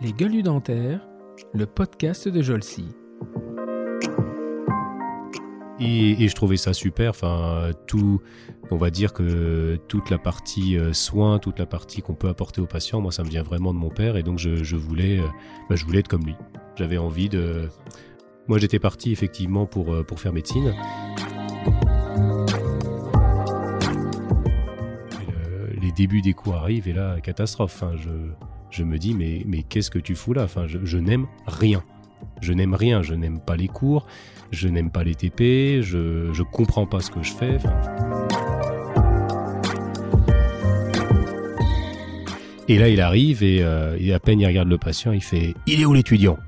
Les gueules dentaires, le podcast de Jolcy. Et, et, je trouvais ça super. Enfin, tout, on va dire que toute la partie euh, soins, toute la partie qu'on peut apporter aux patients, moi, ça me vient vraiment de mon père. Et donc, je, voulais, euh, bah, je voulais être comme lui. J'avais envie de. Moi, j'étais parti effectivement pour, euh, pour faire médecine. Les débuts des cours arrivent et là, catastrophe. Enfin, je, je me dis, mais, mais qu'est-ce que tu fous là? Enfin, je, n'aime rien. Je n'aime rien. Je n'aime pas les cours. Je n'aime pas les TP. Je, je comprends pas ce que je fais. Et là, il arrive et, euh, et, à peine il regarde le patient, il fait Il est où l'étudiant?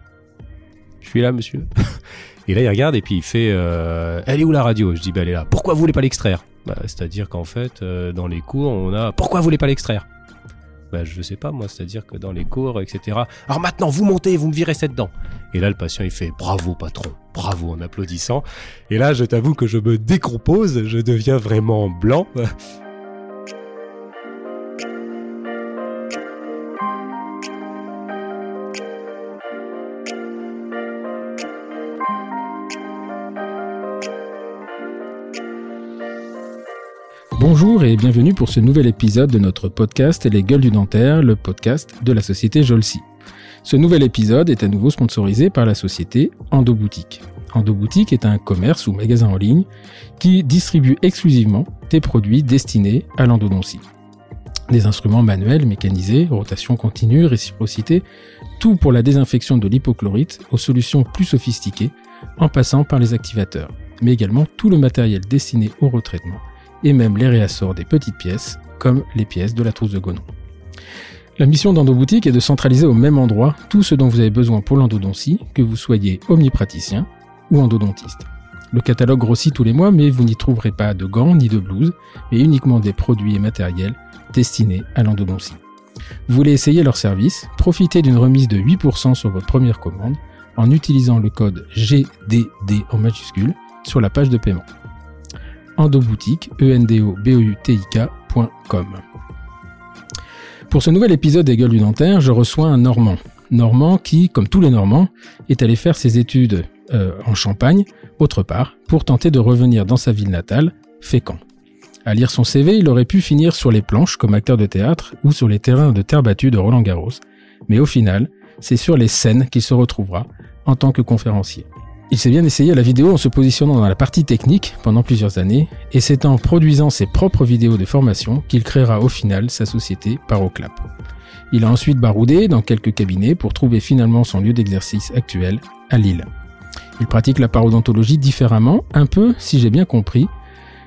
Je suis là, monsieur. et là, il regarde et puis il fait euh, Elle est où la radio? Je dis bah, Elle est là. Pourquoi vous voulez pas l'extraire? Bah, C'est-à-dire qu'en fait, euh, dans les cours, on a Pourquoi vous voulez pas l'extraire? Bah, Je sais pas, moi. C'est-à-dire que dans les cours, etc. Alors maintenant, vous montez, vous me virez cette dent. Et là, le patient, il fait Bravo, patron. Bravo, en applaudissant. Et là, je t'avoue que je me décompose. Je deviens vraiment blanc. Bonjour et bienvenue pour ce nouvel épisode de notre podcast Les Gueules du Dentaire, le podcast de la société Jolcy. Ce nouvel épisode est à nouveau sponsorisé par la société Endoboutique. Endoboutique est un commerce ou magasin en ligne qui distribue exclusivement des produits destinés à l'endodontie. Des instruments manuels, mécanisés, rotation continue, réciprocité, tout pour la désinfection de l'hypochlorite aux solutions plus sophistiquées en passant par les activateurs, mais également tout le matériel destiné au retraitement et même les réassorts des petites pièces, comme les pièces de la trousse de Gonon. La mission d'Endoboutique est de centraliser au même endroit tout ce dont vous avez besoin pour l'endodontie, que vous soyez omnipraticien ou endodontiste. Le catalogue grossit tous les mois, mais vous n'y trouverez pas de gants ni de blouses, mais uniquement des produits et matériels destinés à l'endodontie. Vous voulez essayer leur service? Profitez d'une remise de 8% sur votre première commande en utilisant le code GDD en majuscule sur la page de paiement endoboutique, e. Pour ce nouvel épisode des Gueules du Dentaire, je reçois un Normand. Normand qui, comme tous les Normands, est allé faire ses études euh, en Champagne, autre part, pour tenter de revenir dans sa ville natale, Fécamp. À lire son CV, il aurait pu finir sur les planches comme acteur de théâtre ou sur les terrains de terre battue de Roland Garros, mais au final, c'est sur les scènes qu'il se retrouvera en tant que conférencier. Il s'est bien essayé à la vidéo en se positionnant dans la partie technique pendant plusieurs années, et c'est en produisant ses propres vidéos de formation qu'il créera au final sa société Paroclap. Il a ensuite baroudé dans quelques cabinets pour trouver finalement son lieu d'exercice actuel à Lille. Il pratique la parodontologie différemment, un peu, si j'ai bien compris,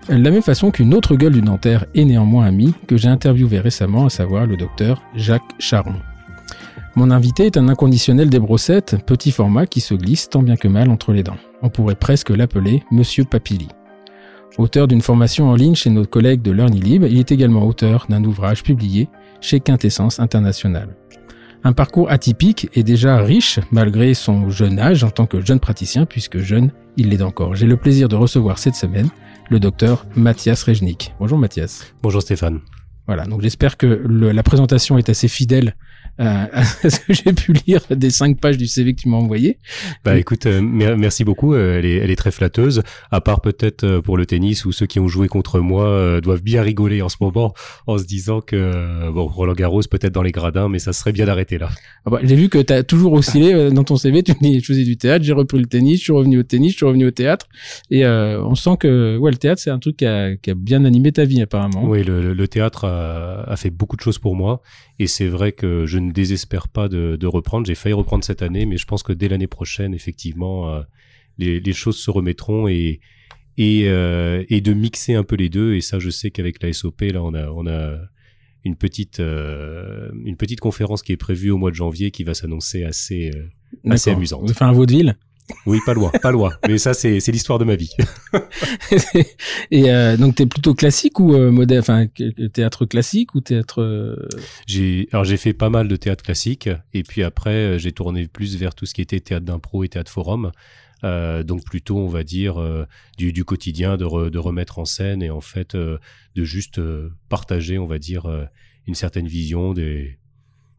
de la même façon qu'une autre gueule du dentaire est néanmoins amie que j'ai interviewé récemment, à savoir le docteur Jacques Charon. Mon invité est un inconditionnel des brossettes, petit format qui se glisse tant bien que mal entre les dents. On pourrait presque l'appeler Monsieur Papilly. Auteur d'une formation en ligne chez nos collègues de LearnyLib, il est également auteur d'un ouvrage publié chez Quintessence International. Un parcours atypique et déjà riche malgré son jeune âge en tant que jeune praticien, puisque jeune, il l'est encore. J'ai le plaisir de recevoir cette semaine le docteur Mathias Rejnik. Bonjour Mathias. Bonjour Stéphane. Voilà, donc j'espère que le, la présentation est assez fidèle euh, à ce que j'ai pu lire des cinq pages du CV que tu m'as envoyé. Bah écoute, euh, merci beaucoup. Euh, elle, est, elle est très flatteuse. À part peut-être euh, pour le tennis où ceux qui ont joué contre moi euh, doivent bien rigoler en ce moment en se disant que bon Roland Garros peut-être dans les gradins, mais ça serait bien d'arrêter là. Ah bah, j'ai vu que tu as toujours oscillé dans ton CV. Tu me dis je faisais du théâtre, j'ai repris le tennis, je suis revenu au tennis, je suis revenu au théâtre, et on sent que ouais le théâtre c'est un truc qui a, qui a, bien animé ta vie apparemment. Oui, le, le théâtre a, a fait beaucoup de choses pour moi, et c'est vrai que je ne désespère pas de, de reprendre. J'ai failli reprendre cette année, mais je pense que dès l'année prochaine, effectivement, euh, les, les, choses se remettront et et, euh, et de mixer un peu les deux. Et ça, je sais qu'avec la SOP, là, on a on a une petite euh, une petite conférence qui est prévue au mois de janvier qui va s'annoncer assez assez amusante. Vous faire un vaudeville? Oui, pas loin, pas loin. Mais ça, c'est c'est l'histoire de ma vie. et euh, donc, t'es plutôt classique ou euh, moderne, enfin théâtre classique ou théâtre euh... J'ai alors j'ai fait pas mal de théâtre classique et puis après euh, j'ai tourné plus vers tout ce qui était théâtre d'impro et théâtre forum. Euh, donc plutôt, on va dire, euh, du, du, quotidien, de, re, de, remettre en scène et en fait de juste partager, on va dire, une certaine vision des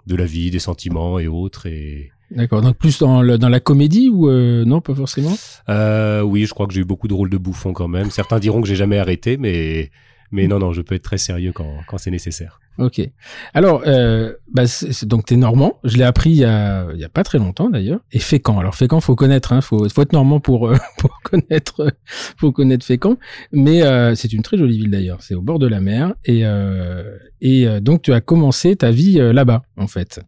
de la vie, des sentiments et autres. Et D'accord. Donc plus dans, le- dans la comédie ou euh, non, pas forcément? euh, oui, je crois que j'ai eu beaucoup de rôles de bouffon quand même. Certains diront que j'ai jamais arrêté, mais mais non non, je peux être très sérieux quand quand c'est nécessaire. Ok. Alors, euh, bah, c'est- donc t'es normand. Je l'ai appris il y a, il y a pas très longtemps d'ailleurs. Et Fécamp. Alors Fécamp, faut connaître. Hein, faut, faut être normand pour euh, pour connaître euh, pour connaître Fécamp. Mais euh, c'est une très jolie ville d'ailleurs. C'est au bord de la mer. Et euh, et euh, donc tu as commencé ta vie là-bas en fait.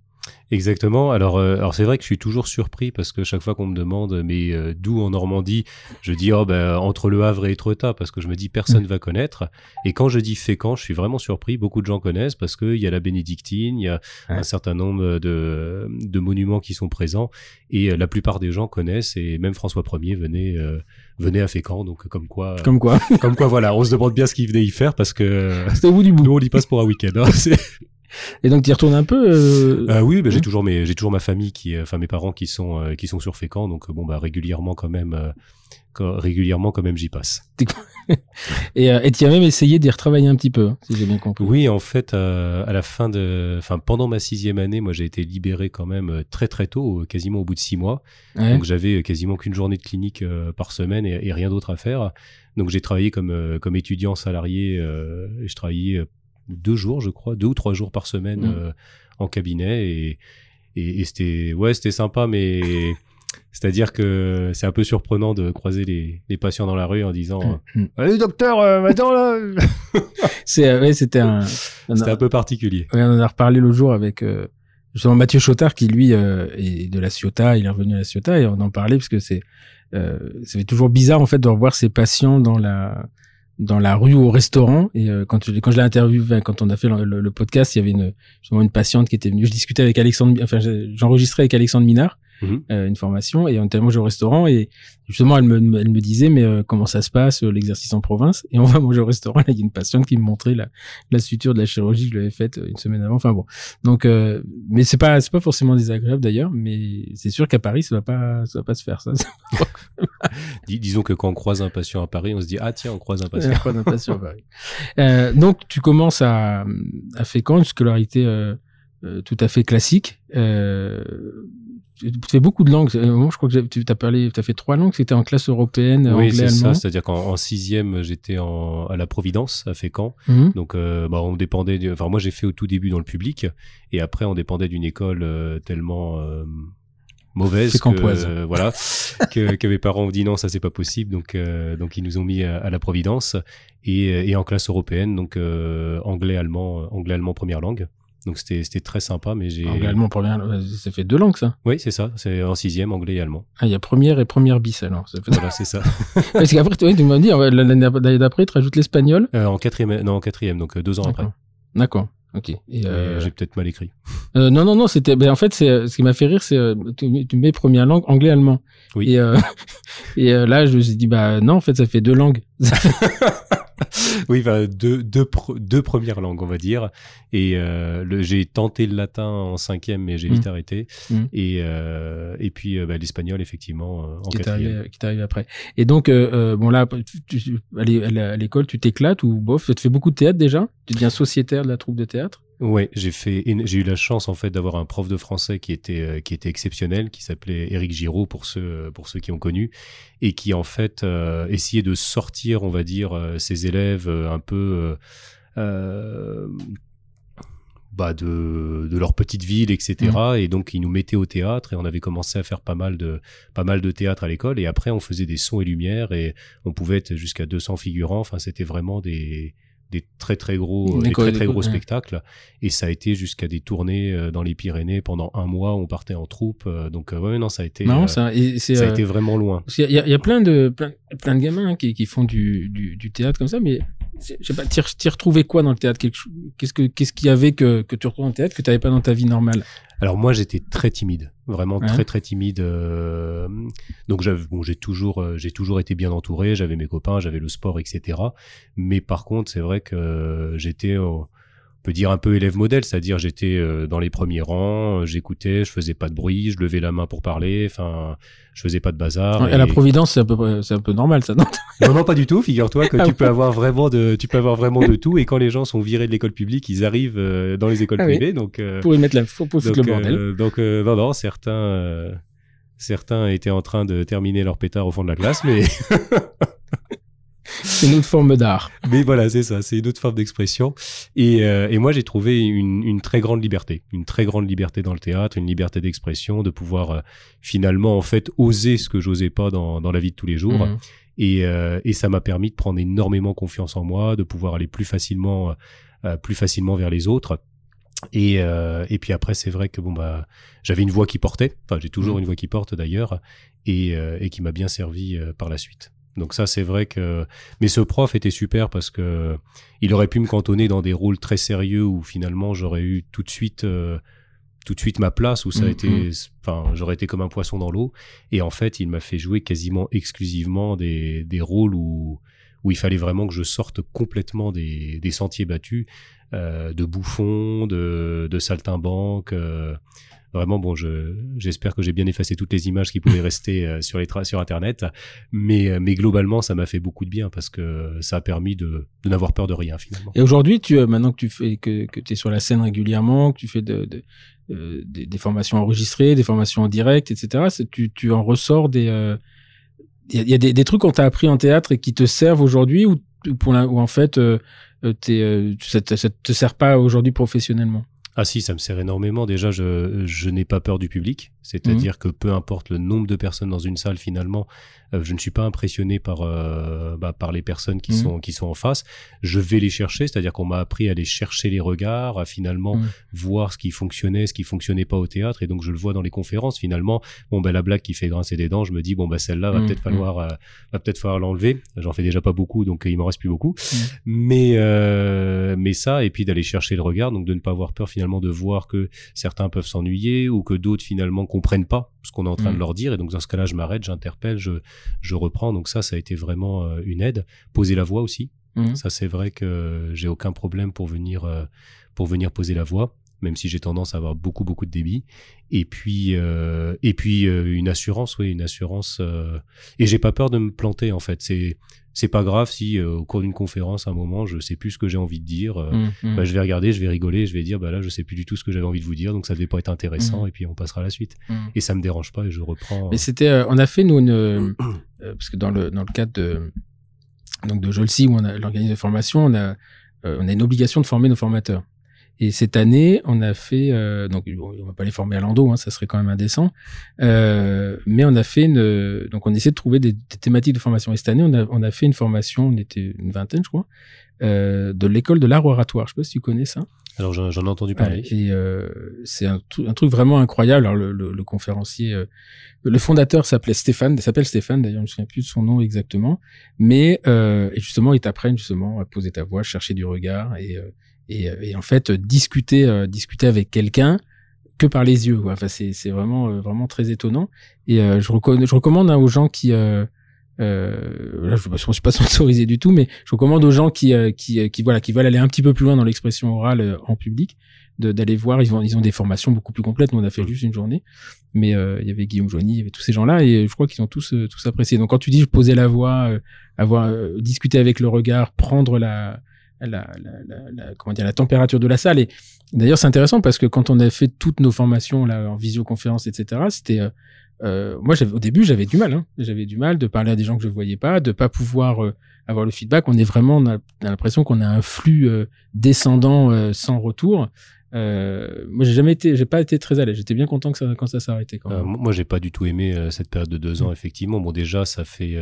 Exactement. Alors, euh, alors c'est vrai que je suis toujours surpris parce que chaque fois qu'on me demande mais euh, d'où en Normandie, je dis oh ben entre Le Havre et Étretat parce que je me dis personne va connaître. Et quand je dis Fécamp, je suis vraiment surpris. Beaucoup de gens connaissent parce qu'il y a la Bénédictine, il y a Ouais. un certain nombre de, de monuments qui sont présents et euh, la plupart des gens connaissent et même François Ier venait euh, venait à Fécamp. Donc comme quoi, Comme quoi. comme quoi voilà, on se demande bien ce qu'il venait y faire parce que C'était au bout du bout. nous on y passe pour un week-end. hein. Et donc tu y retournes un peu. euh, Euh, oui, bah, j'ai Mhm. toujours mes j'ai toujours ma famille qui euh, enfin mes parents qui sont euh, qui sont sur Fécamp donc euh, bon bah régulièrement quand même euh, quand- régulièrement quand même j'y passe. Et euh, tu as même essayé d'y retravailler un petit peu, hein, si j'ai bien compris. Oui, en fait euh, à la fin de enfin pendant ma sixième année, moi j'ai été libéré quand même très très tôt, quasiment au bout de six mois. Ouais. Donc j'avais quasiment qu'une journée de clinique par semaine et, et rien d'autre à faire. Donc j'ai travaillé comme euh, comme étudiant salarié euh, et je travaillais deux jours, je crois, deux ou trois jours par semaine Mhm. euh, en cabinet et et, et c'était ouais c'était sympa mais c'est-à-dire que c'est un peu surprenant de croiser les, les patients dans la rue en disant Mm. allez docteur euh, maintenant là C'est euh, ouais, c'était un. c'était un peu particulier Ouais, on en a reparlé l'autre jour avec euh, justement Mathieu Chotard qui lui euh, est de la Ciotat, il est revenu à la Ciotat et on en parlait parce que c'est euh, c'est toujours bizarre en fait de revoir ses patients dans la dans la rue ou au restaurant. Et euh, quand je, quand je l'ai interviewé quand on a fait le, le- podcast il y avait une justement une patiente qui était venue. Je discutais avec Alexandre enfin j'enregistrais avec Alexandre Minard Mhm. euh, une formation et on était manger au restaurant et justement elle me, elle me disait mais euh, comment ça se passe euh, l'exercice en province? Et on va manger au restaurant. Là il y a une patiente qui me montrait la, la suture de la chirurgie que je lui avais faite euh, une semaine avant. Enfin bon. Donc euh, mais c'est pas c'est pas forcément désagréable d'ailleurs mais c'est sûr qu'à Paris ça va pas ça va pas se faire ça. Dis- disons que quand on croise un patient à Paris on se dit ah tiens on croise un patient. Pas d'un patient à Paris. Donc tu commences à à Fécamp une scolarité euh, euh, tout à fait classique. Euh, tu fais beaucoup de langues. Euh, Moi, je crois que tu as parlé, tu as fait trois langues. C'était en classe européenne, oui anglais, c'est allemand. ça c'est-à-dire qu'en en sixième j'étais en, à la Providence à Fécamp Mhm. Donc, euh, bah, on dépendait. du- Enfin, moi, j'ai fait au tout début dans le public, et après, on dépendait d'une école euh, tellement euh, mauvaise que voilà que, que mes parents ont dit non, ça c'est pas possible. Donc, donc ils nous ont mis à, à la Providence et, et en classe européenne, donc anglais, allemand, anglais, allemand première langue. Donc c'était très sympa, mais j'ai. Anglais, allemand, euh, Ça fait deux langues, ça. Oui, c'est ça. C'est en sixième, anglais et allemand. Ah, il y a première et première bis, alors. Ça fait... Voilà, c'est ça. Parce qu'après, tu, tu m'as dit, l'année d'après, tu rajoutes l'espagnol. Euh, en quatrième, non, en quatrième, donc euh, deux ans après. D'accord. Ok. Euh, J'ai peut-être mal écrit. euh, non, non, non, c'était. Ben, en fait, c'est ce qui m'a fait rire, c'est tu, tu mets première langue anglais allemand. Oui. Et, et là, je me suis dit bah non, en fait, ça fait deux langues. Oui, enfin, deux, deux, pre- deux premières langues, on va dire. Et euh, j'ai tenté le latin en cinquième, mais j'ai vite Mm. arrêté. Mm. Et, euh, et puis euh, bah, l'espagnol, effectivement, euh, en qui quatrième. arrivé, qui est arrivé après. Et donc, euh, bon là, tu, tu- à l'école, tu t'éclates ou bof, tu fais beaucoup de théâtre déjà? Tu deviens sociétaire de la troupe de théâtre? Ouais, j'ai fait, éno- j'ai eu la chance en fait d'avoir un prof de français qui était euh, qui était exceptionnel, qui s'appelait Éric Giraud pour ceux pour ceux qui ont connu, et qui en fait euh, essayait de sortir, on va dire, euh, ses élèves euh, un peu euh, euh, bah de, de leur petite ville, etc. Et donc ils nous mettaient au théâtre et on avait commencé à faire pas mal de pas mal de théâtre à l'école. Et après on faisait des sons et lumières et on pouvait être jusqu'à 200 figurants. Enfin c'était vraiment des des très très gros des très très gros spectacles. Et ça a été jusqu'à des tournées euh, dans les Pyrénées pendant un mois. On partait en troupe euh, donc euh, ouais non ça a été Marrant ça. Et c'est, ça a été vraiment loin. y il y a plein de plein, plein de gamins hein, qui, qui font du, du, du théâtre comme ça, mais je sais pas, t'y re- t'y retrouvais quoi dans le théâtre? Qu'est-ce que qu'est-ce qu'il y avait que que tu retrouves dans le théâtre que t'avais pas dans ta vie normale? Alors moi j'étais très timide, vraiment Ouais. très très timide. euh, donc j'avais bon j'ai toujours euh, j'ai toujours été bien entouré, j'avais mes copains, j'avais le sport etc. Mais par contre c'est vrai que j'étais euh, peux dire un peu élève modèle, c'est-à-dire j'étais euh, dans les premiers rangs, euh, j'écoutais, je faisais pas de bruit, je levais la main pour parler, enfin, je faisais pas de bazar. À la Providence, c'est un peu, c'est un peu normal, ça, non? Non, non, pas du tout. Figure-toi que Ah tu oui. peux avoir vraiment de, tu peux avoir vraiment de tout. Et quand les gens sont virés de l'école publique, ils arrivent euh, dans les écoles Ah oui. privées. Donc, euh, Pour y mettre la, foutre donc, le bordel. euh, donc euh, non, non, certains, euh, certains étaient en train de terminer leur pétard au fond de la classe, mais, C'est une autre forme d'art. mais voilà, c'est ça, c'est une autre forme d'expression. Et, euh, et moi, j'ai trouvé une, une très grande liberté, une très grande liberté dans le théâtre, une liberté d'expression, de pouvoir euh, finalement en fait oser ce que j'osais pas dans, dans la vie de tous les jours. Mhm. Et, euh, et ça m'a permis de prendre énormément confiance en moi, de pouvoir aller plus facilement, plus facilement vers les autres. Et, euh, et puis après, c'est vrai que bon bah, j'avais une voix qui portait. Enfin, j'ai toujours Mhm. une voix qui porte d'ailleurs, et, euh, et qui m'a bien servi euh, par la suite. Donc ça, c'est vrai que. Mais ce prof était super parce que il aurait pu me cantonner dans des rôles très sérieux où finalement j'aurais eu tout de suite. euh, tout de suite ma place où ça a Mhm. été enfin j'aurais été comme un poisson dans l'eau et en fait il m'a fait jouer quasiment exclusivement des, des rôles où où il fallait vraiment que je sorte complètement des, des sentiers battus euh, de bouffon de, de saltimbanque euh, vraiment bon je j'espère que j'ai bien effacé toutes les images qui pouvaient rester euh, sur les sur internet mais euh, mais globalement ça m'a fait beaucoup de bien parce que ça a permis de, n'avoir peur de rien finalement Et aujourd'hui, tu, euh, maintenant que tu fais, que, que es sur la scène régulièrement, que tu fais de, de, des, formations enregistrées, des formations en direct, etc., tu, tu en ressors des, il y a, des, trucs qu'on t'a appris en théâtre et qui te servent aujourd'hui ou, ou en fait, euh, ça te sert pas aujourd'hui professionnellement? Ah si, ça me sert énormément. Déjà, je, je n'ai pas peur du public. C'est-à-dire que peu importe le nombre de personnes dans une salle, finalement, euh, je ne suis pas impressionné par, euh, bah, par les personnes qui, Mhm. sont, qui sont en face. Je vais les chercher, c'est-à-dire qu'on m'a appris à aller chercher les regards, à finalement Mhm. voir ce qui fonctionnait, ce qui fonctionnait pas au théâtre. Et donc, je le vois dans les conférences. Finalement, bon, ben la blague qui fait grincer des dents, je me dis, bon, bah, celle-là va Mhm. peut-être falloir, euh, va peut-être falloir l'enlever. J'en fais déjà pas beaucoup, donc il m'en reste plus beaucoup. Mhm. Mais, mais ça, et puis d'aller chercher le regard, donc de ne pas avoir peur finalement de voir que certains peuvent s'ennuyer ou que d'autres finalement comprennent pas ce qu'on est en train Mm. de leur dire. Et donc dans ce cas-là, je m'arrête, j'interpelle, je, je reprends. Donc ça, ça a été vraiment euh, une aide. Poser la voix aussi. Mhm. Ça, c'est vrai que j'ai aucun problème pour venir, euh, pour venir poser la voix, même si j'ai tendance à avoir beaucoup, beaucoup de débit. Et puis, euh, et puis euh, une assurance, oui, une assurance. euh, et j'ai pas peur de me planter, en fait. C'est, c'est pas grave si au cours d'une conférence, à un moment, je sais plus ce que j'ai envie de dire. Mhm. Mhm. bah, je vais regarder, je vais rigoler, je vais dire, bah là, je sais plus du tout ce que j'avais envie de vous dire, donc ça devait pas être intéressant, Mhm. et puis on passera à la suite. Et ça me dérange pas, et je reprends. Mais c'était, on a fait nous une, parce que dans le dans le cadre de donc de Jolsi où on a l'organisme de formation, on a on a une obligation de former nos formateurs. Et cette année, on a fait euh, donc bon, on va pas les former à l'endo, hein, ça serait quand même indécent. Euh, mais on a fait une donc on essaie de trouver des, des thématiques de formation. Et cette année, on a on a fait une formation, on était une vingtaine, je crois, euh, de l'école de l'art oratoire. Je sais pas si tu connais ça. Alors j'en ai entendu parler. Ouais, et euh, c'est un, tru- un truc vraiment incroyable. Alors le, le, le conférencier, euh, le fondateur s'appelait Stéphane, il s'appelle Stéphane d'ailleurs, je me souviens plus de son nom exactement. Mais euh, et justement, ils t'apprennent justement à poser ta voix, chercher du regard et euh, et, euh, et en fait discuter euh, discuter avec quelqu'un que par les yeux. Quoi. Enfin, c'est c'est vraiment euh, vraiment très étonnant. Et euh, je, je recommande hein, aux gens qui euh, euh, là, je ne suis pas sponsorisé du tout, mais je recommande aux gens qui, euh, qui, euh, qui, voilà, qui veulent aller un petit peu plus loin dans l'expression orale euh, en public, d'aller voir. Ils ont, ils ont des formations beaucoup plus complètes. Nous, on a fait juste une journée, mais euh, il y avait Guillaume Joigny, il y avait tous ces gens-là, et je crois qu'ils ont tous, euh, tous apprécié. Donc, quand tu dis poser la voix, euh, avoir euh, discuter avec le regard, prendre la, la, la, la, la- comment dire, la température de la salle. Et d'ailleurs, c'est intéressant parce que quand on a fait toutes nos formations là en visioconférence, etc., c'était euh, euh, moi, au début, j'avais du mal. Hein. J'avais du mal de parler à des gens que je voyais pas, de pas pouvoir euh, avoir le feedback. On est vraiment, on a, on a l'impression qu'on a un flux descendant sans retour. Euh, moi, j'ai jamais été, j'ai pas été très à l'aise. J'étais bien content que ça, quand ça s'arrêtait. Euh, moi, j'ai pas du tout aimé euh, cette période de deux ans, effectivement. Bon, déjà, ça fait.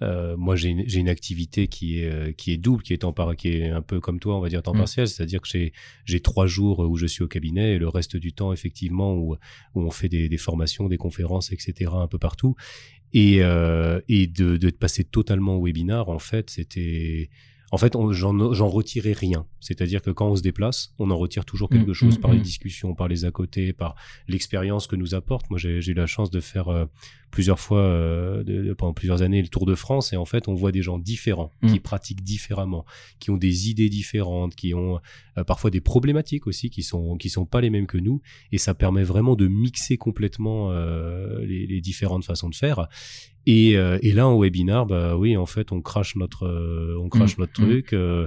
Euh, euh, moi, j'ai une, activité qui est euh, qui est double, qui est temps par, qui est un peu comme toi, on va dire temps Mm. partiel, c'est-à-dire que j'ai j'ai trois jours où je suis au cabinet et le reste du temps, effectivement, où où on fait des, des formations, des conférences, etc. un peu partout. Et euh, et de de passer totalement au webinar, en fait, c'était en fait, j'en retirais rien. C'est-à-dire que quand on se déplace, on en retire toujours quelque Mm, chose mm, par les mm. discussions, par les à côté, par l'expérience que nous apporte. Moi, j'ai eu la chance de faire euh, plusieurs fois, euh, de- de- pendant plusieurs années, le Tour de France, et en fait, on voit des gens différents, qui pratiquent différemment, qui ont des idées différentes, qui ont euh, parfois des problématiques aussi, qui sont qui sont pas les mêmes que nous, et ça permet vraiment de mixer complètement euh, les, les différentes façons de faire. Et, euh, et là, en webinar, bah oui, en fait, on crache notre, euh, on crache Mm, notre mm. truc. euh,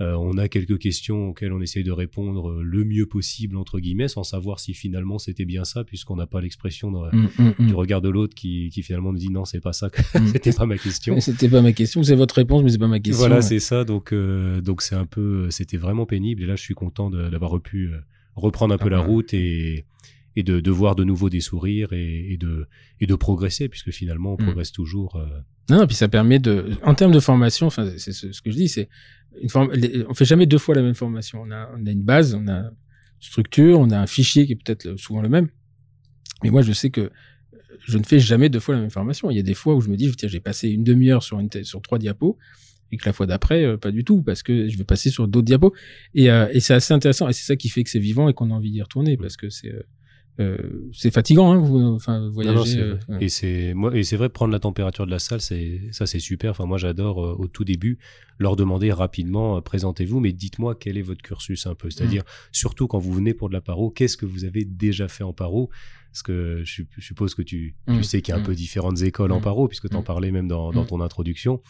euh, on a quelques questions auxquelles on essaye de répondre euh, le mieux possible entre guillemets, sans savoir si finalement c'était bien ça, puisqu'on n'a pas l'expression Mm, du regard de l'autre qui, qui finalement nous dit non, c'est pas ça, c'était pas ma question. C'était pas ma question, c'est votre réponse, mais c'est pas ma question. Voilà, c'est ça. Donc, euh, donc c'est un peu, c'était vraiment pénible. Et là, je suis content d'avoir pu reprendre un peu Ah la ouais. route et et de, de voir de nouveau des sourires et, et de et de progresser, puisque finalement, on Mm. progresse toujours. euh, Non, non, puis ça permet de, en termes de formation, enfin, c'est ce, ce que je dis, c'est une forme, on fait jamais deux fois la même formation. On a, on a une base, on a une structure, on a un fichier qui est peut-être souvent le même. Mais moi, je sais que je ne fais jamais deux fois la même formation. Il y a des fois où je me dis, tiens, j'ai passé une demi-heure sur une, sur trois diapos. Et que la fois d'après, euh, pas du tout, parce que je vais passer sur d'autres diapos. Et, euh, et c'est assez intéressant. Et c'est ça qui fait que c'est vivant et qu'on a envie d'y retourner, parce que c'est, euh, euh, c'est fatigant, hein, vous, enfin, voyager. non, euh, ouais. Et c'est moi et c'est vrai prendre la température de la salle, c'est ça c'est super. Enfin moi j'adore euh, au tout début leur demander rapidement présentez-vous, mais dites-moi quel est votre cursus un peu. C'est-à-dire Mm. surtout quand vous venez pour de la paro, qu'est-ce que vous avez déjà fait en paro? Parce que je, sup- je suppose que tu, tu Mm. sais qu'il y a un Mm. peu différentes écoles en paro puisque tu en parlais même dans, dans ton introduction.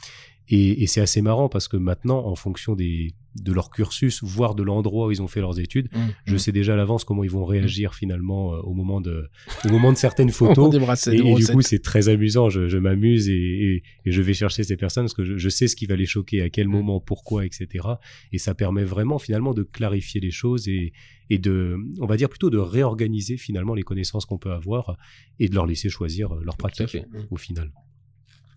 Et, et c'est assez marrant parce que maintenant, en fonction des, de leur cursus, voire de l'endroit où ils ont fait leurs études, Mm, je mm. sais déjà à l'avance comment ils vont réagir finalement euh, au moment de, au moment de certaines photos. Et, et du coup, c'est très amusant. Je, je m'amuse et, et, et je vais chercher ces personnes parce que je, je sais ce qui va les choquer, à quel moment, pourquoi, etc. Et ça permet vraiment finalement de clarifier les choses et, et de, on va dire plutôt de réorganiser finalement les connaissances qu'on peut avoir et de leur laisser choisir leur Tout à pratique au final.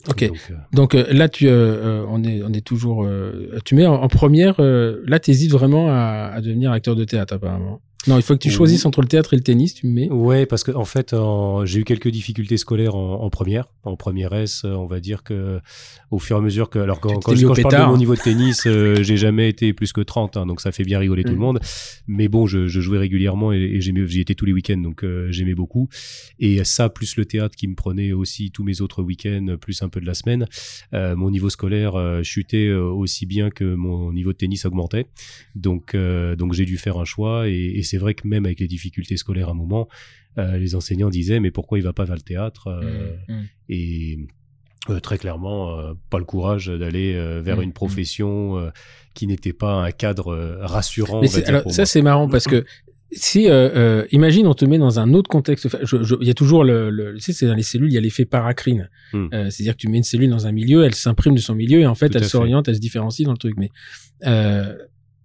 Ok. Donc, euh, euh, là, tu, euh, euh, on est, on est toujours. euh, tu mets en, en première. euh, là, t'hésites vraiment à, à devenir acteur de théâtre, apparemment. Non, il faut que tu choisisses entre le théâtre et le tennis. Tu me mets. Ouais, parce que en fait, en- j'ai eu quelques difficultés scolaires en, en première. En première S, euh, on va dire que au fur et à mesure que, alors quand, quand, quand je parle de mon niveau de tennis, euh, j'ai jamais été plus que 30, hein, donc ça fait bien rigoler tout Mm. le monde. Mais bon, je, je jouais régulièrement et, et j'aimais, j'y étais tous les week-ends, donc euh, j'aimais beaucoup. Et ça, plus le théâtre qui me prenait aussi tous mes autres week-ends, plus un peu de la semaine, euh, mon niveau scolaire chutait aussi bien que mon niveau de tennis augmentait. Donc, donc j'ai dû faire un choix. Et, et c'est vrai que même avec les difficultés scolaires à un moment, euh, les enseignants disaient mais pourquoi il va pas vers le théâtre euh, Mm, mm. Et euh, très clairement, pas le courage d'aller vers Mm, une profession qui n'était pas un cadre rassurant. Mais alors ça, c'est marrant parce que si, euh, euh, imagine, on te met dans un autre contexte. Il y a toujours le, le tu sais, c'est dans les cellules, il y a l'effet paracrine. Mm. Euh, C'est-à-dire que tu mets une cellule dans un milieu, elle s'imprime de son milieu et en fait, Tout elle s'oriente, elle se différencie dans le truc. Mais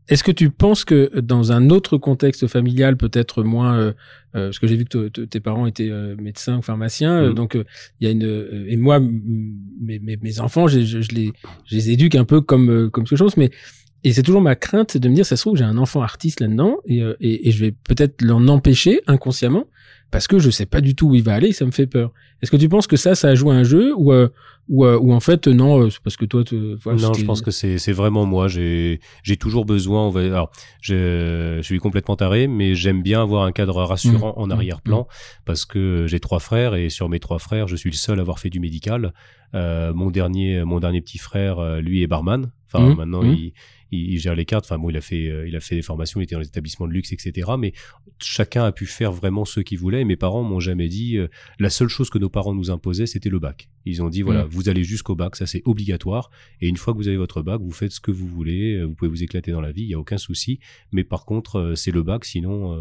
est-ce que tu penses que dans un autre contexte familial, peut-être moins, euh, euh, parce que j'ai vu que te- te- tes parents étaient euh, médecins ou pharmaciens, euh, Mm. donc euh, il y a une euh, et moi, mes, mes, mes enfants, je, je, je les je les éduque un peu comme euh, comme quelque chose, mais et c'est toujours ma crainte de me dire, ça se trouve, j'ai un enfant artiste là-dedans et, euh, et, et je vais peut-être l'en empêcher inconsciemment parce que je sais pas du tout où il va aller et ça me fait peur. Est-ce que tu penses que ça, ça a joué à un jeu ou euh, ou, euh, ou en fait non, euh, c'est parce que toi, tu, voilà, non, je pense que c'est c'est vraiment moi. J'ai j'ai toujours besoin. On va, alors, je, je suis complètement taré, mais j'aime bien avoir un cadre rassurant Mmh, en mmh, arrière-plan parce que j'ai trois frères et sur mes trois frères, je suis le seul à avoir fait du médical. Euh, mon dernier mon dernier petit frère, lui est barman. Enfin, Mmh, maintenant mmh. il, il il gère les cartes. Enfin bon, il a fait euh, il a fait des formations, il était dans les établissements de luxe, etc. Mais chacun a pu faire vraiment ce qu'il voulait. Et mes parents m'ont jamais dit. euh, la seule chose que nos parents nous imposaient, c'était le bac. Ils ont dit voilà, Mm. vous allez jusqu'au bac, ça c'est obligatoire. Et une fois que vous avez votre bac, vous faites ce que vous voulez. euh, Vous pouvez vous éclater dans la vie, il y a aucun souci. Mais par contre, c'est le bac. Sinon,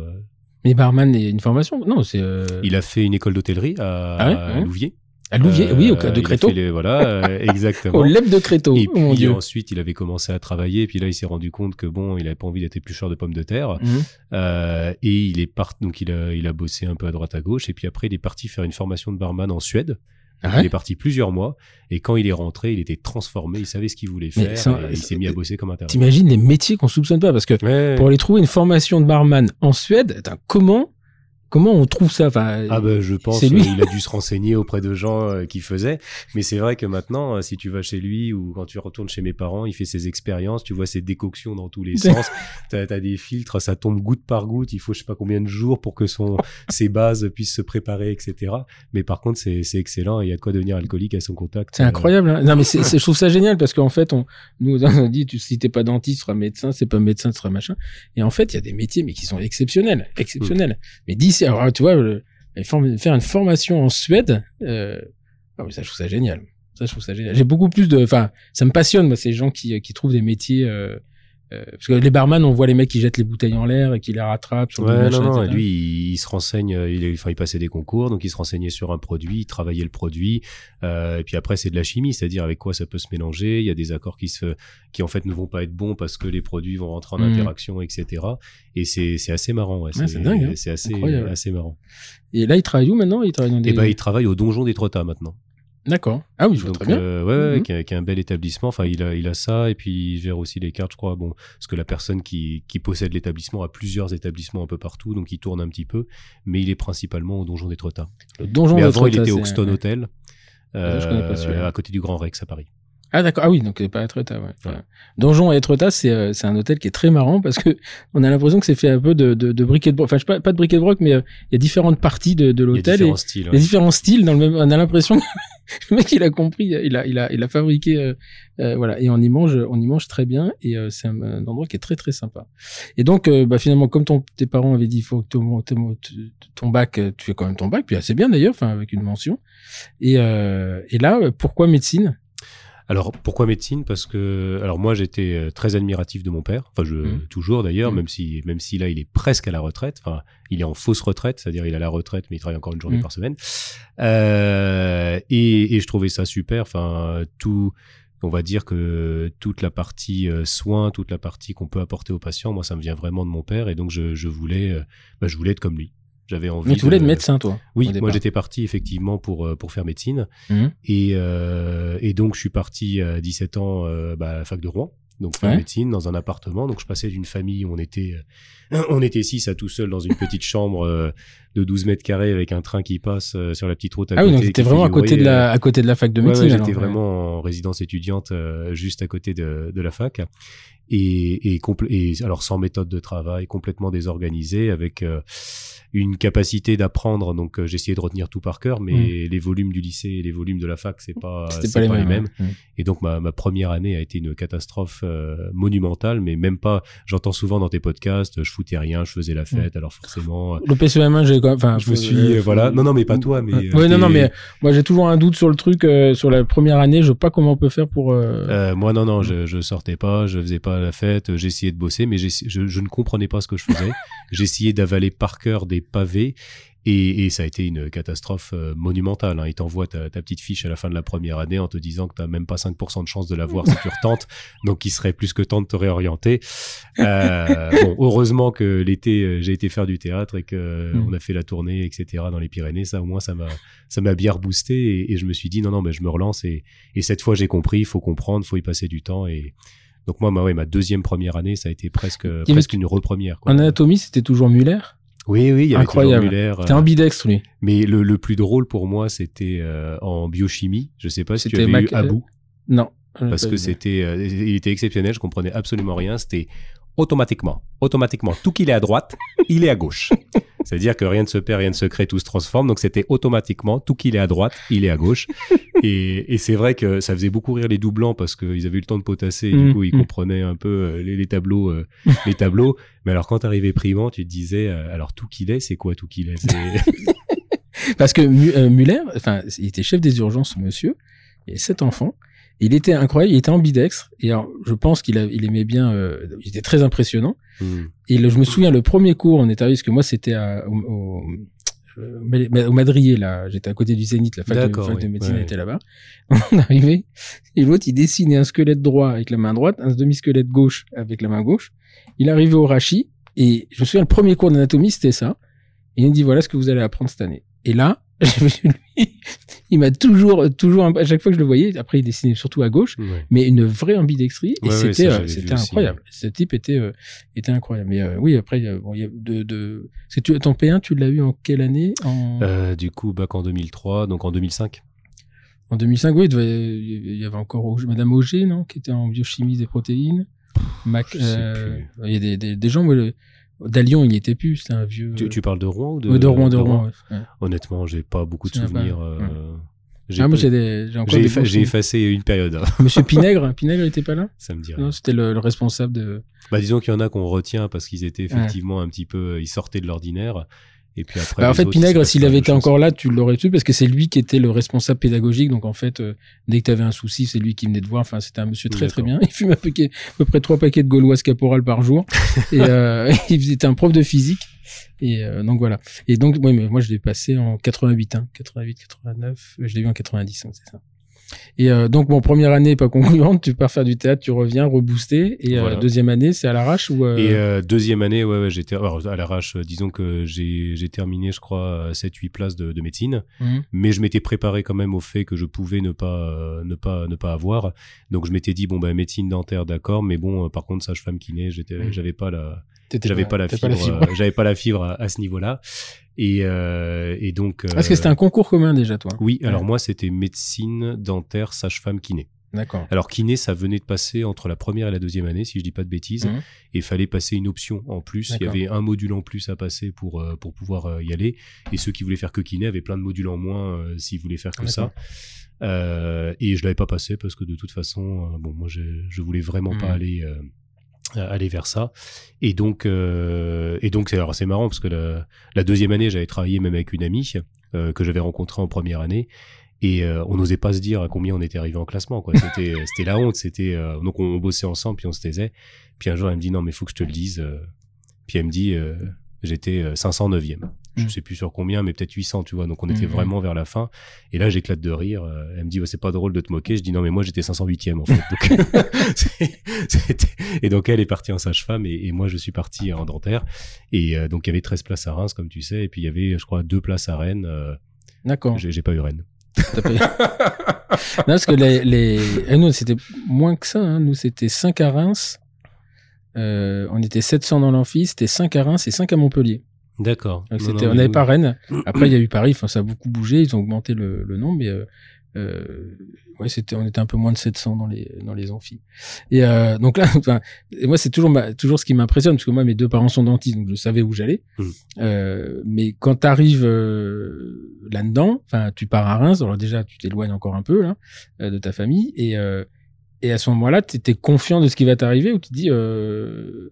Mais barman est une formation? Non, c'est euh, il a fait une école d'hôtellerie à, Ah ouais, à. Louviers. À Louviers, Euh, oui, au cas de a Créteau, les- voilà, euh, exactement. au leb de Créteau. Et mon puis Dieu. ensuite, il avait commencé à travailler. Et puis là, il s'est rendu compte que bon, il avait pas envie d'être éplucheur de pommes de terre. Mhm. Euh, et il est parti, donc il a, il a bossé un peu à droite à gauche. Et puis après, il est parti faire une formation de barman en Suède. Ah ouais il est parti plusieurs mois. Et quand il est rentré, il était transformé. Il savait ce qu'il voulait faire. ça- et il s'est mis à bosser comme un taré. T'imagines les métiers qu'on soupçonne pas? Parce que Ouais. pour aller trouver une formation de barman en Suède, comment comment on trouve ça enfin, Ah ben je pense lui. qu'il a dû se renseigner auprès de gens euh, qui faisaient. Mais c'est vrai que maintenant, euh, si tu vas chez lui ou quand tu retournes chez mes parents, il fait ses expériences, tu vois ses décoctions dans tous les sens. T'as as des filtres, ça tombe goutte par goutte. Il faut je sais pas combien de jours pour que son ses bases puissent se préparer, etc. Mais par contre, c'est c'est excellent. et Il y a de quoi devenir alcoolique à son contact. C'est Euh, incroyable. hein. Non, mais c'est, c'est- je trouve ça génial parce qu'en fait, on nous on dit, tu, si t'es pas dentiste, tu seras médecin, c'est pas médecin, tu seras machin. Et en fait, il y a des métiers, mais qui sont exceptionnels, exceptionnels. Mais d'ici, alors tu vois, faire une formation en Suède, euh, ah ça, je trouve ça génial. Ça, je trouve ça génial. J'ai beaucoup plus de, enfin, ça me passionne, moi, ces gens qui, qui trouvent des métiers. Euh, euh, parce que les barman, on voit les mecs qui jettent les bouteilles en l'air et qui les rattrapent sur le Ouais, machin, non, non, et lui, il, il se renseigne, euh, il, enfin, il passait des concours, donc il se renseignait sur un produit, il travaillait le produit, euh, et puis après, c'est de la chimie, c'est-à-dire avec quoi ça peut se mélanger, il y a des accords qui se, qui en fait ne vont pas être bons parce que les produits vont rentrer en Mhm. interaction, etc. Et c'est, assez marrant, ouais, Ouais, c'est dingue, hein. C'est assez, Incroyable. assez marrant. Et là, il travaille où maintenant? Il travaille dans des. Et ben, il travaille au Donjon des Trottas maintenant. D'accord. Ah oui, je vois Donc, très bien. euh, ouais, Mhm. qui, a, qui a un bel établissement. Enfin, il a, il a ça et puis il gère aussi les cartes, je crois. Bon, parce que la personne qui, qui possède l'établissement a plusieurs établissements un peu partout, donc il tourne un petit peu. Mais il est principalement au Donjon des Trottas. Le donjon mais avant, il était au c'est- Xton Hotel, Ah, je connais pas à côté du Grand Rex à Paris. Ah d'accord, ah oui, donc c'est pas Etretat, ouais. Ouais. Voilà. Donjon à Etretat, c'est euh, c'est un hôtel qui est très marrant parce que on a l'impression que c'est fait un peu de, de, de briquet de broc. Enfin, je sais pas, pas de briquet de broc, mais euh, il y a différentes parties de, de Il y a l'hôtel et différents styles. il y a ouais. différents styles dans le même. On a l'impression que le mec il a compris, il a il a il a fabriqué euh, euh, voilà et on y mange on y mange très bien et euh, c'est un, un endroit qui est très très sympa. Et donc euh, bah finalement comme ton tes parents avaient dit il faut que ton ton, ton bac euh, tu fais quand même ton bac puis assez bien d'ailleurs enfin avec une mention et euh, et là euh, pourquoi médecine? Alors pourquoi médecine? Parce que alors moi j'étais euh, très admiratif de mon père, enfin je Mhm. toujours d'ailleurs, Mhm. même si même si là il est presque à la retraite, enfin il est en fausse retraite, c'est-à-dire il a la retraite mais il travaille encore une journée Mhm. par semaine. Euh, et, et je trouvais ça super, enfin tout on va dire que toute la partie euh, soins, toute la partie qu'on peut apporter aux patients, moi ça me vient vraiment de mon père et donc je, je voulais euh, bah, je voulais être comme lui. J'avais envie Mais tu voulais de être médecin toi Oui, moi j'étais parti effectivement pour euh, pour faire médecine. Mhm. Et, euh, et donc, je suis parti à 17 ans euh, bah, à la fac de Rouen, donc faire Ouais. médecine dans un appartement. Donc, je passais d'une famille où on était, euh, on était six à tout seul dans une petite chambre euh, de 12 mètres carrés avec un train qui passe euh, sur la petite route à Ah oui, côté. donc qui t'étais fait vraiment à côté de la, à côté de la fac de Ouais, médecine. ouais, alors, j'étais ouais. vraiment en résidence étudiante euh, juste à côté de, de la fac. Et, et, alors sans méthode de travail, complètement désorganisé, avec euh, une capacité d'apprendre. Donc euh, j'essayais de retenir tout par cœur, mais les volumes du lycée et les volumes de la fac, c'est pas, c'est pas les mêmes. ouais. et donc ma, ma première année a été une catastrophe euh, monumentale, mais même pas. J'entends souvent dans tes podcasts, je foutais rien, je faisais la fête, alors forcément. euh, Le PCM1, j'ai quand enfin, je me suis, euh, faut- voilà. Non, non, mais pas toi, mais. Ouais, non, non, mais moi j'ai toujours un doute sur le truc, sur la première année, je sais pas comment on peut faire pour. moi, non, non, je, je sortais pas, je faisais pas la fête, j'essayais de bosser, mais je, je ne comprenais pas ce que je faisais. J'essayais d'avaler par cœur des pavés. Et, et ça a été une catastrophe euh, monumentale. Hein. Ils t'envoient ta, ta petite fiche à la fin de la première année en te disant que t'as même pas 5% de chance de l'avoir si tu retentes, donc il serait plus que temps de te réorienter. Euh, bon, heureusement que l'été euh, j'ai été faire du théâtre et que Mm. on a fait la tournée, etc. dans les Pyrénées. Ça au moins ça m'a ça m'a bien reboosté et, et je me suis dit non non mais je me relance et, et cette fois j'ai compris, il faut comprendre, faut y passer du temps et donc moi ma, ouais, ma deuxième première année ça a été presque presque une repremière. En anatomie, c'était toujours Muller? Oui oui il y avait Incroyable. Muller. C'était euh, ambidextre, lui. mais le, le plus drôle pour moi c'était euh, en biochimie. Je sais pas si tu avais Mac- eu Abou Non. parce que c'était euh, il était exceptionnel, je comprenais absolument rien, c'était automatiquement, automatiquement, tout qu'il est à droite, il est à gauche. C'est-à-dire que rien ne se perd, rien ne se crée, tout se transforme. Donc c'était automatiquement, tout qu'il est à droite, il est à gauche. Et, et c'est vrai que ça faisait beaucoup rire les doublants parce qu'ils avaient eu le temps de potasser. Et Mm, du coup, ils mm. comprenaient un peu euh, les, les tableaux, euh, les tableaux. Mais alors quand t'arrivais primant, tu te disais, euh, alors tout qu'il est, c'est quoi tout qu'il est? Parce que Mu- Muller, enfin, il était chef des urgences, ce monsieur. Il avait sept enfants. Il était incroyable, il était ambidextre. Et alors, je pense qu'il il aimait bien, euh, il était très impressionnant. Mm. Et le- je me souviens, le premier cours, on est arrivé, parce que moi, c'était à- au, au, euh, au Madrier, là. J'étais à côté du Zénith, la fac, de, médecine Ouais. était là-bas. On est arrivé. Et l'autre, il dessinait un squelette droit avec la main droite, un demi-squelette gauche avec la main gauche. Il arrivait au rachis. Et je me souviens, le premier cours d'anatomie, c'était ça. Et il me dit, voilà ce que vous allez apprendre cette année. Et là, il m'a toujours, toujours, à chaque fois que je le voyais, après il dessinait surtout à gauche, mais une vraie ambidextrie, et Ouais, c'était, euh, c'était aussi, incroyable. Ce type était, euh, était incroyable. Mais euh, oui, après, bon, il y a de, de, tu, ton P1, tu l'as eu en quelle année? En, Euh, du coup, bac en 2003, donc en 2005. en 2005, oui, il devait- il y avait encore Madame Auger, non, qui était en biochimie des protéines. Mac, il y a des, des, des gens, moi, le, Dalion, il y était plus, c'était un vieux. Tu, tu parles de Rouen ou de, de Rouen, de Rouen. ouais. Ouais. Honnêtement, j'ai pas beaucoup de souvenirs. euh, j'ai Ah, effa- effacé une période. hein. Monsieur Pinègre, Pinègre, il était pas là? Ça me rien. Non, c'était le, le responsable de, Bah, disons qu'il y en a qu'on retient parce qu'ils étaient effectivement un petit peu, ils sortaient de l'ordinaire. Et puis après. Bah, en fait, autres, passe s'il avait été encore là, tu l'aurais su parce que c'est lui qui était le responsable pédagogique. Donc, en fait, euh, dès que tu avais un souci, c'est lui qui venait te voir. Enfin, c'était un monsieur très, très bien. Il fume à peu près trois paquets de gauloises caporal par jour. et, euh, il était un prof de physique. Et euh, donc, voilà. Et donc, ouais, mais moi, je l'ai passé en 88, hein, 88, 89. Je l'ai vu en 90, hein, c'est ça. Et euh, donc, bon, première année pas concluante, tu pars faire du théâtre, tu reviens reboosté. Et euh, Voilà. deuxième année, c'est à l'arrache ou euh, Et euh, deuxième année, ouais, ouais, j'étais à l'arrache. euh, Disons que j'ai j'ai terminé, je crois, 7-8 places de, de médecine, mhm. mais je m'étais préparé quand même au fait que je pouvais ne pas euh, ne pas ne pas avoir. Donc je m'étais dit bon ben médecine dentaire, d'accord, mais bon, euh, par contre sage-femme kiné, j'étais Mhm. j'avais pas la j'avais pas la fibre, euh, j'avais pas la fibre à, à ce niveau-là. Et euh, et donc. Parce que c'était un concours commun déjà, toi. Oui, alors moi c'était médecine dentaire, sage-femme kiné. D'accord. Alors kiné, ça venait de passer entre la première et la deuxième année, si je dis pas de bêtises, Mhm. et il fallait passer une option en plus. Il y avait un module en plus à passer pour euh, pour pouvoir euh, y aller, et ceux qui voulaient faire que kiné avaient plein de modules en moins euh, s'ils voulaient faire que ça. Euh, et je l'avais pas passé parce que de toute façon, euh, bon, moi je, je voulais vraiment pas Mhm. aller euh, aller vers ça. Et donc euh, et donc c'est alors c'est marrant parce que la, la deuxième année, j'avais travaillé même avec une amie euh, que j'avais rencontrée en première année. Et euh, on n'osait pas se dire à combien on était arrivé en classement. quoi. C'était c'était la honte. C'était euh, donc on, bossait ensemble puis on se taisait. Puis un jour elle me dit non mais faut que je te le dise. euh. Puis elle me dit euh, j'étais euh, 509e. Je Mm. sais plus sur combien mais peut-être 800 tu vois. Donc on était Mhm. vraiment vers la fin. Et là j'éclate de rire. Euh, Elle me dit c'est pas drôle de te moquer. Je dis non mais moi j'étais 508e en fait. Donc, et donc elle est partie en sage-femme et, et moi je suis parti en dentaire. Et euh, donc il y avait 13 places à Reims comme tu sais. Et puis il y avait je crois deux places à Rennes. Euh, D'accord. j'ai pas eu Rennes. Non, parce que les, les... eh, nous, c'était moins que ça. Hein. Nous, c'était 5 à Reims. Euh, on était 700 dans l'amphi. C'était 5 à Reims et 5 à Montpellier. D'accord. Non, on n'avait pas Rennes. Après, il y a eu Paris. Enfin, ça a beaucoup bougé. Ils ont augmenté le, le nombre. Mais euh, euh, ouais, c'était, on était un peu moins de 700 dans les dans les amphis. Et euh, donc là, enfin, moi, c'est toujours ma- toujours ce qui m'impressionne parce que moi, mes deux parents sont dentistes, donc je savais où j'allais. Mm. Euh, mais quand tu arrives là-dedans, enfin, tu pars à Reims. Alors déjà, tu t'éloignes encore un peu là euh, de ta famille et euh, et à ce moment-là, tu étais confiant de ce qui va t'arriver ou tu te dis euh,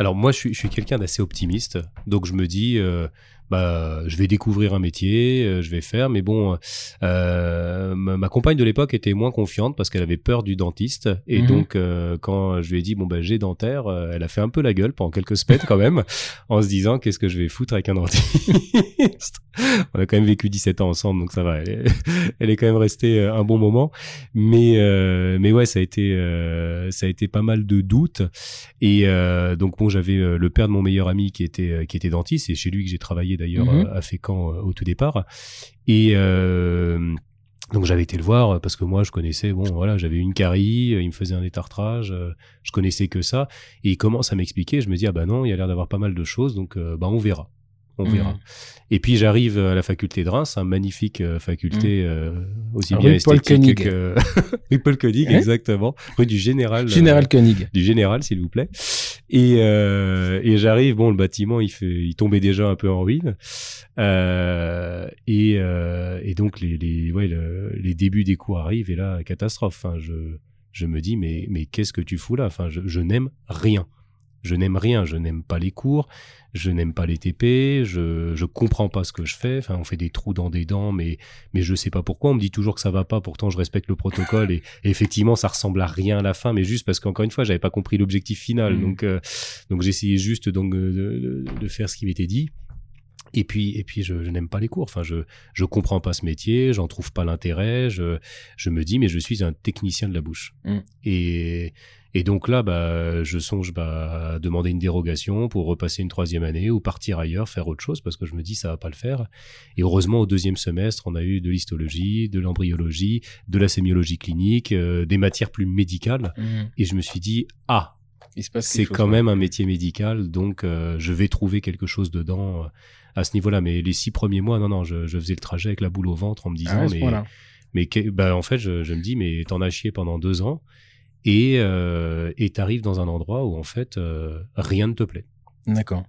Alors moi, je suis, quelqu'un d'assez optimiste, donc je me dis, euh, bah, je vais découvrir un métier, euh, je vais faire, mais bon, euh, ma, compagne de l'époque était moins confiante parce qu'elle avait peur du dentiste, et Mhm. donc euh, quand je lui ai dit bon bah j'ai dentaire, elle a fait un peu la gueule pendant quelques semaines quand même, en se disant qu'est-ce que je vais foutre avec un dentiste? On a quand même vécu 17 ans ensemble, donc ça va. Elle est, elle est quand même restée un bon moment, mais euh, mais ouais, ça a été ça a été pas mal de doutes. Et donc bon, j'avais le père de mon meilleur ami qui était qui était dentiste, c'est chez lui que j'ai travaillé d'ailleurs Mhm. euh, à Fécamp euh, au tout départ. Et euh, donc j'avais été le voir parce que moi je connaissais bon voilà j'avais une carie, il me faisait un étartrage, euh, je connaissais que ça et il commence à m'expliquer, je me dis ah bah non il y a l'air d'avoir pas mal de choses donc bah on verra, on verra. Et puis j'arrive à la faculté de Reims, un magnifique euh, faculté euh, aussi Rue bien Paul esthétique Koenig. que rue Paul Koenig exactement, rue du Général. euh, Général Koenig. du général, s'il vous plaît. Et, euh, et j'arrive, bon, le bâtiment, il, fait, il tombait déjà un peu en ruine. Et, et donc, les, les, ouais, le- les débuts des cours arrivent, et là, catastrophe. Enfin, je, je me dis, mais, mais qu'est-ce que tu fous là? Enfin, je, je n'aime rien. Je n'aime rien, je n'aime pas les cours, je n'aime pas les TP, je je comprends pas ce que je fais. Enfin, on fait des trous dans des dents, mais mais je sais pas pourquoi. On me dit toujours que ça va pas. Pourtant, je respecte le protocole et, et effectivement, ça ressemble à rien à la fin, mais juste parce qu'encore une fois, j'avais pas compris l'objectif final. Mhm. Donc euh, donc j'essayais juste donc de, de, de faire ce qui m'était dit. Et puis, et puis, je, je n'aime pas les cours. Enfin, je, je comprends pas ce métier, j'en trouve pas l'intérêt. Je, je me dis, mais je suis un technicien de la bouche. Mm. Et, et donc là, bah, je songe bah, à demander une dérogation pour repasser une troisième année ou partir ailleurs, faire autre chose, parce que je me dis, ça va pas le faire. Et heureusement, au deuxième semestre, on a eu de l'histologie, de l'embryologie, de la sémiologie clinique, euh, des matières plus médicales. Et je me suis dit, ah, c'est chose, quand même un métier médical, donc euh, je vais trouver quelque chose dedans euh, à ce niveau-là. Mais les six premiers mois, non, non, je, je faisais le trajet avec la boule au ventre en me disant, Ah ouais, mais, bah, en fait, je, je me dis, mais t'en as chié pendant deux ans et euh, t'arrives dans un endroit où en fait euh, rien ne te plaît. D'accord.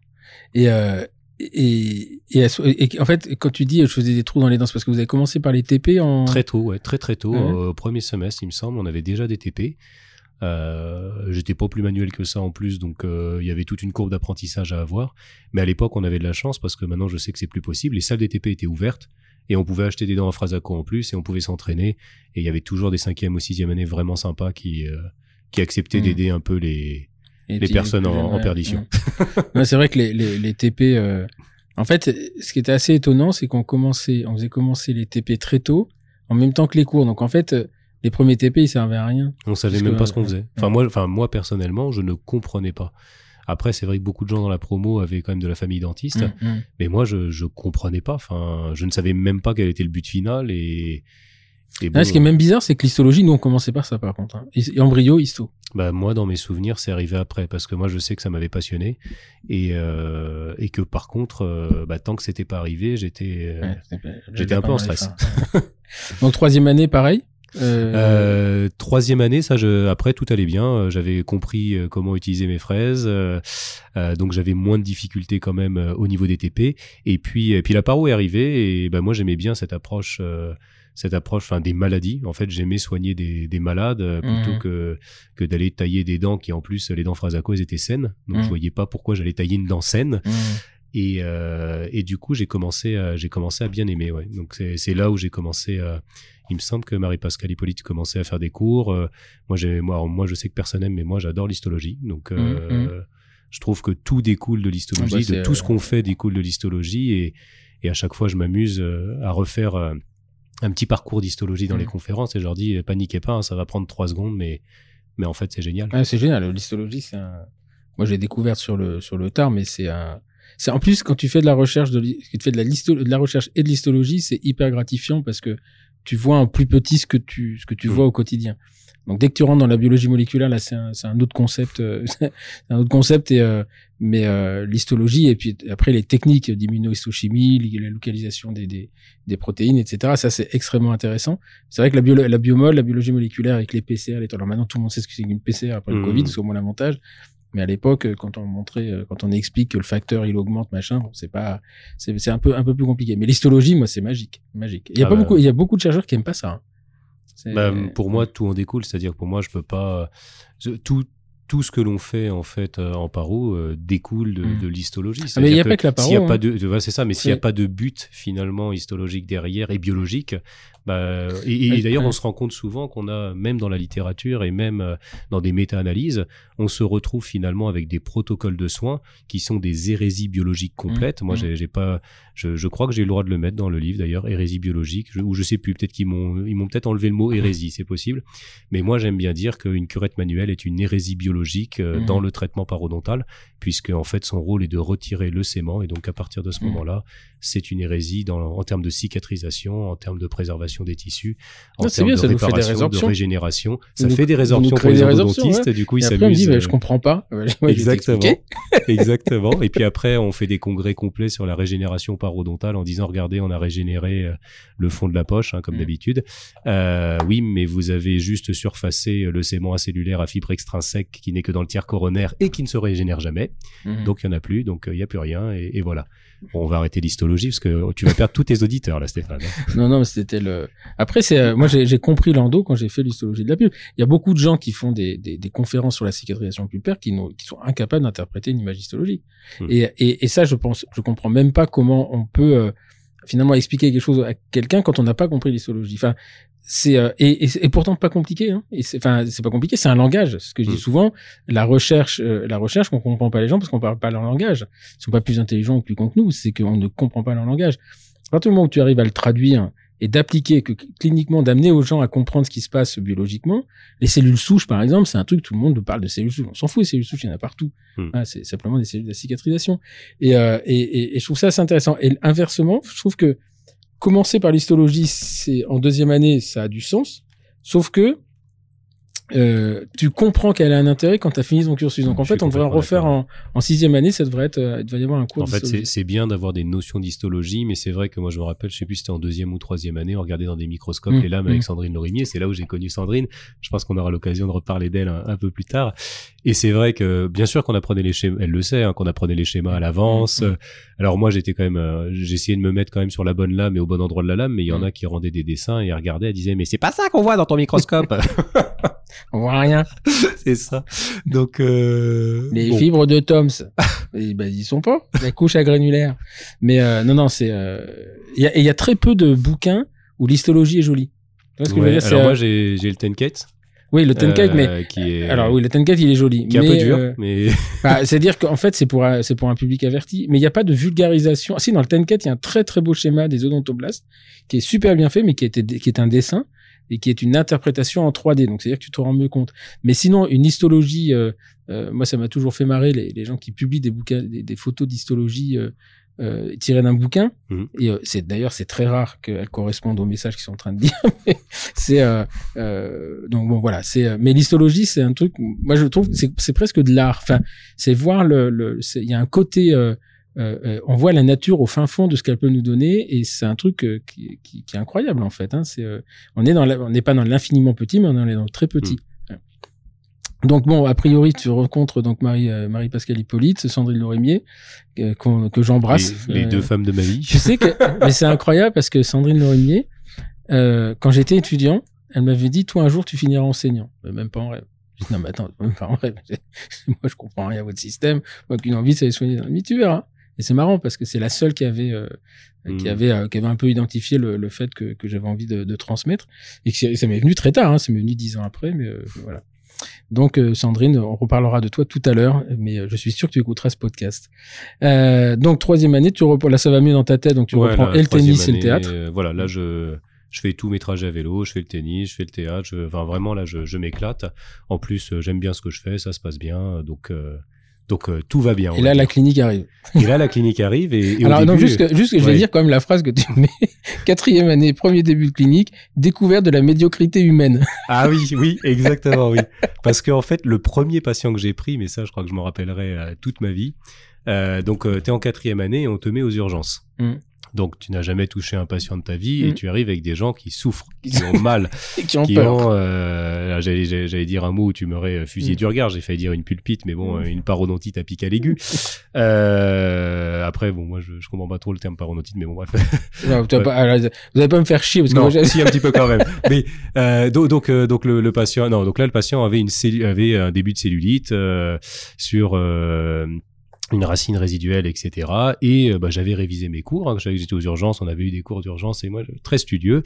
Et, euh, et, et, et- en fait, quand tu dis je faisais des trous dans les dents, parce que vous avez commencé par les TP en. Très tôt, ouais, très très tôt, Ouais. euh, au premier semestre, il me semble, on avait déjà des TP. Euh, J'étais pas plus manuel que ça en plus, donc euh, il y avait toute une courbe d'apprentissage à avoir. Mais à l'époque, on avait de la chance parce que maintenant, je sais que c'est plus possible. Les salles des TP étaient ouvertes et on pouvait acheter des dents à Frasaco en plus et on pouvait s'entraîner. Et il y avait toujours des cinquième ou sixième années vraiment sympas qui euh, qui acceptaient Mm. d'aider un peu les et les personnes en- perdition. ouais. C'est vrai que les, les, les TP. euh, En fait, ce qui était assez étonnant, c'est qu'on commençait, on faisait commencer les TP très tôt, en même temps que les cours. Donc en fait, euh, les premiers TP, ils servaient à rien. On savait même que- pas ce qu'on faisait. Enfin ouais. moi, enfin moi personnellement, je ne comprenais pas. Après, c'est vrai que beaucoup de gens dans la promo avaient quand même de la famille dentiste. Mm, mm. Mais moi, je, je comprenais pas. Enfin, je ne savais même pas quel était le but final. Et, et bon, Ouais, ce qui est même bizarre, c'est que l'histologie, nous, on commençait par ça, par contre. Hein. Et embryo, histo. bah, moi, dans mes souvenirs, c'est arrivé après. Parce que moi, je sais que ça m'avait passionné. Et, euh, et que par contre, euh, bah, tant que c'était pas arrivé, j'étais. euh, Ouais, J'étais un peu en stress. Donc troisième année, pareil. Euh, troisième année, ça, je, après tout allait bien. Euh, J'avais compris euh, comment utiliser mes fraises, euh, euh, donc j'avais moins de difficultés quand même au niveau des TP. Et puis, et puis la paro est arrivée et ben moi j'aimais bien cette approche, euh, cette approche, enfin des maladies. En fait, j'aimais soigner des, des malades euh, plutôt Mhm. que que d'aller tailler des dents qui en plus les dents Frasaco elles étaient saines. Donc Mhm. je voyais pas pourquoi j'allais tailler une dent saine. mm. Et, euh, et du coup, j'ai commencé, à, j'ai commencé à bien aimer. Ouais. Donc c'est, c'est là où j'ai commencé. À, il me semble que Marie-Pascale Hippolyte commençait à faire des cours. Euh, moi, j'ai, moi, moi, je sais que personne n'aime, mais moi, j'adore l'histologie. Donc, euh, je trouve que tout découle de l'histologie, bah, de tout ce euh, qu'on fait découle de l'histologie. Et, et à chaque fois, je m'amuse euh, à refaire euh, un petit parcours d'histologie dans les conférences. Et je leur dis, eh, paniquez pas, hein, ça va prendre trois secondes, mais, mais en fait, c'est génial. Ouais, c'est génial. L'histologie, c'est un. Moi, j'ai découvert sur le sur le tard, mais c'est un. C'est en plus quand tu fais de la recherche de, tu fais de la listo- de la recherche et de l'histologie, c'est hyper gratifiant parce que tu vois en plus petit ce que tu ce que tu Mm. vois au quotidien. Donc dès que tu rentres dans la biologie moléculaire, là, c'est un un autre concept, euh, un autre concept et euh, mais euh, l'histologie et puis après les techniques d'immunohistochimie, la localisation des, des des protéines, etc. Ça c'est extrêmement intéressant. C'est vrai que la, bio, la biomol, la biologie moléculaire avec les PCR, les alors maintenant tout le monde sait ce que c'est qu'une PCR après le Mhm. Covid, c'est au moins l'avantage. Mais à l'époque, euh, quand on montrait, euh, quand on explique que le facteur il augmente, machin, c'est pas, c'est c'est un peu un peu plus compliqué. Mais l'histologie, moi, c'est magique, magique. Il y a Ah pas bah. beaucoup, il y a beaucoup de chercheurs qui aiment pas ça. hein. Bah, pour moi, tout en découle. C'est-à-dire que pour moi, je peux pas. je- tout, tout ce que l'on fait en fait euh, en paro euh, découle de, Mm. de l'histologie. Ah, mais il y a pas que la paro, S'il y a hein. pas de, de- ouais, c'est ça. Mais s'il y a pas de but finalement histologique derrière et biologique, bah, et, et d'ailleurs, on se rend compte souvent qu'on a même dans la littérature et même euh, dans des méta-analyses, on se retrouve finalement avec des protocoles de soins qui sont des hérésies biologiques complètes. Moi, Mm. j'ai j'ai pas, je, je crois que j'ai le droit de le mettre dans le livre d'ailleurs, hérésie biologique, je, ou je sais plus, peut-être qu'ils m'ont, ils m'ont peut-être enlevé le mot hérésie, c'est possible. Mais moi, j'aime bien dire qu'une curette manuelle est une hérésie biologique euh, Mhm. dans le traitement parodontal, puisque en fait, son rôle est de retirer le sément, et donc à partir de ce Mhm. moment-là, c'est une hérésie dans, en termes de cicatrisation, en termes de préservation des tissus, en termes bien, de ça des réparation, de régénération. Ça nous- fait des résorptions pour les des endodontistes, du coup, ils s'amusent. bah, euh, je comprends pas. Ouais, je Exactement. Exactement. Et puis après, on fait des congrès complets sur la régénération parodontale en disant, regardez, on a régénéré euh, le fond de la poche, hein, comme Mm. d'habitude. Euh, oui, mais vous avez juste surfacé le sément acellulaire à fibre extrinsèque qui n'est que dans le tiers coronaire et qui ne se régénère jamais. Mhm. Donc, il n'y en a plus. Donc, euh, il n'y a plus rien. Et, et voilà. Bon, on va arrêter l'histologie parce que tu vas perdre tous tes auditeurs, là, Stéphane. hein. Non, non, mais c'était le. Après, c'est euh, moi j'ai compris l'endo quand j'ai fait l'histologie de la pulpe. Il y a beaucoup de gens qui font des, des, des conférences sur la cicatrisation pulpaire qui, qui sont incapables d'interpréter une image histologique. Hmm. Et, et, et ça, je pense, je comprends même pas comment on peut euh, finalement expliquer quelque chose à quelqu'un quand on n'a pas compris l'histologie. Enfin, c'est euh, et, et, et pourtant pas compliqué. Hein. Et c'est, enfin, c'est pas compliqué. C'est un langage. Ce que je dis Mm. souvent, la recherche, euh, la recherche, qu'on comprend pas les gens parce qu'on parle pas leur langage. Ils sont pas plus intelligents ou plus cons que nous. C'est qu'on ne comprend pas leur langage. À partir du moment où tu arrives à le traduire et d'appliquer que cliniquement, d'amener aux gens à comprendre ce qui se passe biologiquement, les cellules souches, par exemple, c'est un truc tout le monde parle de cellules souches. On s'en fout, les cellules souches, il y en a partout. Mm. Ah, c'est simplement des cellules de cicatrisation. Et, euh, et, et, et je trouve ça assez intéressant. Et inversement, je trouve que commencer par l'histologie, c'est en deuxième année, ça a du sens. Sauf que euh, tu comprends qu'elle a un intérêt quand tu as fini ton cursus. Donc en fait, on devrait en refaire en, en sixième année. Ça devrait être, euh, il devrait y avoir un cours En fait, c'est bien d'avoir des notions d'histologie, mais c'est vrai que moi, je me rappelle, je sais plus si c'était en deuxième ou troisième année, on regardait dans des microscopes Mm, les lames mm. avec Sandrine Lorimier. C'est là où j'ai connu Sandrine. Je pense qu'on aura l'occasion de reparler d'elle un, un peu plus tard. Et c'est vrai que, bien sûr, qu'on apprenait les schémas, elle le sait, hein, qu'on apprenait les schémas à l'avance. Mm, mm. Euh, Alors moi, j'étais quand même, euh, j'essayais de me mettre quand même sur la bonne lame et au bon endroit de la lame, mais il y en a qui rendaient des dessins et regardaient, elle disait, mais c'est pas ça qu'on voit dans ton microscope. On voit rien. c'est ça. Donc, euh, Les bon. fibres de Toms, eh ben, ils sont pas. La couche à granulaire. Mais euh, non, non, c'est. euh, Il y, a, et il y a très peu de bouquins où l'histologie est jolie. Tu vois ce que je veux dire alors moi, j'ai j'ai le Tenkate. Oui, le Tenkate, mais. qui est, Alors oui, le Tenkate, il est joli. qui est un mais, peu dur, euh, mais Bah, C'est-à-dire qu'en fait, c'est pour, un- c'est pour un public averti, mais il n'y a pas de vulgarisation. Ah, si, dans le Tenkate, il y a un très très beau schéma des odontoblastes qui est super bien fait, mais qui, était, qui est un dessin et qui est une interprétation en 3D. Donc, c'est-à-dire que tu te rends mieux compte. Mais sinon, une histologie, euh, euh, moi, ça m'a toujours fait marrer les, les gens qui publient des bouquins, des, des photos d'histologie euh, tirées d'un bouquin. Mhm. Et c'est d'ailleurs, c'est très rare qu'elles correspondent au message qu'ils sont en train de dire. C'est donc bon, voilà. C'est mais l'histologie, c'est un truc. Moi, je trouve que c'est presque de l'art. Enfin, c'est voir le, il y a un côté on voit la nature au fin fond de ce qu'elle peut nous donner et c'est un truc euh, qui, qui, qui est incroyable en fait hein. c'est euh, on est dans la- on n'est pas dans l'infiniment petit mais on est dans le très petit. Mm. donc bon a priori tu rencontres donc Marie euh, Marie Pascale Hippolyte Sandrine Lorimier euh, que j'embrasse les, les Euh, deux femmes de ma vie. je sais que mais c'est incroyable parce que Sandrine Lorimier euh, quand j'étais étudiant elle m'avait dit toi un jour tu finiras enseignant. Mais même pas en rêve. Non mais attends même pas en rêve. Moi je comprends rien à votre système. Moi qu'une envie c'est de soigner mais tu verras et c'est marrant parce que c'est la seule qui avait euh, qui Mm. avait euh, qui avait un peu identifié le, le fait que, que j'avais envie de, de transmettre et que ça m'est venu très tard hein, ça m'est venu dix ans après mais euh, voilà donc Sandrine on reparlera de toi tout à l'heure mais je suis sûr que tu écouteras ce podcast euh, donc troisième année tu reprends là ça va mieux dans ta tête donc tu Ouais, reprends et le tennis et le théâtre euh, voilà, là, je, je fais tous mes trajets à vélo, je fais le tennis, je fais le théâtre. Je, enfin, vraiment, là, je, je m'éclate. En plus, j'aime bien ce que je fais, ça se passe bien. Donc, euh, donc euh, tout va bien. et là la clinique arrive et là, la clinique arrive. Et, et au alors non début, juste que, juste que je vais dire quand même la phrase que tu mets quatrième année premier début de clinique découverte de la médiocrité humaine Ah oui, oui, exactement, oui. Parce qu'en fait, le premier patient que j'ai pris, mais ça, je crois que je m'en rappellerai euh, toute ma vie. Euh, donc, tu es en quatrième année et on te met aux urgences. Mm. Donc, tu n'as jamais touché un patient de ta vie et Mm. tu arrives avec des gens qui souffrent, qui ont mal, et qui ont qui peur ont, euh, j'allais, dire un mot où tu m'aurais euh, fusillé Mm. du regard. J'ai failli dire une pulpite, mais bon, Mm. euh, une parodontite à pic à l'aigu. Euh, après, bon, moi, je, je comprends pas trop le terme parodontite, mais bon, bref. Non, tu vas Ouais. pas- alors, vous allez pas me faire chier parce que non, moi, j'ai- si un petit peu quand même. Mais euh, donc donc, euh, donc le, le patient, non, donc là le patient avait une avait un début de cellulite euh, sur euh, une racine résiduelle, etc. Et euh, bah, j'avais révisé mes cours. Hein, j'étais aux urgences, on avait eu des cours d'urgence et moi je- très studieux.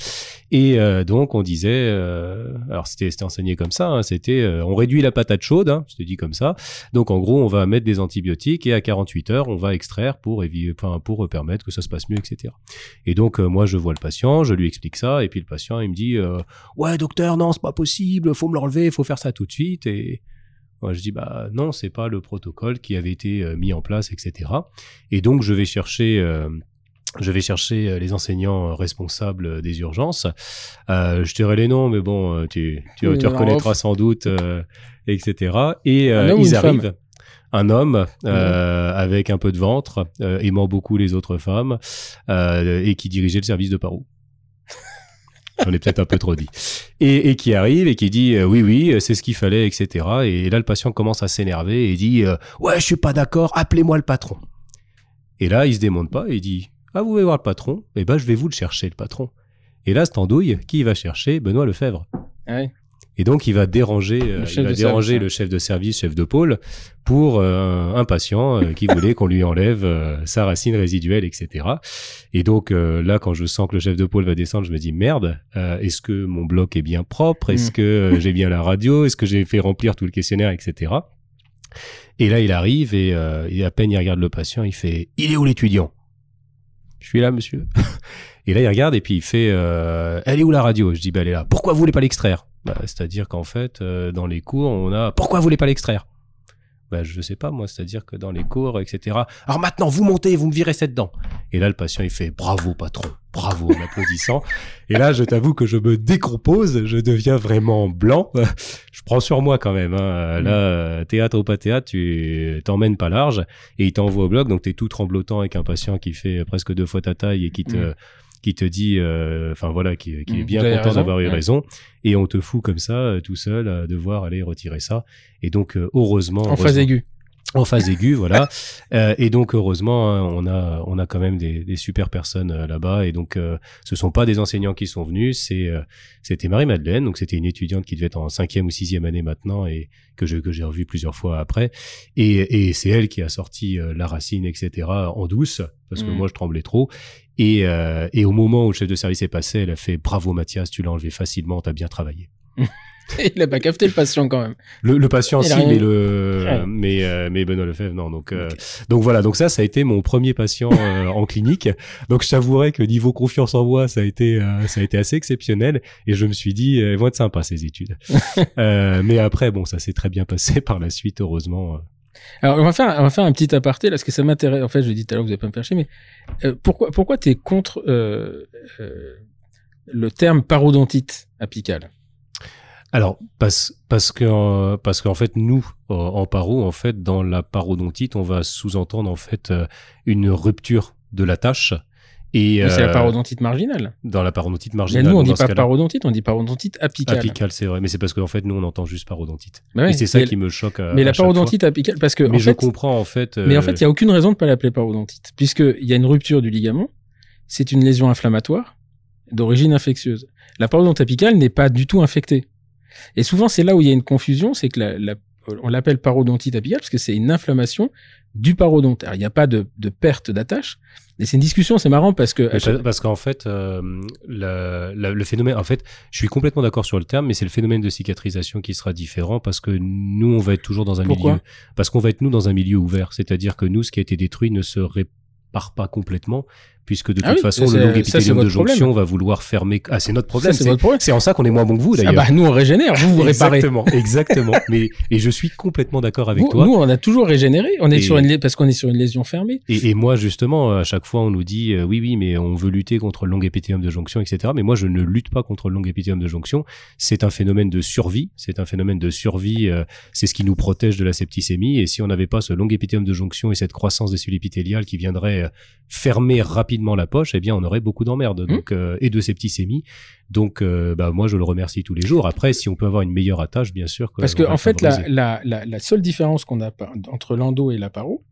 Et euh, donc on disait, euh, alors c'était enseigné comme ça, hein, c'était euh, on réduit la patate chaude, hein, c'était dit comme ça. Donc en gros on va mettre des antibiotiques et à 48 heures on va extraire pour enfin, pour permettre que ça se passe mieux, etc. Et donc euh, moi je vois le patient, je lui explique ça et puis le patient il me dit euh, ouais docteur non c'est pas possible, faut me l'enlever, faut faire ça tout de suite et moi, je dis bah non, c'est pas le protocole qui avait été euh, mis en place, etc. Et donc je vais chercher, euh, je vais chercher euh, les enseignants responsables des urgences. Euh, je dirai les noms, mais bon, tu, tu, en reconnaîtras sans doute, euh, etc. Et euh, homme ils femme arrivent. Un homme euh, avec un peu de ventre, aimant beaucoup les autres femmes, et qui dirigeait le service de paro. J'en ai peut-être un peu trop dit. Et, qui arrive et qui dit euh, oui, oui, euh, c'est ce qu'il fallait, etc. Et là, le patient commence à s'énerver et dit euh, ouais, je suis pas d'accord, appelez-moi le patron. Et là, il se démonte pas et il dit ah, vous voulez voir le patron Eh ben, je vais vous le chercher, le patron. Et là, cette andouille, qui va chercher Benoît Lefebvre. Ah ouais. Et donc, il va déranger, euh, chef il va déranger service, le chef de service, chef de pôle, pour euh, un patient euh, qui voulait qu'on lui enlève euh, sa racine résiduelle, etc. Et donc là, quand je sens que le chef de pôle va descendre, je me dis merde, est-ce que mon bloc est bien propre? Est-ce Mm. que j'ai bien la radio? Est-ce que j'ai fait remplir tout le questionnaire, etc. Et là, il arrive et, et à peine il regarde le patient, il fait « Il est où l'étudiant ?» Je suis là, monsieur. et là, il regarde et puis il fait Elle est où la radio ?» Je dis bah, « Elle est là. Pourquoi vous voulez pas l'extraire ?» Bah, C'est-à-dire qu'en fait, euh, dans les cours, on a « Pourquoi vous voulez pas l'extraire ?» bah, je sais pas moi, c'est-à-dire que dans les cours, etc. Alors maintenant, vous montez, vous me virez cette dent. Et là, le patient, il fait bravo patron, bravo en applaudissant. Et là, je t'avoue que je me décompose, je deviens vraiment blanc. je prends sur moi quand même. Hein. Là, théâtre ou pas théâtre, tu t'emmènes pas large et il t'envoie au bloc, donc t'es tout tremblotant avec un patient qui fait presque deux fois ta taille et qui te Mm. Qui te dit, euh, enfin voilà, qui, qui est Mm, bien content d'avoir eu Ouais. raison, et on te fout comme ça, euh, tout seul, à devoir aller retirer ça. Et donc, euh, heureusement, En phase aiguë. en phase aiguë, voilà. Euh, et donc heureusement, hein, on a on a quand même des, des super personnes euh, là-bas. Et donc euh, ce sont pas des enseignants qui sont venus, c'est euh, c'était Marie Madeleine. Donc c'était une étudiante qui devait être en cinquième ou sixième année maintenant et que je que j'ai revue plusieurs fois après. Et, et c'est elle qui a sorti euh, la racine, etc. en douce parce que Mm. moi je tremblais trop. Et euh, et au moment où le chef de service est passé, elle a fait bravo Mathias, tu l'as enlevé facilement, t'as bien travaillé. Il a pas capté le patient quand même. Le, le patient Il si, mais le Ouais. mais euh, mais Benoît Lefebvre non. Donc euh, donc voilà. Donc ça ça a été mon premier patient euh, en clinique. Donc je t'avouerai que niveau confiance en moi ça a été euh, ça a été assez exceptionnel et je me suis dit euh, elles vont être sympas ces études. euh, mais après bon ça s'est très bien passé par la suite heureusement. Alors on va faire on va faire un petit aparté parce que ça m'intéresse. En fait, je l'ai dit tout à l'heure, vous allez pas me faire mais euh, pourquoi pourquoi t'es contre euh, euh, le terme parodontite apicale Alors parce parce parce qu'en fait nous en, paro en fait dans la parodontite on va sous-entendre en fait une rupture de la tâche et C'est la euh, parodontite marginale. dans la parodontite Mais marginale. nous on dans dit pas parodontite, on dit parodontite apicale. Apicale, c'est vrai. Mais c'est parce qu'en fait, nous, on entend juste parodontite. Bah ouais, et c'est ça mais- qui me choque. à- Mais à la fois. parodontite apicale parce que Mais en je fait, comprends, en fait. Mais en euh, fait, il y a aucune raison de pas l'appeler parodontite, puisqu'il y a une rupture du ligament. C'est une lésion inflammatoire d'origine infectieuse. La parodontite apicale n'est pas du tout infectée. Et souvent, c'est là où il y a une confusion, c'est que la, la- on l'appelle parodontite apicale parce que c'est une inflammation du parodonte. Alors, il n'y a pas de, de perte d'attache. Et c'est une discussion, c'est marrant parce que parce qu'en fait, euh, le phénomène, en fait, je suis complètement d'accord sur le terme, mais c'est le phénomène de cicatrisation qui sera différent parce que nous, on va être toujours dans un Pourquoi milieu, parce qu'on va être nous dans un milieu ouvert, c'est-à-dire que nous, ce qui a été détruit ne se répare pas complètement, puisque de toute Ah oui, façon, le long épithélium de problème. jonction va vouloir fermer. Ah, c'est notre problème. c'est en ça qu'on est moins bon que vous, Ah d'ailleurs. bah, nous, on régénère, vous, vous réparez. Exactement, exactement. mais et je suis complètement d'accord avec Vous- toi. nous, on a toujours régénéré. On est Et- sur une, parce qu'on est sur une lésion fermée. Et, et moi, justement, à chaque fois, on nous dit euh, oui, oui, mais on veut lutter contre le long épithélium de jonction, etc. Mais moi, je ne lutte pas contre le long épithélium de jonction. C'est un phénomène de survie. C'est un phénomène de survie. euh, c'est ce qui nous protège de la septicémie. Et si on n'avait pas ce long épithélium de jonction et cette croissance des cellules épithéliales qui viendrait euh, fermer rapidement la poche, eh bien, on aurait beaucoup d'emmerdes. Donc, euh, et de septicémie. Donc, euh, bah, moi, je le remercie tous les jours. Après, si on peut avoir une meilleure attache, bien sûr. Parce que en fait, la, la, la, la seule différence qu'on a entre l'endo et la paro,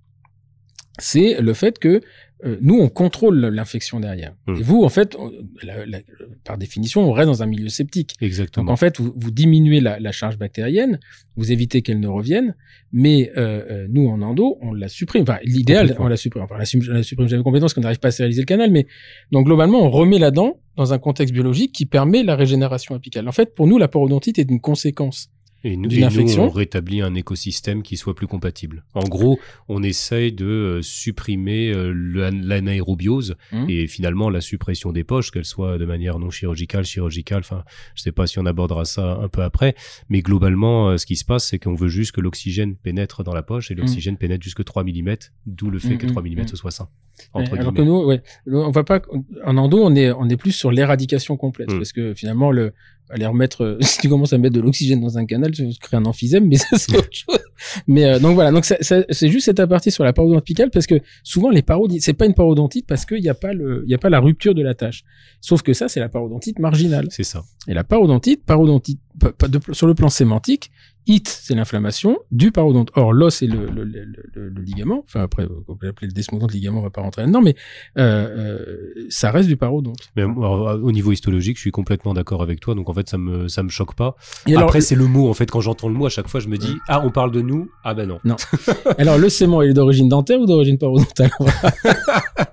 c'est le fait que euh, nous, on contrôle l'infection derrière. Hmm. Et vous, en fait, on- la- la- par définition, on reste dans un milieu septique. Exactement. Donc en fait, vous, vous diminuez la, la charge bactérienne, vous évitez qu'elle ne revienne, mais euh, euh, nous, en endo, on la supprime. Enfin, l'idéal, on la supprime. Enfin, on la, su- on la supprime jamais complètement parce qu'on n'arrive pas à stériliser le canal, mais donc globalement, on remet la dent dans un contexte biologique qui permet la régénération apicale. En fait, pour nous, la parodontite est une conséquence Et nous, d'une et nous, on rétablit un écosystème qui soit plus compatible. En gros, on essaye de euh, supprimer euh, l'anaérobiose Mhm. et finalement la suppression des poches, qu'elles soient de manière non chirurgicale, chirurgicale. Enfin, je sais pas si on abordera ça un peu après, mais globalement, euh, ce qui se passe, c'est qu'on veut juste que l'oxygène pénètre dans la poche et l'oxygène pénètre jusque 3 mm, d'où le fait que Mhm, 3 mm ce soit sain. Entre alors que guillemets. nous, ouais, on va pas en endo, on est on est plus sur l'éradication complète parce que finalement le aller remettre euh, si tu commences à mettre de l'oxygène dans un canal, tu crées un emphysème, mais ça c'est autre chose. Mais euh, donc voilà, donc ça, ça- c'est juste cette aparté sur la parodontite parce que souvent les parodontites, c'est pas une parodontite parce qu'il n'y a pas le il y a pas la rupture de la tâche. Sauf que ça c'est la parodontite marginale. C'est ça. Et la parodontite, parodontite pa- pa- de- sur le plan sémantique, It, c'est l'inflammation du parodonte. Or, l'os et le, le, le, le, le ligament, enfin après, on peut l'appeler le desmodonte ligament, on va pas rentrer là-dedans, mais euh, euh, ça reste du parodonte. Mais alors, au niveau histologique, je suis complètement d'accord avec toi. Donc en fait, ça me ça me choque pas. Et Après, c'est le mot. En fait, quand j'entends le mot, à chaque fois, je me dis ah, on parle de nous? Ah ben non. alors le sément, il est d'origine dentaire ou d'origine parodontale?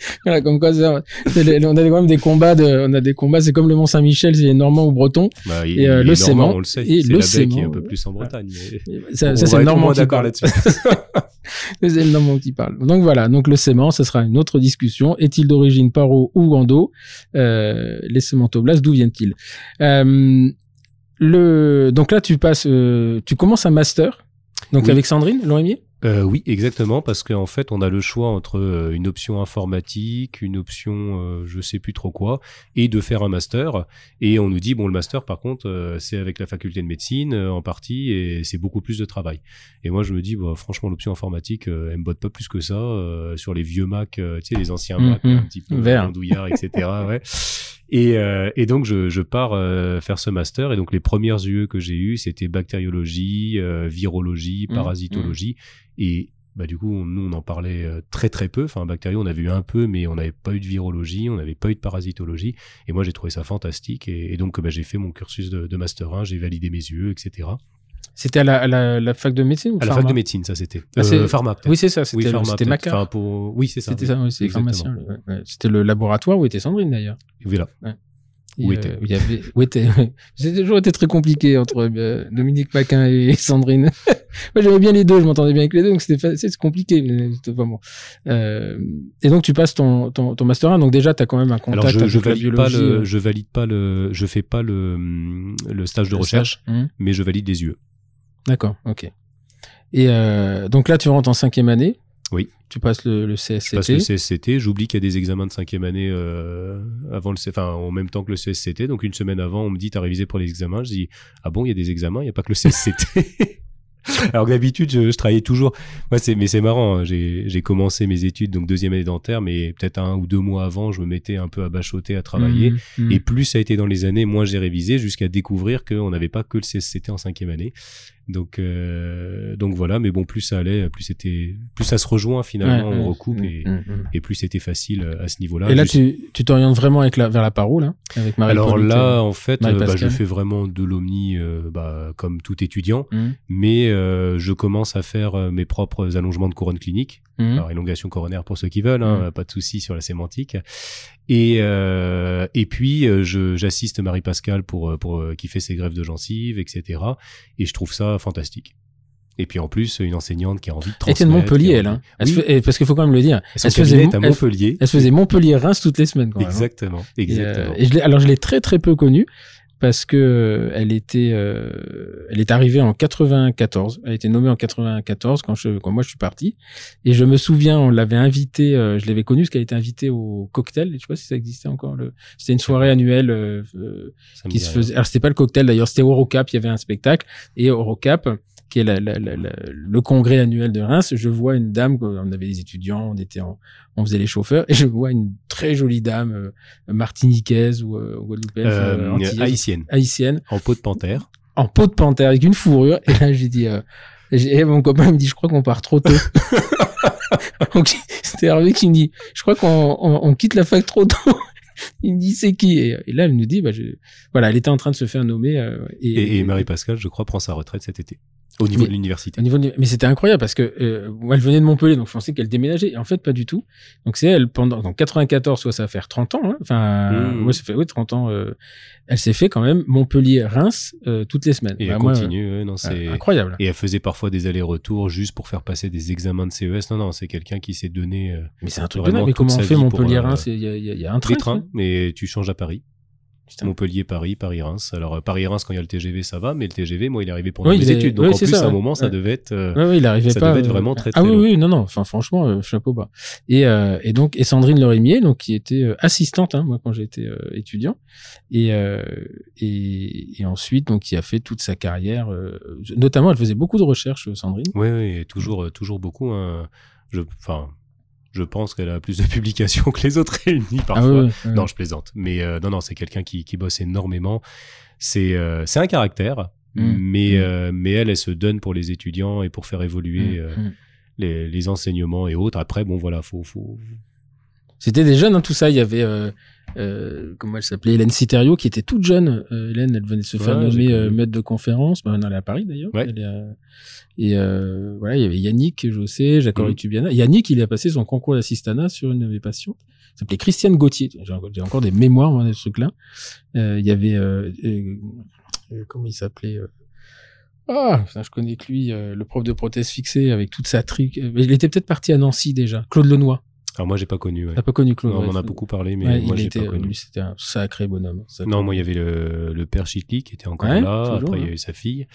Voilà, comme quoi, les- on a quand même des combats de, on a des combats. C'est comme le Mont Saint-Michel, c'est normand ou breton. Bah, il, Et, euh, le sément, on le sait. et C'est le la baie qui est un peu plus en Bretagne. mais- Ça, on ça, c'est le normand qui d'accord parle. là-dessus. C'est le normand qui parle. Donc voilà, donc le sément, ça sera une autre discussion. Est-il d'origine paro ou endo euh, Les sémentoblastes, d'où viennent-ils? Euh, le, Donc là, tu passes, euh, tu commences un master. Donc Oui. avec Sandrine Lorimier Euh, oui, exactement, parce qu'en fait, on a le choix entre euh, une option informatique, une option euh, je sais plus trop quoi, et de faire un master. Et on nous dit bon, le master, par contre, euh, c'est avec la faculté de médecine euh, en partie, et c'est beaucoup plus de travail. Et moi, je me dis, bah, franchement, l'option informatique, euh, elle me botte pas plus que ça euh, sur les vieux Mac, euh, tu sais, les anciens Mac, Mhm. un petit peu Vert. etc. ouais. Et, euh, et donc je, je pars euh, faire ce master. Et donc les premières UE que j'ai eues c'était bactériologie, euh, virologie, Mhm, parasitologie. Et bah du coup on- nous on en parlait très très peu. Enfin bactéries on avait eu un peu mais on n'avait pas eu de virologie, on n'avait pas eu de parasitologie. Et moi j'ai trouvé ça fantastique. Et, et donc bah, j'ai fait mon cursus de, de master 1, j'ai validé mes UE etc. C'était à la, à la, la fac de médecine ou À la fac de médecine ça c'était. Ah, Euh, pharma. Oui, c'est ça. C'était Oui, c'était. Macar. Enfin, pour... Oui c'est ça. C'était ça, oui, pharmacien. ouais, ouais. C'était le laboratoire où était Sandrine d'ailleurs. Voilà. Et, Où euh, était il y avait, où était, C'était toujours été très compliqué entre euh, Dominique Paquin et Sandrine. Moi, j'aimais bien les deux, je m'entendais bien avec les deux, donc c'était compliqué, mais. Euh, et donc, tu passes ton, ton, ton master 1, donc déjà, tu as quand même un contact Alors je, avec je la valide pas le, euh, je valide pas le, je fais pas le, le stage de le recherche, stage. Hum, mais je valide les UE. D'accord, ok. Et euh, donc là, tu rentres en cinquième année. Oui. Tu passes le, le Je passe CSCT. le CSCT, j'oublie qu'il y a des examens de cinquième année euh, avant le, enfin en même temps que le CSCT. Donc une semaine avant, on me dit t'as révisé pour les examens. Je dis ah bon, il y a des examens, il y a pas que le CSCT. Alors que d'habitude, je, je travaillais toujours. Moi, c'est mais c'est marrant. hein, J'ai commencé mes études donc deuxième année dentaire, mais peut-être un ou deux mois avant, je me mettais un peu à bachoter à travailler. Hum, hum. Et plus ça a été dans les années, moins j'ai révisé jusqu'à découvrir qu'on n'avait pas que le CSCT en cinquième année. Donc, euh, donc voilà. Mais bon, plus ça allait, plus c'était, plus ça se rejoint finalement, Ouais, on recoupe et, hum, hum. et plus c'était facile euh, à ce niveau-là. Et là, Juste- tu tu t'orientes vraiment avec la, vers la paro, là, avec Marie alors là, en fait, euh, bah, je fais vraiment de l'omni, euh, bah, comme tout étudiant, mais euh, je commence à faire euh, mes propres allongements de couronne clinique. Hum. Alors, élongation coronaire pour ceux qui veulent, hein, Mm. pas de souci sur la sémantique. Et, euh, et puis, euh, je, j'assiste Marie Pascal pour, euh, pour, euh, qui fait ses greffes de gencives, etc. Et je trouve ça fantastique. Et puis en plus, une enseignante qui a envie de Elle transmettre. était de Montpellier, elle. Hein. Elle Oui, fait- et parce qu'il faut quand même le dire. elle faisait à elle- Montpellier. Elle se faisait Montpellier-Reims toutes les semaines. Quand même, hein. Exactement, Et, euh, exactement. Et, je l'ai- alors je l'ai très très peu connue parce que euh, elle était, euh, elle est arrivée en 94. Elle a été nommée en 94 quand je, quand moi je suis parti. Et je me souviens, on l'avait invitée, euh, je l'avais connue parce qu'elle était invitée au cocktail. Je sais pas si ça existait encore. Le, c'était une soirée annuelle euh, euh, qui se faisait. Alors c'était pas le cocktail d'ailleurs, c'était Eurocap. Il y avait un spectacle et Eurocap qui est la- la- la- le congrès annuel de Reims, je vois une dame, on avait des étudiants, on était en, on faisait les chauffeurs, et je vois une très jolie dame euh, martiniquaise ou euh, guadeloupéenne, Euh, antillaise, haïtienne, haïtienne, en peau de panthère. en peau de panthère avec une fourrure. Et là, j'ai dit, euh, et mon copain me dit, je crois qu'on part trop tôt. Donc, C'était Hervé qui me dit, je crois qu'on on, on quitte la fac trop tôt. Il me dit, c'est qui? Et, et là, elle nous dit, bah, je... voilà, elle était en train de se faire nommer. euh, Et, et Marie Pascal, je crois, prend sa retraite cet été. Au niveau Mais- de l'université. Au niveau de- Mais c'était incroyable parce que euh, elle venait de Montpellier, donc je pensais qu'elle déménageait. Et en fait, pas du tout. Donc c'est elle pendant donc 94, soit ça va faire 30 ans. Hein. Enfin, Mmh. moi ça fait oui 30 ans. euh, elle s'est fait quand même Montpellier-Reims euh, toutes les semaines. Et Bah, elle moi, continue, non, euh, c'est... incroyable. Et elle faisait parfois des allers-retours juste pour faire passer des examens de CES. Non, non, c'est quelqu'un qui s'est donné Mais c'est un truc de. Mais comment on fait Montpellier-Reims euh, Il y, y y a un train. des trains, quoi. mais tu changes à Paris. Putain. Montpellier, Paris, Paris-Reims. Alors euh, Paris-Reims, quand il y a le TGV, ça va, mais le TGV, moi, il est arrivé pendant Oui, mes il est- études. Donc oui, en plus, ça, à un ouais. moment, ça Ouais. devait être... euh, Ouais, ouais, il arrivait ça pas. devait être euh, vraiment très, Ah très oui, long. oui, non, non. Enfin, franchement, euh, chapeau bas. Et euh, et donc et Sandrine Lorimier, donc qui était assistante, hein, moi quand j'étais étudiant, et, et et ensuite donc qui a fait toute sa carrière. notamment, elle faisait beaucoup de recherches, Sandrine. Oui, oui, toujours, toujours beaucoup. hein. Je, enfin, je pense qu'elle a plus de publications que les autres réunies parfois. Ah oui. Non, je plaisante. Mais euh, non, non, c'est quelqu'un qui, qui bosse énormément. C'est euh, un caractère. Mm. Mais, Mm. euh, mais elle, elle se donne pour les étudiants et pour faire évoluer Mm. les, les enseignements et autres. Après, bon, voilà, faut, faut... C'était des jeunes, hein, tout ça. Il y avait, euh, euh, comment elle s'appelait, Hélène Citerio, qui était toute jeune. Euh, Hélène, elle venait de se faire Ouais, nommer euh, maître de conférence. Ben, elle est à Paris d'ailleurs. Ouais. À- Et euh, voilà, il y avait Yannick Jossé, Jacques Mhm. Tubiana. Yannick, il a passé son concours d'assistanat sur une de mes patientes. Il s'appelait Christiane Gauthier. J'ai encore, des mémoires moi, de ce truc-là. Euh, il y avait, euh, euh, euh, comment il s'appelait euh, Ah, putain, je connais que lui, euh, le prof de prothèse fixée avec toute sa trique. Euh, Il était peut-être parti à Nancy déjà. Claude Lenoir. Alors moi, j'ai pas connu. Ouais. T'as pas connu Claude Non, on en a beaucoup parlé, mais Ouais, moi, j'ai pas connu. lui, c'était un sacré bonhomme. Sacré Non, moi, il y avait le, le père Chitli qui était encore Ouais, là. toujours, Après, il y hein. a eu sa fille.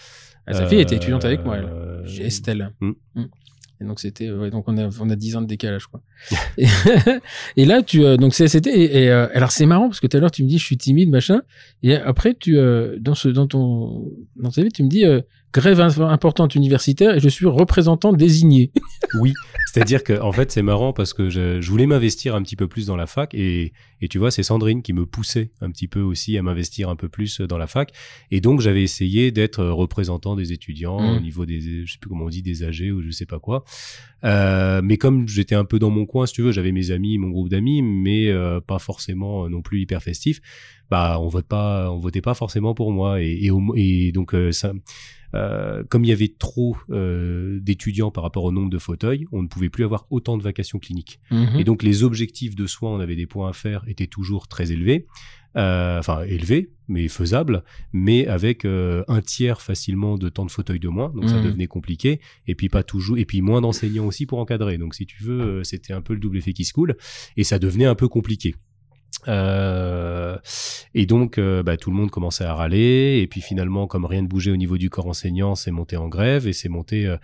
Ah, sa fille était étudiante avec moi, Euh, elle. Estelle. Mm. Mm. Et donc c'était, ouais, donc on a, on a 10 ans de décalage, quoi. et, et là, tu, euh, donc c'est, c'était, et, et, euh, alors c'est marrant parce que tout à l'heure tu me dis je suis timide, machin, et après tu, euh, dans ce, dans ton, dans ta vie, tu me dis euh, grève importante universitaire et je suis représentant désigné. Oui, c'est-à-dire que en fait c'est marrant parce que je, je voulais m'investir un petit peu plus dans la fac et, et tu vois c'est Sandrine qui me poussait un petit peu aussi à m'investir un peu plus dans la fac et donc j'avais essayé d'être représentant des étudiants Mm. au niveau des je sais plus comment on dit des âgés ou je sais pas quoi Euh, mais comme j'étais un peu dans mon coin si tu veux j'avais mes amis mon groupe d'amis mais euh, pas forcément non plus hyper festif bah on vote pas on votait pas forcément pour moi et, et, au- et donc euh, ça euh, comme il y avait trop euh, d'étudiants par rapport au nombre de fauteuils, on ne pouvait plus avoir autant de vacations cliniques. Mhm. Et donc les objectifs de soins, on avait des points à faire, étaient toujours très élevés. Euh, enfin élevés, mais faisables, mais avec un tiers facilement de temps de fauteuil de moins, donc ça Mhm. devenait compliqué. Et puis pas toujours, et puis moins d'enseignants aussi pour encadrer. Donc si tu veux, c'était un peu le double effet qui se coule, et ça devenait un peu compliqué. Euh, et donc, euh, bah, tout le monde commençait à râler. Et puis finalement, comme rien ne bougeait au niveau du corps enseignant, c'est monté en grève et c'est monté, euh,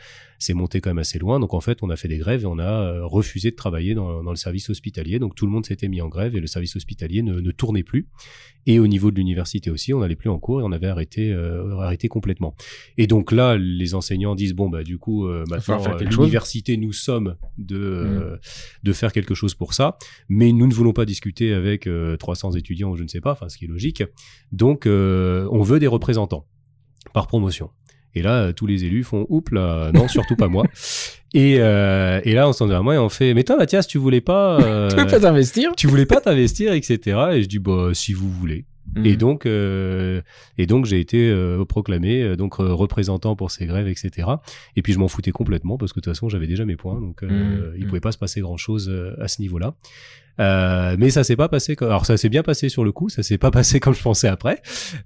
c'est monté quand même assez loin. Donc en fait, on a fait des grèves et on a euh, refusé de travailler dans, dans le service hospitalier. Donc tout le monde s'était mis en grève et le service hospitalier ne, ne tournait plus. Et au niveau de l'université aussi, on n'allait plus en cours et on avait arrêté, euh, arrêté complètement. Et donc là, les enseignants disent bon bah du coup, euh, maintenant euh, l'université nous sommes de euh, de faire quelque chose pour ça, mais nous ne voulons pas discuter avec euh, 300 étudiants ou je ne sais pas, enfin ce qui est logique. Donc on veut des représentants par promotion. Et là, euh, tous les élus font oups là, non surtout pas moi. Et, euh, et là, on s'en à moi et on fait mais toi Mathias, tu voulais pas, euh, Tu veux pas t'investir? tu voulais pas t'investir, etc. Et je dis bah si vous voulez. Et Mhm. donc, euh, et donc j'ai été euh, proclamé euh, donc euh, représentant pour ces grèves, etc. Et puis je m'en foutais complètement parce que de toute façon j'avais déjà mes points, donc euh, Mhm. il pouvait pas se passer grand chose à ce niveau-là. Euh, mais ça s'est pas passé. Comme... Alors ça s'est bien passé sur le coup, ça s'est pas passé comme je pensais après,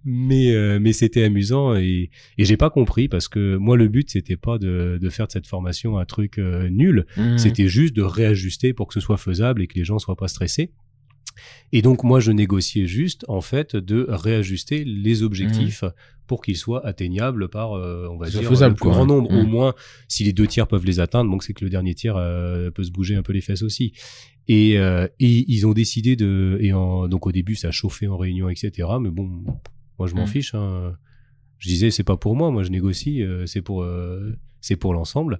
mais euh, mais c'était amusant et et j'ai pas compris parce que moi le but c'était pas de de faire de cette formation un truc euh, nul, Mhm. c'était juste de réajuster pour que ce soit faisable et que les gens soient pas stressés. Et donc moi je négociais juste en fait de réajuster les objectifs pour qu'ils soient atteignables par euh, on va Mmh. Dire faisable, le plus quoi. grand nombre au moins si les deux tiers peuvent les atteindre donc c'est que le dernier tiers euh, peut se bouger un peu les fesses aussi et, euh, et ils ont décidé de et en, donc au début ça chauffait en réunion etc mais bon moi je m'en Mm. fiche hein. je disais c'est pas pour moi moi je négocie euh, c'est pour c'est pour l'ensemble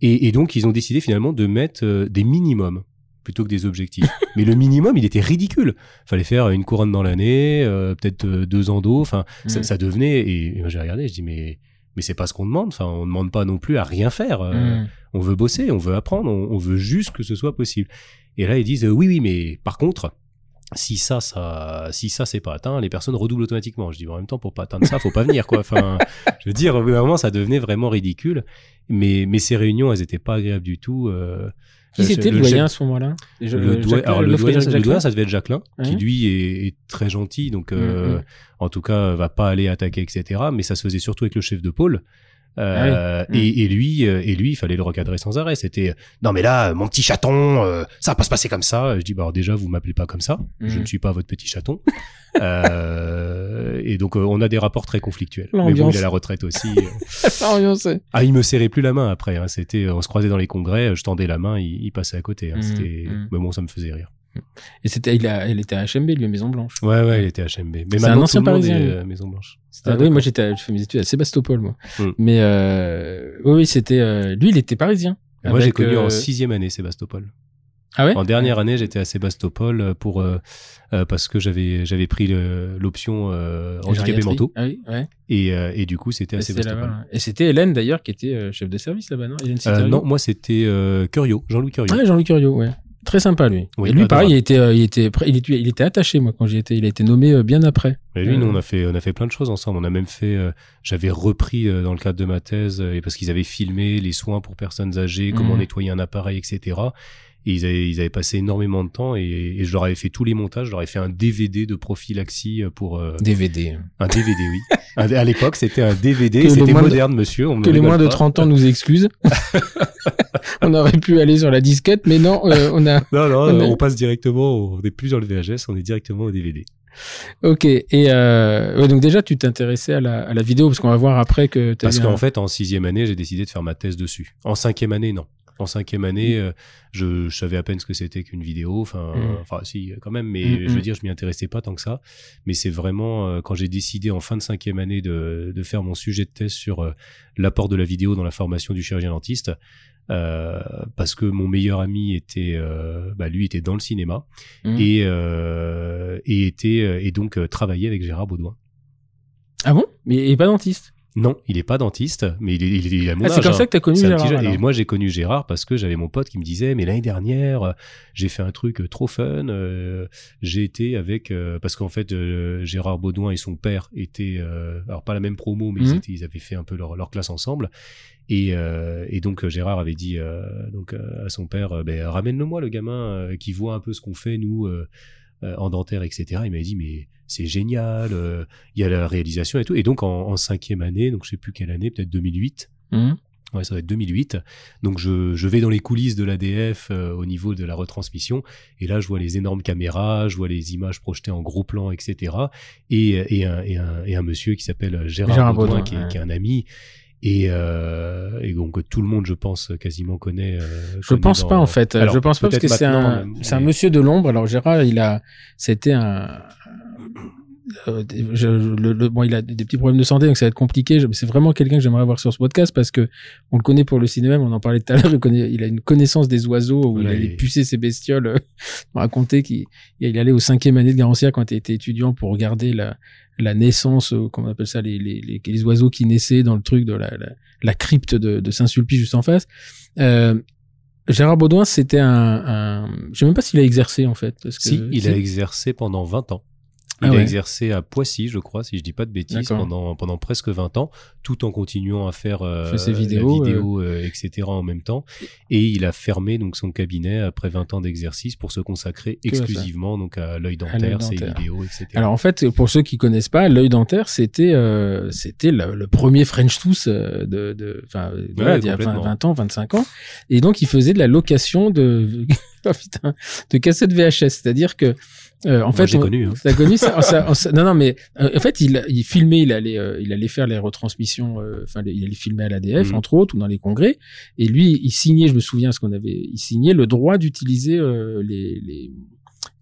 et, et donc ils ont décidé finalement de mettre des minimums plutôt que des objectifs. Mais le minimum, il était ridicule. Fallait faire une couronne dans l'année, euh, peut-être euh, deux ans d'eau. Enfin, ça, ça devenait. Et, moi, j'ai regardé, je dis mais mais c'est pas ce qu'on demande. Enfin, on demande pas non plus à rien faire. Euh, Mhm. On veut bosser, on veut apprendre, on, on veut juste que ce soit possible. Et là, ils disent euh, oui, oui, mais par contre. Si ça, ça, si ça c'est pas atteint, les personnes redoublent automatiquement. Je dis en même temps pour pas atteindre ça, faut pas venir quoi. Enfin, je veux dire, au bout d'un moment, ça devenait vraiment ridicule. Mais mais ces réunions, elles étaient pas agréables du tout. Euh, Qui c'était le chef- doyen à ce moment-là? Le, doyen, alors le, doyen, Frédéric le Jacquelin doyen, ça devait être Jacqueline, qui lui est, est très gentil, donc euh, Mm, mm. en tout cas va pas aller attaquer, etc. Mais ça se faisait surtout avec le chef de pôle. Euh, Ah et, et lui, euh, et lui, il fallait le recadrer sans arrêt. C'était euh, non mais là, mon petit chaton, euh, ça va pas se passer comme ça. Je dis bah alors déjà, vous m'appelez pas comme ça. Je Mm. ne suis pas votre petit chaton. Euh, et donc on a des rapports très conflictuels. Mais bon, il est à la retraite aussi. Ah, il me serrait plus la main après. Hein. C'était, on se croisait dans les congrès, je tendais la main, il, il passait à côté. Hein. Mm, C'était, mm. mais bon, ça me faisait rire. Et c'était, il a, elle était à HMB, lui, à Maison Blanche. Ouais, ouais, il était HMB. Mais C'est un ancien Parisien, est, euh, Maison Blanche. Ah, oui, moi j'étais, fait mes études à Sébastopol, moi. Mm. Mais euh, oui, c'était, euh, lui, il était parisien. Moi, j'ai connu en sixième année Sébastopol. Ah ouais? En dernière année, j'étais à Sébastopol pour euh, euh, parce que j'avais j'avais pris l'option euh, handicapés mentaux Ah oui, ouais. et, et du coup c'était à Sébastopol. ouais. Et c'était Hélène d'ailleurs qui était chef de service là-bas, non? Hélène non, moi c'était Curio, Jean-Louis Curio. Ouais, Jean-Luc Curio, ouais. Très sympa lui. Oui, et lui, pareil, il était, euh, il était, il était, il était attaché moi quand j'y étais. Il a été nommé euh, bien après. Et lui, nous, Euh. on a fait, on a fait plein de choses ensemble. On a même fait, euh, j'avais repris euh, dans le cadre de ma thèse, euh, et parce qu'ils avaient filmé les soins pour personnes âgées, comment Mhm. nettoyer un appareil, etc. Et ils avaient, ils avaient passé énormément de temps, et, et je leur avais fait tous les montages. Je leur avais fait un DVD de prophylaxie pour euh, DVD. un DVD, oui. Un- à l'époque, c'était un DVD. C'était de- moderne, monsieur. On Que les moins de pas. 30 ans nous excusent. on aurait pu aller sur la disquette, mais non, euh, on a. Non, non, On passe directement. au- On n'est plus dans le VHS, on est directement au DVD. Ok. Et euh, ouais, donc déjà, tu t'intéressais à la, à la vidéo parce qu'on va voir après que tu Parce qu'en fait, en sixième année, j'ai décidé de faire ma thèse dessus. En cinquième année, non. En cinquième année, euh, je, je savais à peine ce que c'était qu'une vidéo. Enfin, Mm. enfin, si, quand même. Mais Mm, je veux mm. dire, je m'y intéressais pas tant que ça. Mais c'est vraiment euh, quand j'ai décidé en fin de cinquième année de, de faire mon sujet de thèse sur euh, l'apport de la vidéo dans la formation du chirurgien dentiste. euh, parce que mon meilleur ami était, bah, lui était dans le cinéma Mm. et, et était et donc travaillait avec Gérard Baudouin. Ah bon? Mais est pas dentiste? Non, il est pas dentiste, mais il est, il est- il a mon Ah, c'est comme hein. ça que t'as connu C'est un Gérard. Et moi, j'ai connu Gérard parce que j'avais mon pote qui me disait, mais l'année dernière, j'ai fait un truc euh, trop fun. euh, j'ai été avec euh, parce qu'en fait, euh, Gérard Baudouin et son père étaient, alors pas la même promo, mais ils, Mhm. étaient, ils avaient fait un peu leur, leur classe ensemble. Et, et donc Gérard avait dit donc à son père, ben, ramène-le-moi le gamin qui voit un peu ce qu'on fait nous en dentaire, etc. Il m'avait dit mais c'est génial, euh, il y a la réalisation et tout. Et donc en, en cinquième année, donc je sais plus quelle année, peut-être 2008. Mhm. Ouais, ça va être 2008. Donc je, je vais dans les coulisses de l'ADF euh, au niveau de la retransmission et là je vois les énormes caméras, je vois les images projetées en gros plan, etc. Et, et, un, et, un, et un monsieur qui s'appelle Gérard, Gérard Baudouin, Baudouin, qui, est, ouais. qui est un ami. Et, euh, et donc tout le monde, je pense, quasiment connaît. euh, Je connaît pense dans- pas en fait. Alors, je pense pas parce que c'est un, mais- un monsieur de l'ombre. Alors Gérard, il a, c'était un, euh, je- le, le- bon, il a des petits problèmes de santé, donc ça va être compliqué. C'est vraiment quelqu'un que j'aimerais avoir sur ce podcast parce que on le connaît pour le cinéma, on en parlait tout à l'heure. Il, a une connaissance des oiseaux où Voilà, il allait il- pucer ses bestioles. euh, m'a raconté qu'il il allait au cinquième année de Garancia quand il était étudiant pour regarder la, la naissance, euh, comment on appelle ça, les, les, les, les oiseaux qui naissaient dans le truc de la, la, la crypte de, de Saint-Sulpice juste en face. Euh, Gérard Baudouin, c'était un, un... Je sais même pas s'il a exercé en fait. Parce que... Si, il a exercé pendant 20 ans. Il Ah a ouais. exercé à Poissy, je crois, si je dis pas de bêtises, pendant, pendant presque 20 ans, tout en continuant à faire euh, ses la vidéos, vidéo, euh, etc. en même temps. Et il a fermé donc son cabinet après 20 ans d'exercice pour se consacrer exclusivement donc à l'œil À dentaire, ses dentaire. vidéos, etc. Alors en fait, pour ceux qui connaissent pas, l'œil dentaire, c'était euh, c'était le, le premier French Tooth euh, de, de, euh, voilà, d'il y a 20, complètement. 20 ans, 25 ans. Et donc il faisait de la location de, oh, putain, de cassettes VHS, c'est-à-dire que euh, en Moi, fait, j'ai connu. hein. T'as connu ça, ça- ça- Non, non, mais euh, en fait, il, il filmait, il allait, euh, il allait faire les retransmissions, euh, enfin, il allait filmer à l'ADF, Mhm. entre autres, ou dans les congrès. Et lui, il signait, je me souviens, ce qu'on avait, il signait le droit d'utiliser euh, les, les,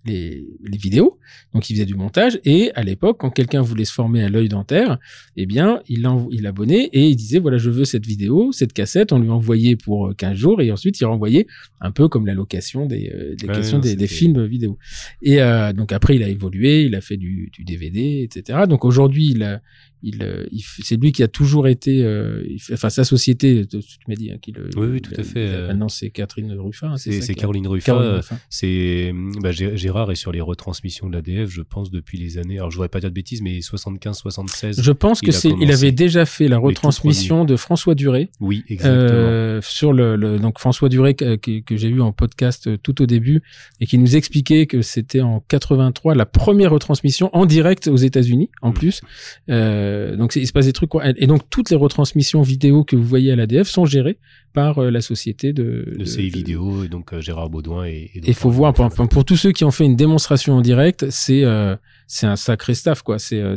les, les vidéos. Donc, il faisait du montage. Et à l'époque, quand quelqu'un voulait se former à l'œil dentaire, eh bien, il, il abonnait et il disait, voilà, je veux cette vidéo, cette cassette. On lui envoyait pour euh, 15 jours et ensuite, il renvoyait un peu comme la location des, euh, des Ouais, questions non, des, films vidéo. Et euh, donc après, il a évolué, il a fait du, du DVD, etc. Donc aujourd'hui, il a, il, euh, il c'est lui qui a toujours été, euh, il enfin sa société, tu tu m'as dit, hein, qu'il, Oui, oui, tout à fait, euh, Maintenant, c'est Catherine Ruffin. C'est ça c'est qui a- Caroline Ruffin. Euh. C'est bah, Gé- Gérard est sur les retransmissions de l'ADF, je pense depuis les années. Alors je voudrais pas dire de bêtises, mais 75, 76. Je pense que c'est, il avait déjà fait la retransmission de François Duré. Oui, exactement. Euh, sur le, le- donc François Duré que, j'ai eu en podcast euh, tout au début et qui nous expliquait que c'était en 83 la première retransmission en direct aux États-Unis en Mm. plus. Euh, donc c'est- il se passe des trucs quoi. Et donc toutes les retransmissions vidéo que vous voyez à l'ADF sont gérées par euh, la société de de ces vidéos, et donc euh, Gérard Baudouin et. Il faut voir pour, tous ceux qui ont fait une démonstration en direct, c'est euh, c'est un sacré staff quoi. C'est euh,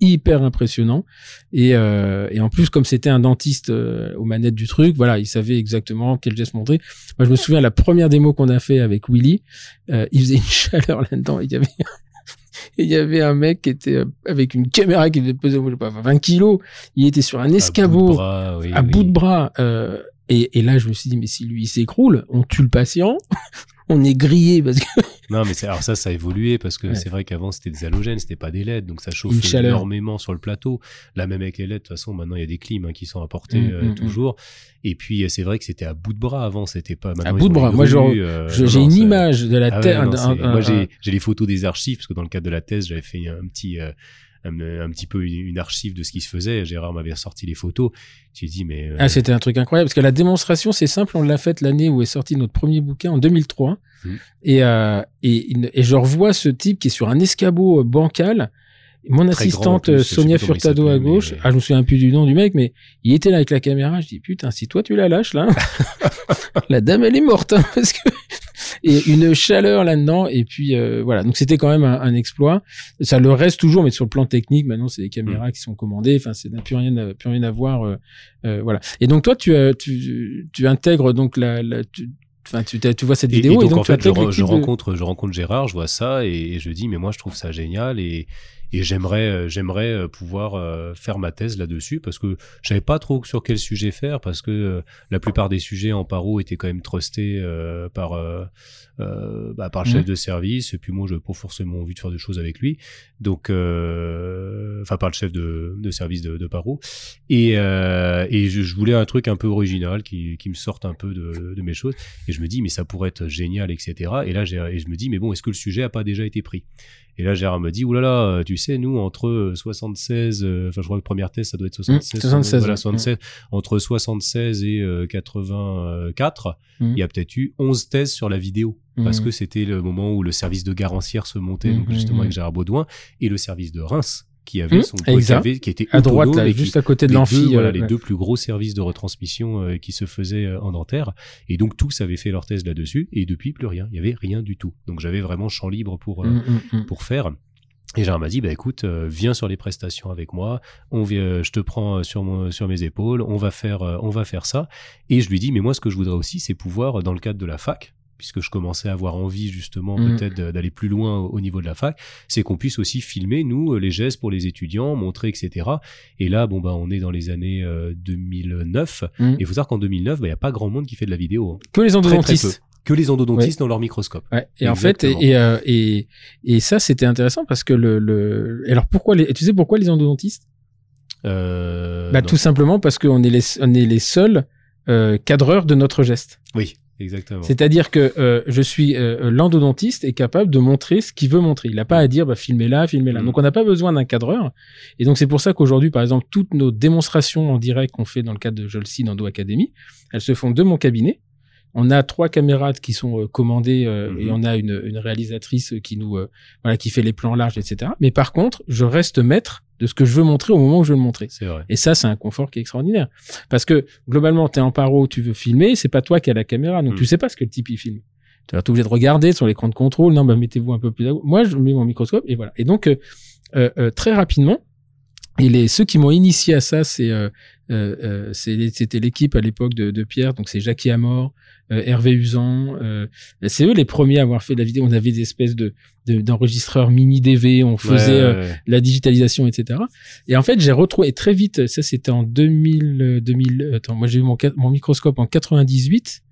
hyper impressionnant. Et euh, et en plus comme c'était un dentiste euh, aux manettes du truc, voilà, il savait exactement quel geste montrer. Moi je me souviens la première démo qu'on a fait avec Willy, euh, il faisait une chaleur là-dedans. Il y avait il y avait un mec qui était euh, avec une caméra qui devait peser je sais pas 20 kilos. Il était sur un escabeau à bout de bras. oui, à oui. bout de bras. euh, et, et là, je me suis dit, mais si lui il s'écroule, on tue le patient, on est grillé parce que Non, mais alors ça, ça a évolué parce que Ouais. c'est vrai qu'avant c'était des halogènes, c'était pas des LED, donc ça chaleur. énormément sur le plateau. Là, même avec les LED, de toute façon, maintenant il y a des clims hein, qui sont apportés Mm, euh, mm, mm. toujours. Et puis c'est vrai que c'était à bout de bras avant, c'était pas. maintenant, À bout de bras. Moi, euh, j'ai une image de la Ah terre. moi, j'ai les photos des archives parce que dans le cadre de la thèse, j'avais fait un petit. euh, un, un petit peu une, une archive de ce qui se faisait. Gérard m'avait ressorti les photos. J'ai dit, mais. euh, Ah, c'était un truc incroyable parce que la démonstration, c'est simple, on l'a faite l'année où est sorti notre premier bouquin en 2003. Mhm. Et, euh, et, et je revois ce type qui est sur un escabeau euh, bancal. Mon Très assistante Sonia Furtado à gauche, mais- ah, je me souviens plus du nom du mec, mais il était là avec la caméra. Je dis putain, si toi tu la lâches là, la dame elle est morte hein, parce que et une chaleur là-dedans. Et puis euh, voilà, donc c'était quand même un, un exploit. Ça le reste toujours, mais sur le plan technique, maintenant c'est des caméras qui sont commandées. Enfin, c'est n'a plus rien, à, plus rien à voir. euh, euh, voilà. Et donc toi, tu, euh, tu, tu intègres donc la, la tu, Enfin, tu, tu vois cette Et, et vidéo donc, en tu fait, je, de- rencontre, je rencontre Gérard, je vois ça et, et je dis, mais moi, je trouve ça génial et, et j'aimerais, euh, j'aimerais euh, pouvoir euh, faire ma thèse là-dessus parce que je savais pas trop sur quel sujet faire parce que la plupart des sujets en paro étaient quand même trustés par, bah, par le chef Mhm. de service et puis moi, je n'ai pas forcément envie de faire des choses avec lui. Donc, enfin, par le chef de, de service de, de paro. Et, et je, je voulais un truc un peu original qui, qui me sorte un peu de, de mes choses. Et je me dis, mais ça pourrait être génial, etc. Et là, et je me dis, mais bon, est-ce que le sujet a pas déjà été pris? Et là, Gérard me dit, oulala, là, tu sais, nous, entre 76, euh, enfin, je crois que première thèse, ça doit être 76. 76, voilà, ouais. 76. Entre 76 et euh, 84, Mhm. il y a peut-être eu 11 thèses sur la vidéo. Parce Mhm. que c'était le moment où le service de garancière se montait, donc justement avec Gérard Baudouin, et le service de Reims, qui avait son qui, exact. avait- qui était à droite, là, qui- juste à côté de l'amphi. voilà, euh, les deux plus gros services de retransmission euh, qui se faisaient euh, en dentaire. Et donc tous avaient fait leur thèse là-dessus. Et depuis, plus rien. Il y avait rien du tout. Donc j'avais vraiment champ libre pour, euh, pour faire. Et Gérard m'a dit, bah écoute, euh, viens sur les prestations avec moi. On vient, je te prends euh, sur mon, sur mes épaules. On va faire, euh, on va faire ça. Et je lui dis, mais moi, ce que je voudrais aussi, c'est pouvoir, euh, dans le cadre de la fac, puisque je commençais à avoir envie justement Mhm. peut-être d'aller plus loin au au niveau de la fac, c'est qu'on puisse aussi filmer nous euh, les gestes pour les étudiants, montrer etc. Et là, bon bah on est dans les années euh, 2009. Mm. Et il faut savoir qu'en 2009, bah, il y a pas grand monde qui fait de la vidéo. hein. Que les endodontistes. Que les endodontistes dans leur microscope. Ouais. Et en fait, et, euh, et, et ça, c'était intéressant parce que le, le, alors pourquoi les, tu sais pourquoi les endodontistes? Euh, bah, non. tout simplement parce qu'on est les, on est les seuls, euh, cadreurs de notre geste. Oui, exactement. C'est-à-dire que euh, je suis euh, l'endodontiste est capable de montrer ce qu'il veut montrer. Il n'a pas à dire bah, filmez là, filmez là. Mm. Donc on n'a pas besoin d'un cadreur. Et donc c'est pour ça qu'aujourd'hui, par exemple, toutes nos démonstrations en direct qu'on fait dans le cadre de Jolsi d'Endo Academy, elles se font de mon cabinet. On a trois caméras qui sont euh, commandées euh, Mhm. et on a une, une réalisatrice qui nous euh, voilà qui fait les plans larges, etc. Mais par contre, je reste maître de ce que je veux montrer au moment où je veux le montrer. C'est vrai. Et ça, c'est un confort qui est extraordinaire. Parce que globalement, tu es en paro, tu veux filmer, c'est pas toi qui as la caméra, donc tu sais pas ce que le type il filme. Tu es obligé de regarder sur l'écran de contrôle. Non, bah mettez-vous un peu plus. à. Moi, je mets mon microscope et voilà. Et donc euh, euh, euh, très rapidement, et les ceux qui m'ont initié à ça, c'est euh, euh, euh, c'était l'équipe à l'époque de, de Pierre, donc c'est Jackie Amor, euh, Hervé Usan. euh, c'est eux les premiers à avoir fait de la vidéo. On avait des espèces de de- d'enregistreurs mini DV. On faisait Ouais, euh, ouais, la digitalisation, etc. Et en fait, j'ai retrouvé et très vite, ça c'était en 2000, euh, 2000, attends, moi j'ai eu mon, mon microscope en 98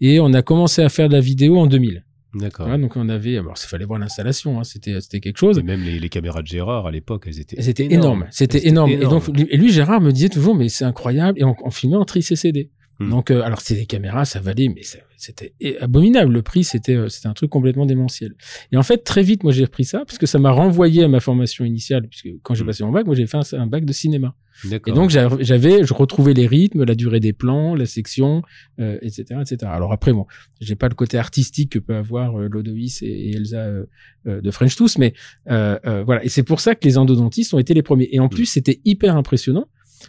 et on a commencé à faire de la vidéo en 2000. D'accord. Voilà, donc on avait, alors il fallait voir l'installation, hein, c'était c'était quelque chose. Et même les, les caméras de Gérard à l'époque, elles étaient. C'était énormes. énorme, c'était énorme. Et donc lui, Gérard me disait toujours, mais c'est incroyable. Et on, on filmait en tri-CCD. Hmm. Donc euh, alors c'est des caméras, ça valait, mais c'était abominable. Le prix, c'était euh, c'était un truc complètement démentiel. Et en fait, très vite, moi j'ai repris ça parce que ça m'a renvoyé à ma formation initiale, puisque quand j'ai Hmm. passé mon bac, moi j'ai fait un, un bac de cinéma. Et donc j'a- j'avais, je retrouvais les rythmes, la durée des plans, la section, euh, etc., etc. Alors après, bon, j'ai pas le côté artistique que peut avoir euh, Lodoïs et, et Elsa euh, euh, de French Tooth, mais euh, euh, voilà. Et c'est pour ça que les endodontistes ont été les premiers. Et en plus, c'était hyper impressionnant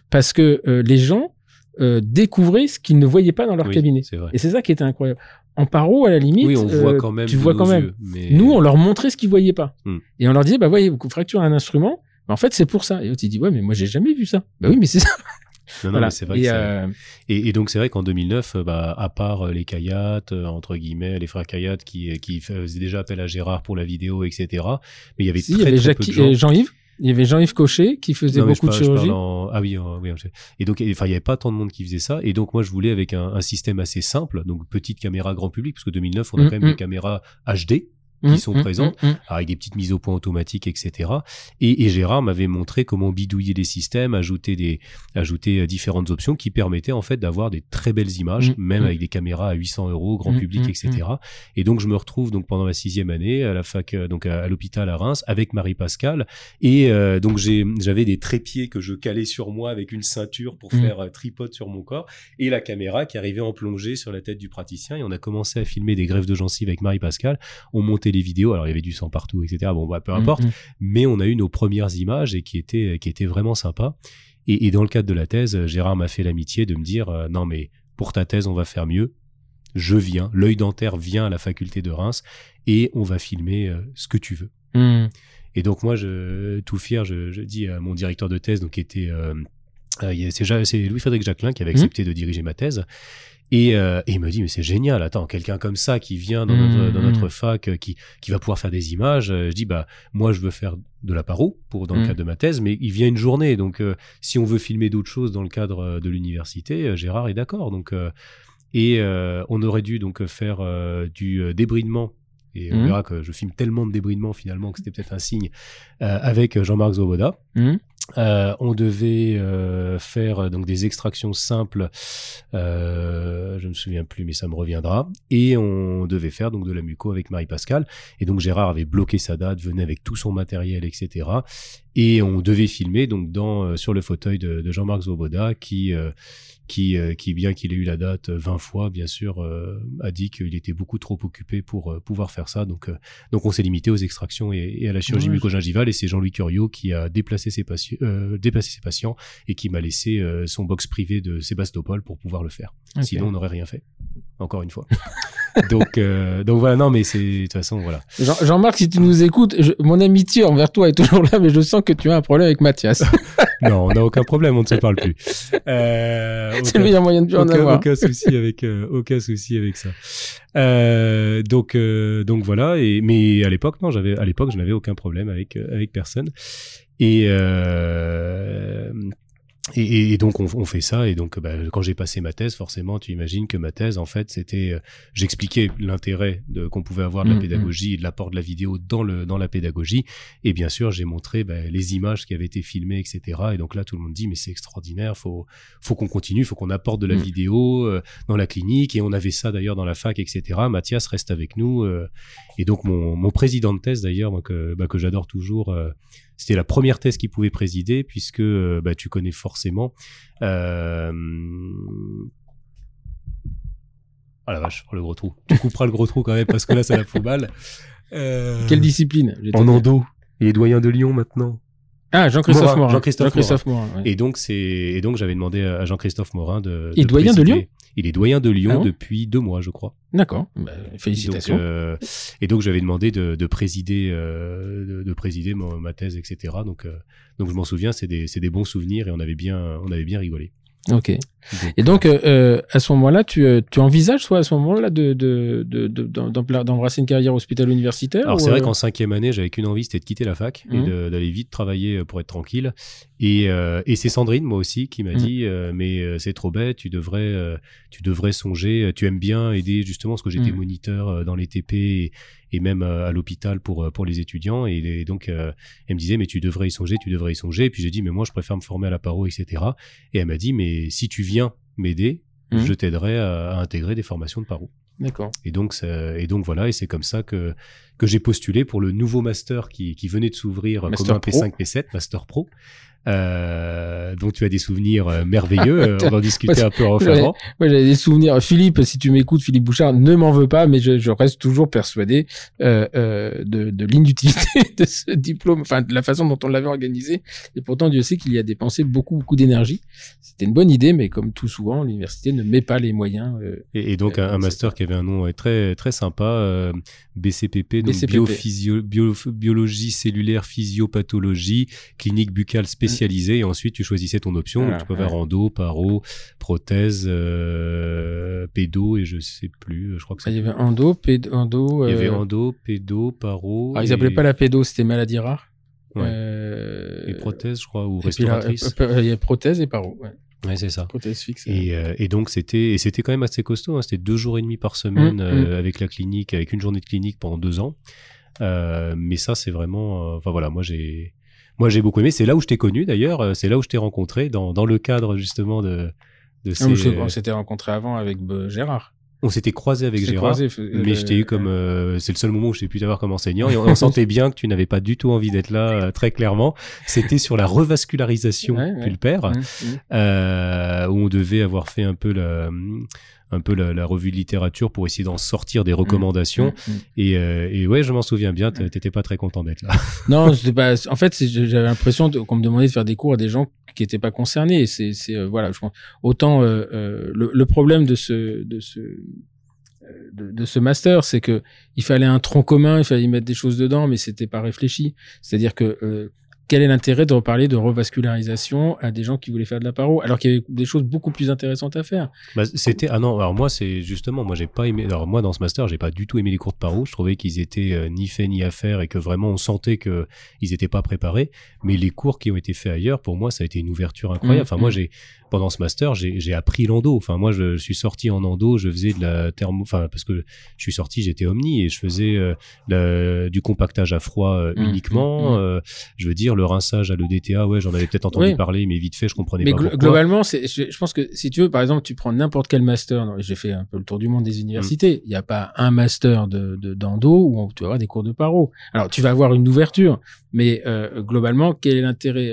parce que euh, les gens euh, découvraient ce qu'ils ne voyaient pas dans leur Oui, cabinet. C'est vrai. Et c'est ça qui était incroyable. En paro, à la limite, Oui, on voit euh, quand même. tu vois quand même. yeux, mais- Nous, on leur montrait ce qu'ils voyaient pas. Hmm. Et on leur disait, bah voyez, vous fracturez un instrument, bah, en fait, c'est pour ça. Et l'autre, il dit, ouais, mais moi, j'ai jamais vu ça. Bah oui, mais c'est ça. Non, non, Voilà. c'est vrai et, que ça- euh, Et, et donc c'est vrai qu'en 2009, euh, bah, à part les Kayat, euh, entre guillemets, les frères Kayat qui, qui faisaient déjà appel à Gérard pour la vidéo, etc. Mais il y avait si, il y très, avait très Jacques, peu de gens. et Jean-Yves. Il y avait Jean-Yves Cochet qui faisait Non, beaucoup de parle- chirurgie. en- Ah oui, en- oui. en- Et donc, enfin, il y avait pas tant de monde qui faisait ça. Et donc, moi, je voulais avec un, un système assez simple, donc petite caméra grand public, parce que 2009, on a Mm, quand même mm. des caméras HD Hum, sont hum, présentes. hum, hum. avec des petites mises au point automatiques, etc. Et, et Gérard m'avait montré comment bidouiller les systèmes, ajouter des, ajouter euh, différentes options qui permettaient en fait d'avoir des très belles images, même avec des caméras à 800 euros, grand public, etc. Et donc je me retrouve donc pendant ma sixième année à la fac, euh, donc à, à l'hôpital à Reims avec Marie Pascal. Et euh, donc j'avais des trépieds que je calais sur moi avec une ceinture pour faire euh, tripode sur mon corps et la caméra qui arrivait en plongée sur la tête du praticien. Et on a commencé à filmer des greffes de gencives avec Marie Pascal. On montait les vidéos. Alors il y avait du sang partout, etc. Bon, bah, peu importe. Hum, hum. Mais on a eu nos premières images et qui étaient, qui étaient vraiment sympas. Et, et dans le cadre de la thèse, Gérard m'a fait l'amitié de me dire euh, non mais pour ta thèse on va faire mieux. Je viens, l'œil dentaire vient à la faculté de Reims et on va filmer euh, ce que tu veux. Hum. Et donc moi, je, tout fier, je, je dis à mon directeur de thèse, donc qui était, euh, euh, c'est Louis-Frédéric Jacquelin qui avait accepté de diriger ma thèse. Et, euh, et il me dit mais c'est génial, attends quelqu'un comme ça qui vient dans notre, dans notre mhm. fac, euh, qui, qui va pouvoir faire des images. Euh, Je dis bah moi je veux faire de la paro pour dans le Mhm. cadre de ma thèse, mais il vient une journée, donc euh, si on veut filmer d'autres choses dans le cadre de l'université, Gérard est d'accord. Donc euh, et on aurait dû donc faire du débridement. Et on verra que je filme tellement de débridement finalement que c'était peut-être un signe euh, avec Jean-Marc Zoboda. Euh, on devait euh, faire euh, donc des extractions simples, euh, je me souviens plus, mais ça me reviendra. Et on devait faire donc de la muco avec Marie Pascal. Et donc Gérard avait bloqué sa date, venait avec tout son matériel, etc. Et on devait filmer donc dans euh, sur le fauteuil de, de Jean-Marc Zoboda qui euh, qui, euh, qui bien qu'il ait eu la date 20 fois, bien sûr, euh, a dit qu'il était beaucoup trop occupé pour euh, pouvoir faire ça. Donc, euh, donc on s'est limité aux extractions et, et à la chirurgie Ouais, mucogingivale. Et c'est Jean-Louis Curiot qui a déplacé ses, patients, euh, déplacé ses patients et qui m'a laissé euh, son box privé de Sébastopol pour pouvoir le faire. Sinon, on n'aurait rien fait. Encore une fois. donc, euh, donc voilà, non, mais c'est de toute façon, voilà. Jean- Jean-Marc, si tu nous écoutes, je- mon amitié envers toi est toujours là, mais je sens que tu as un problème avec Mathias. Non, on n'a aucun problème, on ne se parle plus. Euh, C'est le meilleur moyen de en aucun, avoir. aucun souci avec euh, aucun souci avec ça. Euh, donc euh, donc voilà et mais à l'époque non j'avais à l'époque je n'avais aucun problème avec euh, avec personne et euh, et, et donc on, on fait ça. Et donc bah, quand j'ai passé ma thèse forcément tu imagines que ma thèse en fait c'était euh, j'expliquais l'intérêt qu'on pouvait avoir de la Mm, pédagogie et de l'apport de la vidéo dans le dans la pédagogie. Et bien sûr j'ai montré bah, les images qui avaient été filmées etc et donc là tout le monde dit mais c'est extraordinaire. Faut faut qu'on continue faut qu'on apporte de la Mm. vidéo euh, dans la clinique. Et on avait ça d'ailleurs dans la fac etc Mathias reste avec nous euh, et donc mon, mon président de thèse d'ailleurs que bah, que j'adore toujours c'était la première thèse qu'il pouvait présider puisque euh, bah, tu connais forcément euh... ah la vache le gros trou tu couperas le gros trou quand même parce que là ça la fout mal Euh, Quelle discipline en endo il est doyen de Lyon maintenant Ah, Jean-Christophe Morin. Jean-Christophe Morin. et donc c'est et donc j'avais demandé à Jean-Christophe Morin de Il est doyen de. Lyon il est doyen de Lyon Ah bon depuis deux mois je crois D'accord. Bah, donc, félicitations. euh, et donc j'avais demandé de, de présider, euh, de, de présider ma, ma thèse, etc. Donc, euh, donc je m'en souviens, c'est des, des bons souvenirs et on avait bien, on avait bien rigolé. Ok. Et donc, euh, euh, à ce moment-là, tu, euh, tu envisages, toi, à ce moment-là, de, de, de, d'embrasser une carrière hospitalo-universitaire alors c'est vrai euh, qu'en cinquième année, j'avais qu'une envie, c'était de quitter la fac et de- d'aller vite travailler pour être tranquille. Et, euh, et c'est Sandrine, moi aussi, qui m'a Mhm. dit, mais c'est trop bête, tu devrais, tu devrais songer, tu aimes bien aider justement, parce que j'étais Mhm. moniteur dans les TP et, et même à l'hôpital pour pour les étudiants. Et, et donc, euh, elle me disait, mais tu devrais y songer, tu devrais y songer. Et puis j'ai dit, mais moi, je préfère me former à la paro, etc. Et elle m'a dit, mais si tu viens m'aider, Mhm. je t'aiderai à, à intégrer des formations de paro. D'accord. Et donc, ça- et donc voilà, et c'est comme ça que, que j'ai postulé pour le nouveau master qui, qui venait de s'ouvrir euh, comme un Pro. P5, P7, Master Pro. Euh, donc tu as des souvenirs euh, merveilleux, euh, on va en discuter un peu en Ouais. refermant. Ouais, j'avais des souvenirs. Philippe, si tu m'écoutes, Philippe Bouchard, ne m'en veux pas, mais je, je reste toujours persuadé euh, euh, de, de l'inutilité de ce diplôme, enfin de la façon dont on l'avait organisé. Et pourtant, Dieu sait qu'il y a dépensé beaucoup, beaucoup d'énergie. C'était une bonne idée, mais comme tout souvent, l'université ne met pas les moyens. Et, et donc un, master qui avait un nom très très sympa, BCPP, donc BCPP. biophysio- bio- biologie cellulaire physiopathologie, clinique buccale spécialisée. Et ensuite tu choisissais ton option. Donc tu peux faire ouais. endo, paro, prothèse, euh, pédo et je sais plus. Je crois que il y avait endo, pédo, endo. Il y avait euh, endo, pédo, paro. alors, ils et- appelaient pas la pédo, c'était maladie rare. Ouais. Euh, et prothèse, je crois, ou restauratrice. euh, euh, il y a prothèse et paro. Ouais. Ouais, c'est ça. Prothèse fixe. Et, euh, et donc c'était et c'était quand même assez costaud. hein. C'était deux jours et demi par semaine Mm, euh, avec la clinique, avec une journée de clinique pendant deux ans. Euh, mais ça c'est vraiment. euh, Enfin voilà, moi j'ai moi j'ai beaucoup aimé. C'est là où je t'ai connu d'ailleurs. euh, C'est là où je t'ai rencontré dans dans le cadre justement de de Ah, ces. on s'était rencontrés avant avec euh, Gérard. on s'était croisé avec Gérard. euh, Mais je t'ai eu comme euh, c'est le seul moment où je t'ai pu t'avoir comme enseignant et on, on sentait bien que tu n'avais pas du tout envie d'être là euh, très clairement. C'était sur la revascularisation Ouais, pulpaire Mmh, mmh. euh, où on devait avoir fait un peu la un peu la, la revue de littérature pour essayer d'en sortir des recommandations Mmh, mmh. et, euh, et ouais je m'en souviens bien t'étais pas très content d'être là Non, pas. En fait, j'avais l'impression qu'on me demandait de faire des cours à des gens qui étaient pas concernés. C'est, euh, voilà. Je pense autant euh, euh, le, le problème de ce de ce euh, de, de ce master, c'est que il fallait un tronc commun, il fallait y mettre des choses dedans, mais c'était pas réfléchi. C'est-à-dire que euh, quel est l'intérêt de reparler de revascularisation à des gens qui voulaient faire de la paro, alors qu'il y avait des choses beaucoup plus intéressantes à faire? Bah, c'était ah non alors moi c'est justement moi j'ai pas aimé alors moi dans ce master j'ai pas du tout aimé les cours de paro. Je trouvais qu'ils étaient euh, ni faits ni à faire et que vraiment on sentait que ils étaient pas préparés. Mais les cours qui ont été faits ailleurs pour moi ça a été une ouverture incroyable. Mm, enfin moi mm. j'ai pendant ce master j'ai appris l'endo enfin moi je, suis sorti en endo je faisais de la thermo enfin parce que je suis sorti j'étais omni et je faisais euh, la- du compactage à froid euh, Mm, uniquement mm, mm. euh, je veux dire le rinçage à l'EDTA ouais j'en avais peut-être entendu Oui. parler mais vite fait je comprenais Mais pas pourquoi. globalement, je, je pense que si tu veux, par exemple, tu prends n'importe quel master. J'ai fait un peu le tour du monde des universités. Il n'y a pas un master de, de d'endo où on- tu vas avoir des cours de paro. Alors, tu vas avoir une ouverture, mais globalement, quel est l'intérêt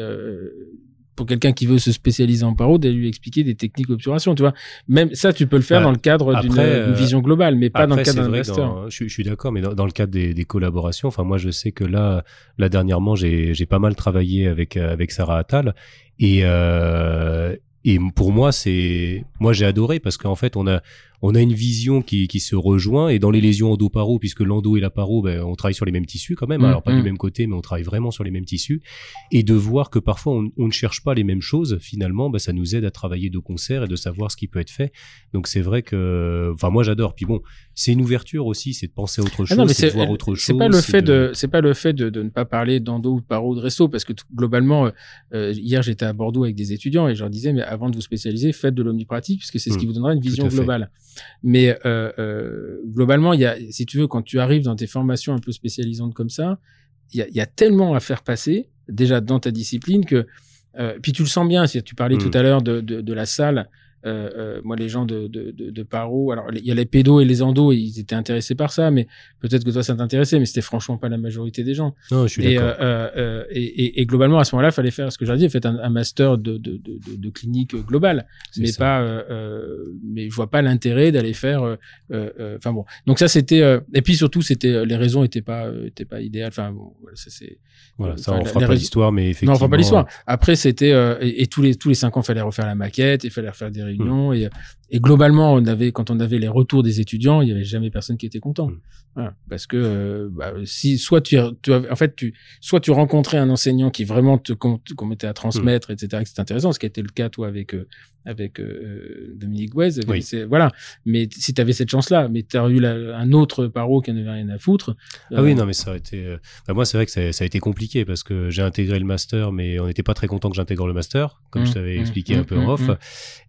pour quelqu'un qui veut se spécialiser en paro d'aller lui expliquer des techniques d'obturation Tu vois, même ça, tu peux le faire Ouais. dans le cadre d'une, d'une euh, vision globale, mais pas dans le cadre d'un dans- je, suis- je suis d'accord, mais dans, dans le cadre des, des collaborations, enfin moi je sais que là, là dernièrement, j'ai pas mal travaillé avec euh, avec Sarah Attal et euh, et pour moi c'est moi j'ai adoré parce qu'en fait on a on a une vision qui, qui se rejoint et dans les lésions endo-paro puisque l'endo et la paro ben, on travaille sur les mêmes tissus quand même Mm, alors pas mm. du même côté mais on travaille vraiment sur les mêmes tissus et de voir que parfois on, on ne cherche pas les mêmes choses finalement ben, ça nous aide à travailler de concert et de savoir ce qui peut être fait donc c'est vrai que enfin moi j'adore puis bon c'est une ouverture aussi c'est de penser à autre Ah chose c'est de voir autre c'est chose pas le c'est fait de, c'est pas le fait de, de ne pas parler d'endo ou de paro ou de resto parce que globalement, euh, euh, hier j'étais à Bordeaux avec des étudiants et je leur disais mais avant de vous spécialiser, faites de l'omnipratique puisque c'est ce Mm. qui vous donnera une vision globale. Mais euh, euh, globalement, il y a, si tu veux, quand tu arrives dans tes formations un peu spécialisantes comme ça, il y a, il y a tellement à faire passer déjà dans ta discipline que euh, puis tu le sens bien. Si tu parlais Mm. tout à l'heure de, de, de la salle. Euh, euh, moi, les gens de, de, de, de paro, alors il y a les pédos et les endos, ils étaient intéressés par ça, mais peut-être que toi ça t'intéressait, mais c'était franchement pas la majorité des gens. non je suis Et, d'accord euh, et, et, et globalement, à ce moment-là, il fallait faire ce que j'ai dit, faites un, un master de, de, clinique globale, mais ça. pas, euh, mais je vois pas l'intérêt d'aller faire. Enfin bon, donc ça c'était, et puis surtout c'était, les raisons étaient pas, étaient pas idéales. Enfin bon, voilà, ça c'est. voilà ça on fera pas l'histoire mais effectivement Non, enfin pas l'histoire. Après, c'était et, tous les tous les cinq ans, fallait refaire la maquette, il fallait refaire des réunions et et globalement, on avait quand on avait les retours des étudiants, il y avait jamais personne qui était content. Mm. Voilà. parce que euh, bah, si soit tu, en fait tu soit tu rencontrais un enseignant qui vraiment te qu'on qu'on mettait à transmettre, etc. Et que c'était intéressant, ce qui a été le cas toi avec euh, avec euh, Dominique Guez. Oui. C'est- Voilà. Mais si tu avais cette chance-là, mais tu as eu la- un autre paro qui en avait rien à foutre. Ah oui, non, mais ça a été. bah, moi, c'est vrai que ça, ça a été compliqué parce que j'ai intégré le master, mais on n'était pas très content que j'intègre le master, comme Mmh, je t'avais mmh, expliqué mmh, un peu en off.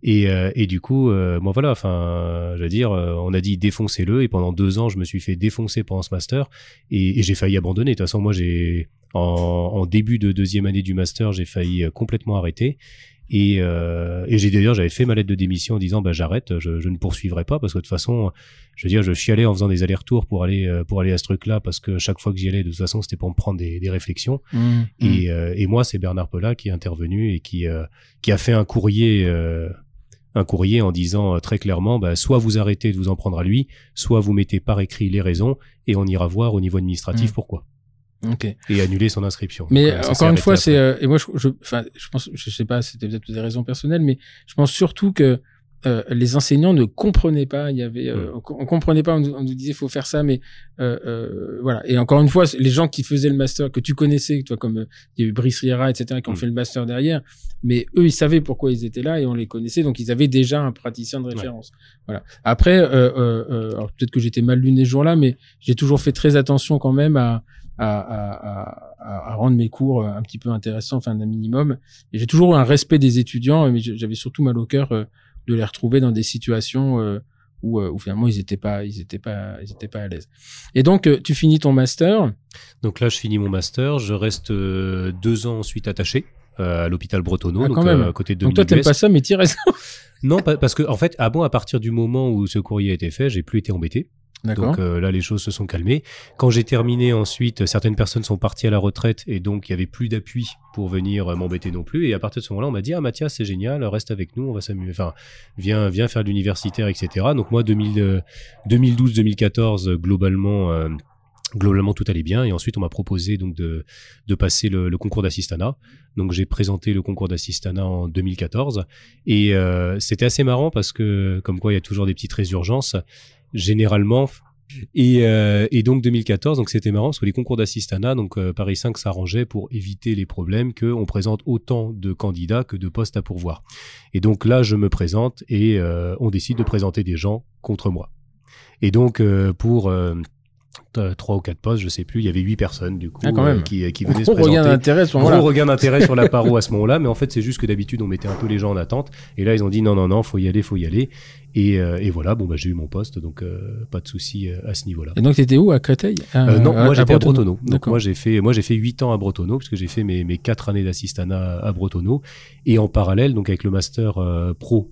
Et, et du coup, euh, moi voilà, enfin, je veux dire, euh, on a dit défoncez-le, et pendant deux ans, je me suis fait défoncer pendant ce master, et, et j'ai failli abandonner. De toute façon, moi, j'ai en, en début de deuxième année du master, j'ai failli euh, complètement arrêter. Et, euh, et j'ai d'ailleurs j'avais fait ma lettre de démission en disant bah j'arrête, je, je ne poursuivrai pas parce que de toute façon, je veux dire, je chialais en faisant des allers-retours pour aller pour aller à ce truc-là parce que chaque fois que j'y allais, de toute façon, c'était pour me prendre des, des réflexions. Mmh, mmh. Et, euh, et moi, c'est Bernard Pelat qui est intervenu et qui euh, qui a fait un courrier. Un courrier en disant euh, très clairement, bah, soit vous arrêtez de vous en prendre à lui, soit vous mettez par écrit les raisons et on ira voir au niveau administratif Mm. pourquoi et annuler son inscription. Mais Donc, encore une fois, c'est euh, et moi je, je, enfin, je pense, je sais pas, c'était peut-être des raisons personnelles, mais je pense surtout que euh, les enseignants ne comprenaient pas. Il y avait, euh, on, on comprenait pas. On nous, on nous disait faut faire ça, mais euh, euh, voilà. Et encore une fois, les gens qui faisaient le master que tu connaissais, toi comme euh, il y a eu Brice Riera, etc., qui ont Mm. fait le master derrière, mais eux ils savaient pourquoi ils étaient là et on les connaissait, donc ils avaient déjà un praticien de référence. Voilà. Après, euh, euh, euh, alors peut-être que j'étais mal luné ce jour-là, mais j'ai toujours fait très attention quand même à à, à, à, rendre mes cours un petit peu intéressants, enfin d'un minimum. Et j'ai toujours eu un respect des étudiants, mais j'avais surtout mal au cœur de les retrouver dans des situations euh, où, où finalement ils étaient pas, ils étaient pas, ils étaient pas à l'aise. Et donc tu finis ton master. Donc là, je finis mon master, je reste deux ans ensuite attaché à l'hôpital Bretonneau, Ah, donc à côté de Donc toi t'aimes pas ça, mais t'y restes. Non, pa- parce que en fait, ah bon, à partir du moment où ce courrier a été fait, j'ai plus été embêté. Donc euh, là, les choses se sont calmées. Quand j'ai terminé ensuite, certaines personnes sont parties à la retraite et donc il y avait plus d'appui pour venir euh, m'embêter non plus. Et à partir de ce moment-là, on m'a dit ah Mathias, c'est génial, reste avec nous, on va s'amuser. Enfin, viens, viens faire de l'universitaire, etc. Donc moi, 2000, euh, 2012-2014, euh, globalement. Globalement, tout allait bien et ensuite on m'a proposé donc de, passer le, le concours d'assistanat. Donc j'ai présenté le concours d'assistanat en 2014 et c'était assez marrant parce que comme quoi il y a toujours des petites résurgences généralement et, euh, et donc 2014, donc c'était marrant parce que les concours d'assistanat, donc euh, Paris 5 s'arrangeait pour éviter les problèmes qu'on présente autant de candidats que de postes à pourvoir. Et donc là, je me présente et euh, on décide de présenter des gens contre moi. Et donc pour trois ou quatre postes, je sais plus, il y avait huit personnes du coup Ah, quand même. qui, qui venaient se présenter. l'intérêt à ce Gros moment-là. regain d'intérêt sur la paro à ce moment-là, mais en fait c'est juste que d'habitude on mettait un peu les gens en attente, et là ils ont dit non non non, faut y aller, faut y aller, et, euh, et voilà, bon bah j'ai eu mon poste, donc euh, pas de souci euh, à ce niveau-là. Et donc t'étais où à Créteil? Non, moi j'étais à Bretonneau. Donc moi j'ai fait, moi fait huit ans à Bretonneau puisque j'ai fait mes, mes quatre années d'assistanat à Bretonneau et en parallèle donc avec le master pro.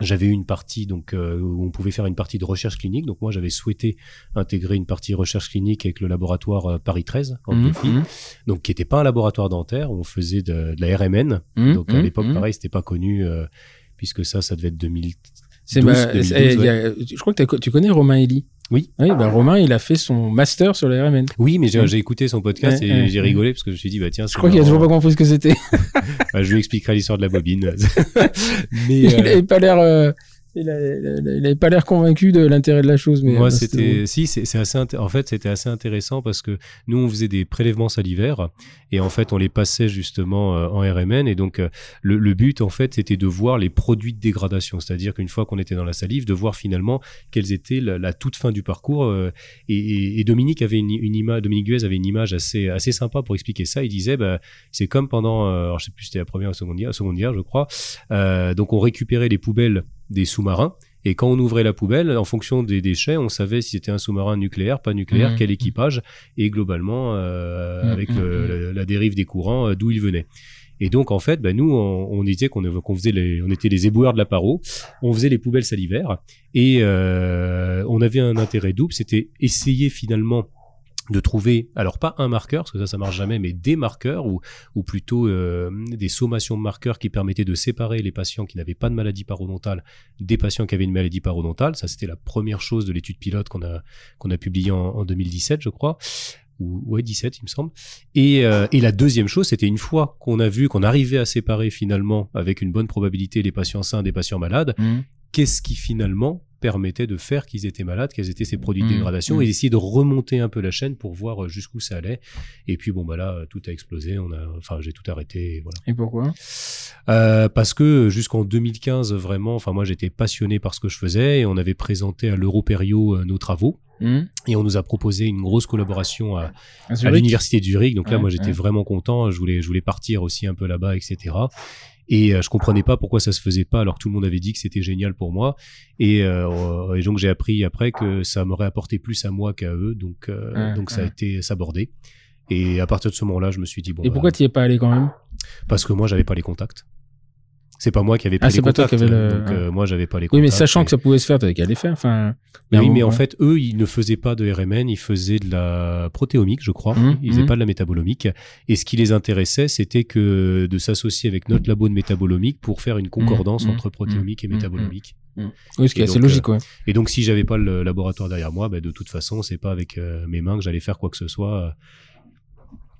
J'avais une partie donc euh, où on pouvait faire une partie de recherche clinique. Donc moi j'avais souhaité intégrer une partie recherche clinique avec le laboratoire euh, Paris 13 en Mhm, mhm, donc qui n'était pas un laboratoire dentaire. On faisait de, de la RMN. mhm, Donc à l'époque pareil c'était pas connu euh, puisque ça ça devait être 2000. C'est 12, ma- 2012, c'est- il y a- je crois que tu connais Romain Elie? Oui. Oui, bah Romain, il a fait son master sur la RMN. Oui, mais j'ai écouté son podcast Ouais, et j'ai rigolé parce que je me suis dit bah tiens. Je crois qu'il a toujours pas compris ce que c'était. Bah, je lui expliquerai l'histoire de la bobine. mais il euh, avait pas l'air, euh, il, a- il a- il avait pas l'air convaincu de l'intérêt de la chose. Mais moi euh, c'était si c'est assez en fait c'était assez intéressant parce que nous on faisait des prélèvements salivaires et en fait on les passait justement euh, en RMN et donc euh, le, le but en fait c'était de voir les produits de dégradation c'est-à-dire qu'une fois qu'on était dans la salive de voir finalement quelles étaient la, la toute fin du parcours euh, et, et- et Dominique avait une, une image Dominique Guez avait une image assez assez sympa pour expliquer ça il disait bah, c'est comme pendant alors je sais plus si c'était la première ou la seconde guerre, seconde guerre je crois donc on récupérait les poubelles des sous-marins. Et quand on ouvrait la poubelle, en fonction des déchets, on savait si c'était un sous-marin nucléaire, pas nucléaire, Mhm. quel équipage, et globalement, euh, Mhm, avec le- la, la dérive des courants, euh, d'où ils venaient. Et donc, en fait, bah, nous, on, on disait qu'on qu'on faisait les, on était les éboueurs de la paro, on faisait les poubelles salivaires, et euh, on avait un intérêt double, c'était essayer finalement de trouver, alors pas un marqueur, parce que ça, ça marche jamais, mais des marqueurs, ou, plutôt euh, des sommations de marqueurs qui permettaient de séparer les patients qui n'avaient pas de maladie parodontale des patients qui avaient une maladie parodontale. Ça, c'était la première chose de l'étude pilote qu'on a, a publiée en, en 2017, je crois. Ou, ouais, 17, il me semble. Et, euh, et la deuxième chose, c'était une fois qu'on a vu qu'on arrivait à séparer finalement, avec une bonne probabilité, les patients sains des patients malades, Mhm. Qu'est-ce qui finalement permettait de faire qu'ils étaient malades, quels étaient ces produits de Mhm. dégradation, Mhm. et d'essayer de remonter un peu la chaîne pour voir euh, jusqu'où ça allait. Et puis bon bah là, tout a explosé. On a, enfin j'ai tout arrêté. et Voilà. Et pourquoi? Euh, parce que jusqu'en 2015, vraiment, enfin moi j'étais passionné par ce que je faisais et on avait présenté à l'Europerio euh, nos travaux Mhm. et on nous a proposé une grosse collaboration à, À à Zurich? l'université de Zurich. Donc là, moi j'étais ouais. vraiment content. Je voulais, je voulais partir aussi un peu là-bas, etc. Et euh, je comprenais pas pourquoi ça se faisait pas alors que tout le monde avait dit que c'était génial pour moi. Et, euh, et donc j'ai appris après que ça m'aurait apporté plus à moi qu'à eux. Donc, euh, donc ça a été sabordé. Et à partir de ce moment-là, je me suis dit bon. Et bah, pourquoi tu es pas allé quand même? Parce que moi, j'avais pas les contacts. C'est pas moi qui avais Ah, pris les contacts. qui avais le- Donc, euh, moi, j'avais pas les Oui, contacts. mais sachant et- que ça pouvait se faire, t'avais qu'à les faire. Enfin. Oui, mais en ouais. fait, eux, ils ne faisaient pas de RMN, ils faisaient de la protéomique, je crois. Mhm, Ils faisaient mhm. pas de la métabolomique. Et ce qui les intéressait, c'était que de s'associer avec notre labo de métabolomique pour faire une concordance mhm, entre protéomique et métabolomique. Oui, ce qui est assez donc, logique, ouais. Et donc, si j'avais pas le laboratoire derrière moi, bah, de toute façon, c'est pas avec euh, mes mains que j'allais faire quoi que ce soit euh,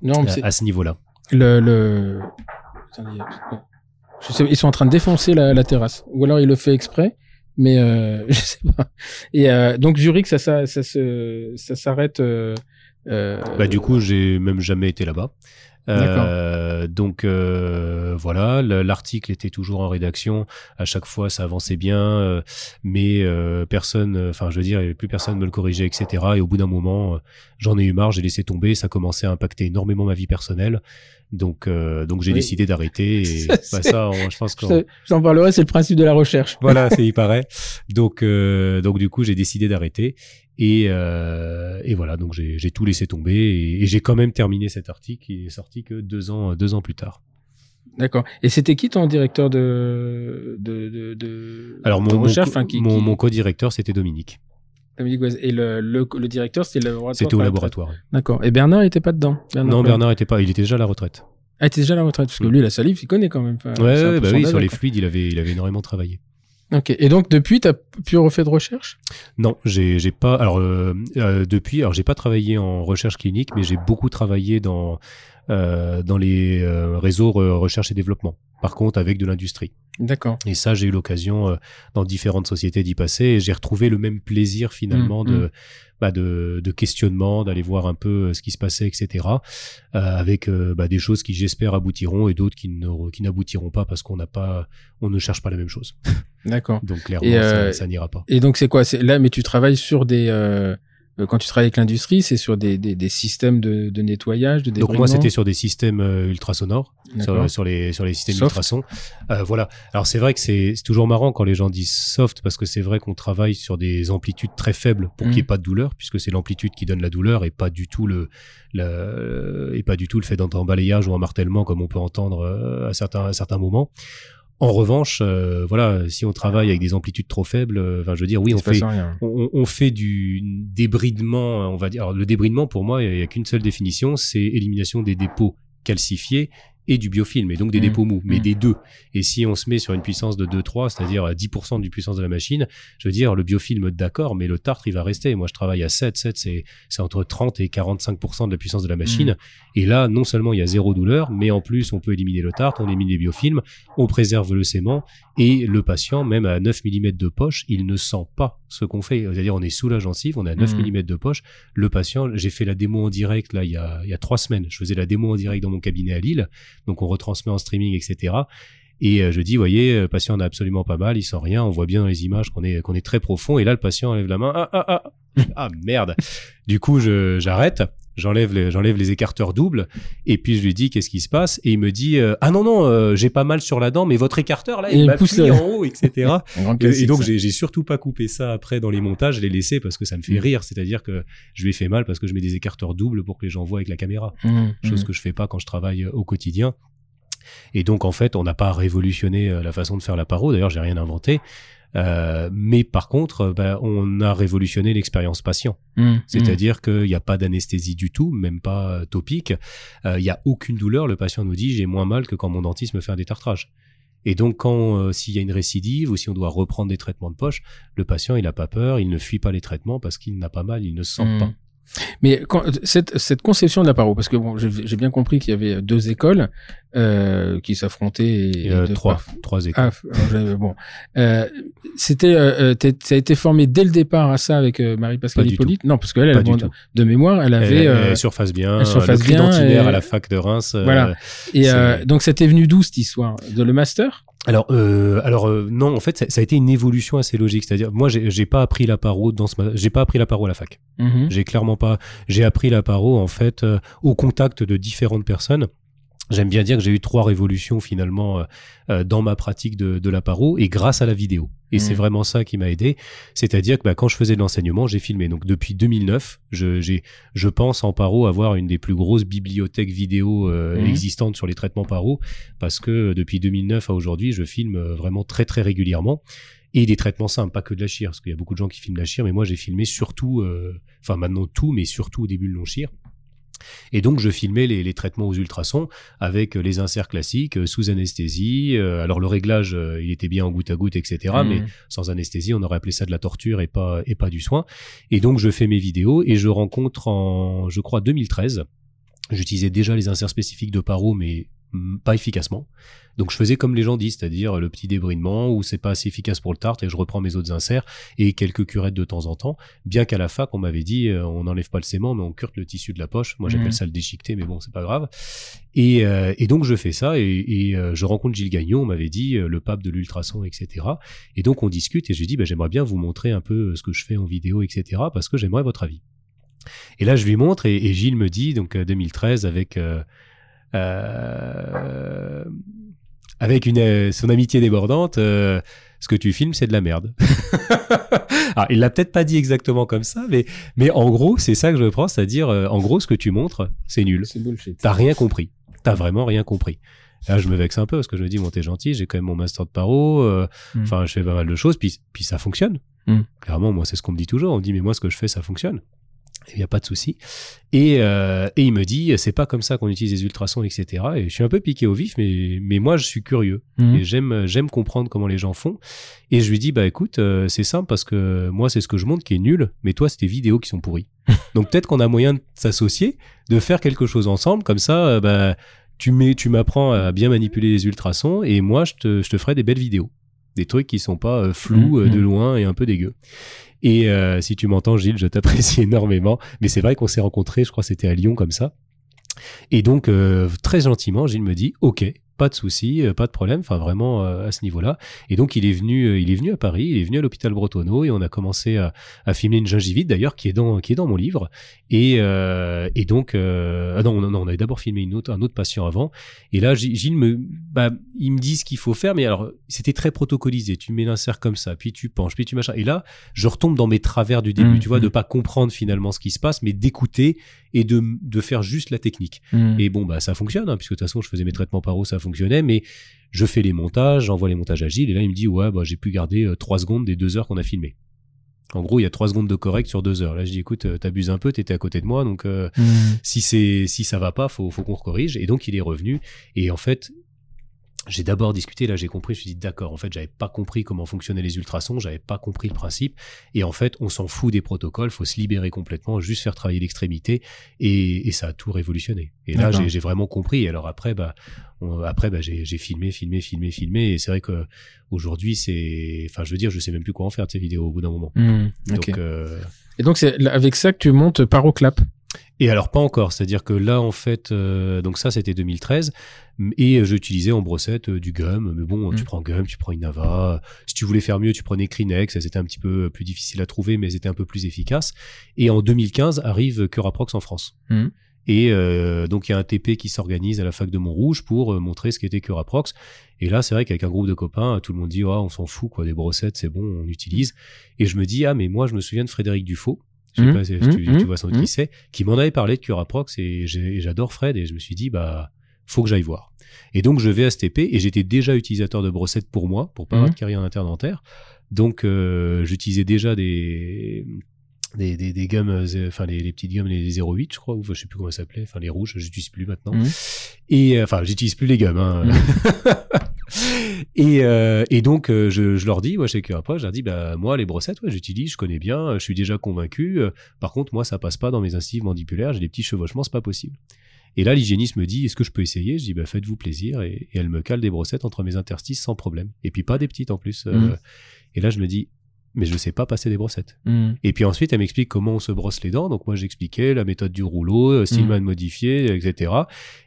Non, mais à, à ce niveau-là. le, le... Je sais, ils sont en train de défoncer la, la terrasse. Ou alors il le fait exprès, mais euh, je sais pas. Et euh, donc Zurich, ça, ça, ça, se- ça s'arrête. euh, Euh, Bah du coup, j'ai même jamais été là-bas. Euh, donc euh, voilà, le- l'article était toujours en rédaction. À chaque fois, ça avançait bien, euh, mais euh, personne, enfin, je veux dire, il y avait plus personne me le corrigeait, etc. Et au bout d'un moment, euh, j'en ai eu marre, j'ai laissé tomber. Ça commençait à impacter énormément ma vie personnelle. Donc, euh, donc j'ai Oui. décidé d'arrêter. Et Ça, bah, ça, on- je pense que J'en parlerai, c'est le principe de la recherche. voilà, c'est il paraît. Donc, euh, donc du coup, j'ai décidé d'arrêter. Et, euh, et voilà, donc j'ai tout laissé tomber et, et j'ai quand même terminé cet article qui est sorti que deux ans, deux ans plus tard. D'accord. Et c'était qui ton directeur de de de, de Alors mon, recherche, co- enfin, qui, mon, qui- mon co-directeur, c'était Dominique. Dominique. Et le, le, le directeur, c'était le laboratoire. C'était au laboratoire. D'accord. Et Bernard était pas dedans? non. Bernard était pas, il était déjà à la retraite. Ah, il était déjà à la retraite parce que lui, la salive, il connaît quand même. Enfin, ouais, bah oui, sur les fluides, il avait, il avait énormément travaillé. Ok. Et donc depuis, t'as plus refait de recherche? Non, j'ai j'ai pas. Alors euh, euh, depuis, alors j'ai pas travaillé en recherche clinique, mais j'ai beaucoup travaillé dans euh, dans les euh, réseaux re- recherche et développement. Par contre, avec de l'industrie. D'accord. Et ça, j'ai eu l'occasion euh, dans différentes sociétés d'y passer et j'ai retrouvé le même plaisir finalement Mm, de, bah, de, de questionnement, d'aller voir un peu ce qui se passait, etc. Avec bah, des choses qui, j'espère, aboutiront et d'autres qui n'aboutiront pas parce qu'on n'a pas, on ne cherche pas la même chose. D'accord. Donc clairement, Et, ça, ça n'ira pas. Et donc c'est quoi? Là, mais tu travailles sur des quand tu travailles avec l'industrie, c'est sur des, des, des systèmes de, de nettoyage, de Donc moi, c'était sur des systèmes euh, ultrasonores, sur, sur les sur les systèmes Soft. ultrasons. Euh, voilà. Alors c'est vrai que c'est toujours marrant quand les gens disent soft parce que c'est vrai qu'on travaille sur des amplitudes très faibles pour qu'il n'y ait Mhm. pas de douleur puisque c'est l'amplitude qui donne la douleur et pas du tout le, le et pas du tout le fait d'un balayage ou un martèlement comme on peut entendre euh, à certains à certains moments. En revanche, euh, voilà, si on travaille avec des amplitudes trop faibles, euh, enfin, je veux dire, oui, on fait, on, on fait du débridement, on va dire. Alors, le débridement, pour moi, il n'y a qu'une seule définition, c'est élimination des dépôts calcifiés et du biofilm, et donc des Mhm. dépôts mous, mais Mhm. des deux. Et si on se met sur une puissance de 2-3, c'est-à-dire à 10% du puissance de la machine, je veux dire, le biofilm, d'accord, mais le tartre, il va rester. Moi, je travaille à 7, 7, c'est, c'est entre 30 et 45% de la puissance de la machine. Mhm. Et là, non seulement il y a zéro douleur, mais en plus, on peut éliminer le tartre, on élimine les biofilms, on préserve le sément, et le patient, même à 9 mm de poche, il ne sent pas ce qu'on fait. C'est-à-dire, on est sous la gencive, on a 9 Mhm. mm de poche. Le patient, j'ai fait la démo en direct, là, il y a, il y a trois semaines. Je faisais la démo en direct dans mon cabinet à Lille. Donc, on retransmet en streaming, etc. Et euh, je dis, voyez, le patient en a absolument pas mal, il sent rien, on voit bien dans les images qu'on est, qu'on est très profond. Et là, le patient lève la main, ah, ah, ah, ah, merde. Du coup, j'arrête, j'enlève les, j'enlève les écarteurs doubles, et puis je lui dis, qu'est-ce qui se passe? Et il me dit, euh, ah non, non, euh, j'ai pas mal sur la dent, mais votre écarteur, là, il il m'a pousse pris le- en haut, etc. Et, donc j'ai j'ai surtout pas coupé ça après dans les montages, je l'ai laissé parce que ça me fait Mm. rire, c'est-à-dire que je lui ai fait mal parce que je mets des écarteurs doubles pour que les gens voient avec la caméra, Mhm. chose Mhm. que je fais pas quand je travaille euh, au quotidien. Et donc en fait, on n'a pas révolutionné euh, la façon de faire la paro. D'ailleurs, j'ai rien inventé. Euh, mais par contre, euh, ben, on a révolutionné l'expérience patient. Mhm. C'est-à-dire qu'il n'y a pas d'anesthésie du tout, même pas euh, topique. Euh, Il n'y a aucune douleur. Le patient nous dit j'ai moins mal que quand mon dentiste me fait un détartrage. Et donc, quand euh, s'il y a une récidive ou si on doit reprendre des traitements de poche, le patient il n'a pas peur, il ne fuit pas les traitements parce qu'il n'a pas mal, il ne se sent Mhm. pas. Mais quand, cette, cette conception de la paro, parce que bon, j'ai bien compris qu'il y avait deux écoles euh, qui s'affrontaient. Euh, trois, trois écoles. Ah, bon, euh, c'était, euh, euh, ça a été formé dès le départ à ça avec Marie-Pascale Hippolyte? Non, parce qu'elle, elle, bon, de mémoire, elle Elle, avait. elle euh, surface bien, elle surface le bien et- à la fac de Reims. Voilà. et donc, c'était venu d'où cette histoire? De le master? Alors, euh, alors euh, non, en fait, ça, ça a été une évolution assez logique. C'est-à-dire, moi, j'ai pas appris la paro dans ce, j'ai pas appris la paro à la fac. Mhm. J'ai clairement pas. J'ai appris la paro en fait euh, au contact de différentes personnes. J'aime bien dire que j'ai eu trois révolutions finalement euh, euh, dans ma pratique de, de la paro et grâce à la vidéo. Et c'est vraiment ça qui m'a aidé. C'est-à-dire que bah, quand je faisais de l'enseignement, j'ai filmé. Donc depuis 2009, je, je pense en paro avoir une des plus grosses bibliothèques vidéo euh, Mhm. existantes sur les traitements paro parce que depuis 2009 à aujourd'hui, je filme vraiment très très régulièrement. Et des traitements simples, pas que de la chire, parce qu'il y a beaucoup de gens qui filment la chire, mais moi j'ai filmé surtout, euh, enfin maintenant tout, mais surtout au début le long chire. Et donc je filmais les, les traitements aux ultrasons avec euh, les inserts classiques, euh, sous anesthésie. euh, alors le réglage, il était bien en goutte à goutte, etc. Mhm. Mais sans anesthésie, on aurait appelé ça de la torture et pas et pas du soin. Et donc je fais mes vidéos et je rencontre en, je crois 2013. J'utilisais déjà les inserts spécifiques de paro, mais pas efficacement. Donc je faisais comme les gens disent, c'est-à-dire le petit débrinement où c'est pas assez efficace pour le tarte et je reprends mes autres inserts et quelques curettes de temps en temps. Bien qu'à la fac on m'avait dit euh, on n'enlève pas le sément mais on curte le tissu de la poche. Moi j'appelle Mhm. ça le déchiqueté mais bon c'est pas grave. Et, euh, et donc je fais ça et, et, euh, je rencontre Gilles Gagnon, on m'avait dit le pape de l'ultrason etc. Et donc on discute et je lui dis bah, j'aimerais bien vous montrer un peu ce que je fais en vidéo etc. parce que j'aimerais votre avis. Et là, je lui montre et, et Gilles me dit, donc euh, 2013, avec euh, avec une euh, son amitié débordante, euh, ce que tu filmes, c'est de la merde. Alors, il l'a peut-être pas dit exactement comme ça, mais mais en gros, c'est ça que je prends, c'est-à-dire, euh, en gros, ce que tu montres, c'est nul. C'est bullshit. T'as rien compris. T'as vraiment rien compris. Là, je me vexe un peu parce que je me dis, bon, t'es gentil, j'ai quand même mon master de paro, euh, Mm. enfin, je fais pas mal de choses, puis, puis ça fonctionne. Mm. Clairement, moi, c'est ce qu'on me dit toujours. On me dit, mais moi, ce que je fais, ça fonctionne. Il n'y a pas de souci. Et, euh, et il me dit, c'est pas comme ça qu'on utilise les ultrasons, etc. Et je suis un peu piqué au vif, mais, mais moi, je suis curieux. Mhm. Et j'aime, j'aime comprendre comment les gens font. Et je lui dis, bah écoute, euh, c'est simple parce que moi, c'est ce que je montre qui est nul, mais toi, c'est tes vidéos qui sont pourries. Donc peut-être qu'on a moyen de s'associer, de faire quelque chose ensemble, comme ça, euh, bah, tu, mets, tu m'apprends à bien manipuler les ultrasons, et moi, je te, je te ferai des belles vidéos. Des trucs qui sont pas euh, flous, Mhm. euh, de loin et un peu dégueux. Et euh, si tu m'entends, Gilles, je t'apprécie énormément. Mais c'est vrai qu'on s'est rencontrés, je crois que c'était à Lyon comme ça. Et donc, très gentiment, Gilles me dit, OK, pas de souci, euh, pas de problème, enfin vraiment euh, à ce niveau-là. Et donc, il est venu, euh, il est venu à Paris, il est venu à l'hôpital Bretonneau et on a commencé à, à filmer une gingivite d'ailleurs qui est dans qui est dans mon livre. Et, euh, et donc, euh, ah non, non, non, on avait d'abord filmé une autre, un autre patient avant. Et là, Gi- Gilles me, bah, il me dit ce qu'il faut faire, mais alors c'était très protocolisé. Tu mets l'insert comme ça, puis tu penches, puis tu machin. Et là, je retombe dans mes travers du début, Mhm. tu vois, de pas comprendre finalement ce qui se passe, mais d'écouter et de, de faire juste la technique. Mm. Et bon, bah, ça fonctionne, hein, puisque de toute façon, je faisais mes traitements paro, ça fonctionnait, mais je fais les montages, j'envoie les montages à Gilles, et là, il me dit, ouais, bah, j'ai pu garder euh, trois secondes des deux heures qu'on a filmé. En gros, il y a trois secondes de correct sur deux heures. Là, je dis, écoute, euh, t'abuses un peu, t'étais à côté de moi, donc euh, Mm. si c'est si ça va pas, faut faut qu'on corrige. Et donc, il est revenu. Et en fait, j'ai d'abord discuté, là j'ai compris, je me suis dit d'accord, en fait j'avais pas compris comment fonctionnaient les ultrasons, j'avais pas compris le principe, et en fait on s'en fout des protocoles, faut se libérer complètement, juste faire travailler l'extrémité, et, et ça a tout révolutionné. Et là j'ai vraiment compris, et alors après bah on- après bah, j'ai filmé, filmé, filmé, filmé, et c'est vrai que aujourd'hui c'est, enfin je veux dire je sais même plus quoi en faire de ces vidéos au bout d'un moment. Mm. Donc euh, Et donc c'est avec ça que tu montes Paroclap. Et alors pas encore, c'est-à-dire que là en fait, euh, donc ça c'était 2013, m- et j'utilisais en brossette euh, du gum, mais bon, tu Mm. prends gum, tu prends Inava, si tu voulais faire mieux, tu prenais Krinex, c'était un petit peu plus difficile à trouver, mais c'était un peu plus efficace. Et en 2015 arrive Curaprox en France. Mm. Et euh, donc il y a un TP qui s'organise à la fac de Montrouge pour euh, montrer ce qu'était Curaprox. Et là c'est vrai qu'avec un groupe de copains, tout le monde dit oh, on s'en fout quoi, des brossettes c'est bon, on utilise. Et je me dis ah mais moi je me souviens de Frédéric Dufaux. Je sais Mhm, pas si tu, tu vois sans doute mhm. qui c'est, qui m'en avait parlé de Curaprox et j'adore Fred et je me suis dit bah faut que j'aille voir. Et donc je vais à STP et j'étais déjà utilisateur de brossettes pour moi, pour pas avoir Mhm. de carrière interdentaire. Donc euh, j'utilisais déjà des des, des, des gums, euh, enfin les, les petites gums, les, les 08 je crois, ou je sais plus comment ça s'appelait, enfin les rouges, j'utilise plus maintenant. Mhm. Et euh, enfin j'utilise plus les gums. Hein. et, euh, et donc euh, je, je leur dis, moi chez Curaprox, je leur dis bah moi les brossettes, ouais, j'utilise, je connais bien, je suis déjà convaincu. Euh, Par contre moi ça passe pas dans mes incisives mandibulaires, j'ai des petits chevauchements, c'est pas possible. Et là, l'hygiéniste me dit, est-ce que je peux essayer? Je dis, bah, faites-vous plaisir. Et, et elle me cale des brossettes entre mes interstices sans problème. Et puis pas des petites en plus. Euh, Mhm. Et là, je me dis, mais je sais pas passer des brossettes. Mm. Et puis ensuite, elle m'explique comment on se brosse les dents. Donc moi, j'expliquais la méthode du rouleau, euh, Stillman modifié, etc.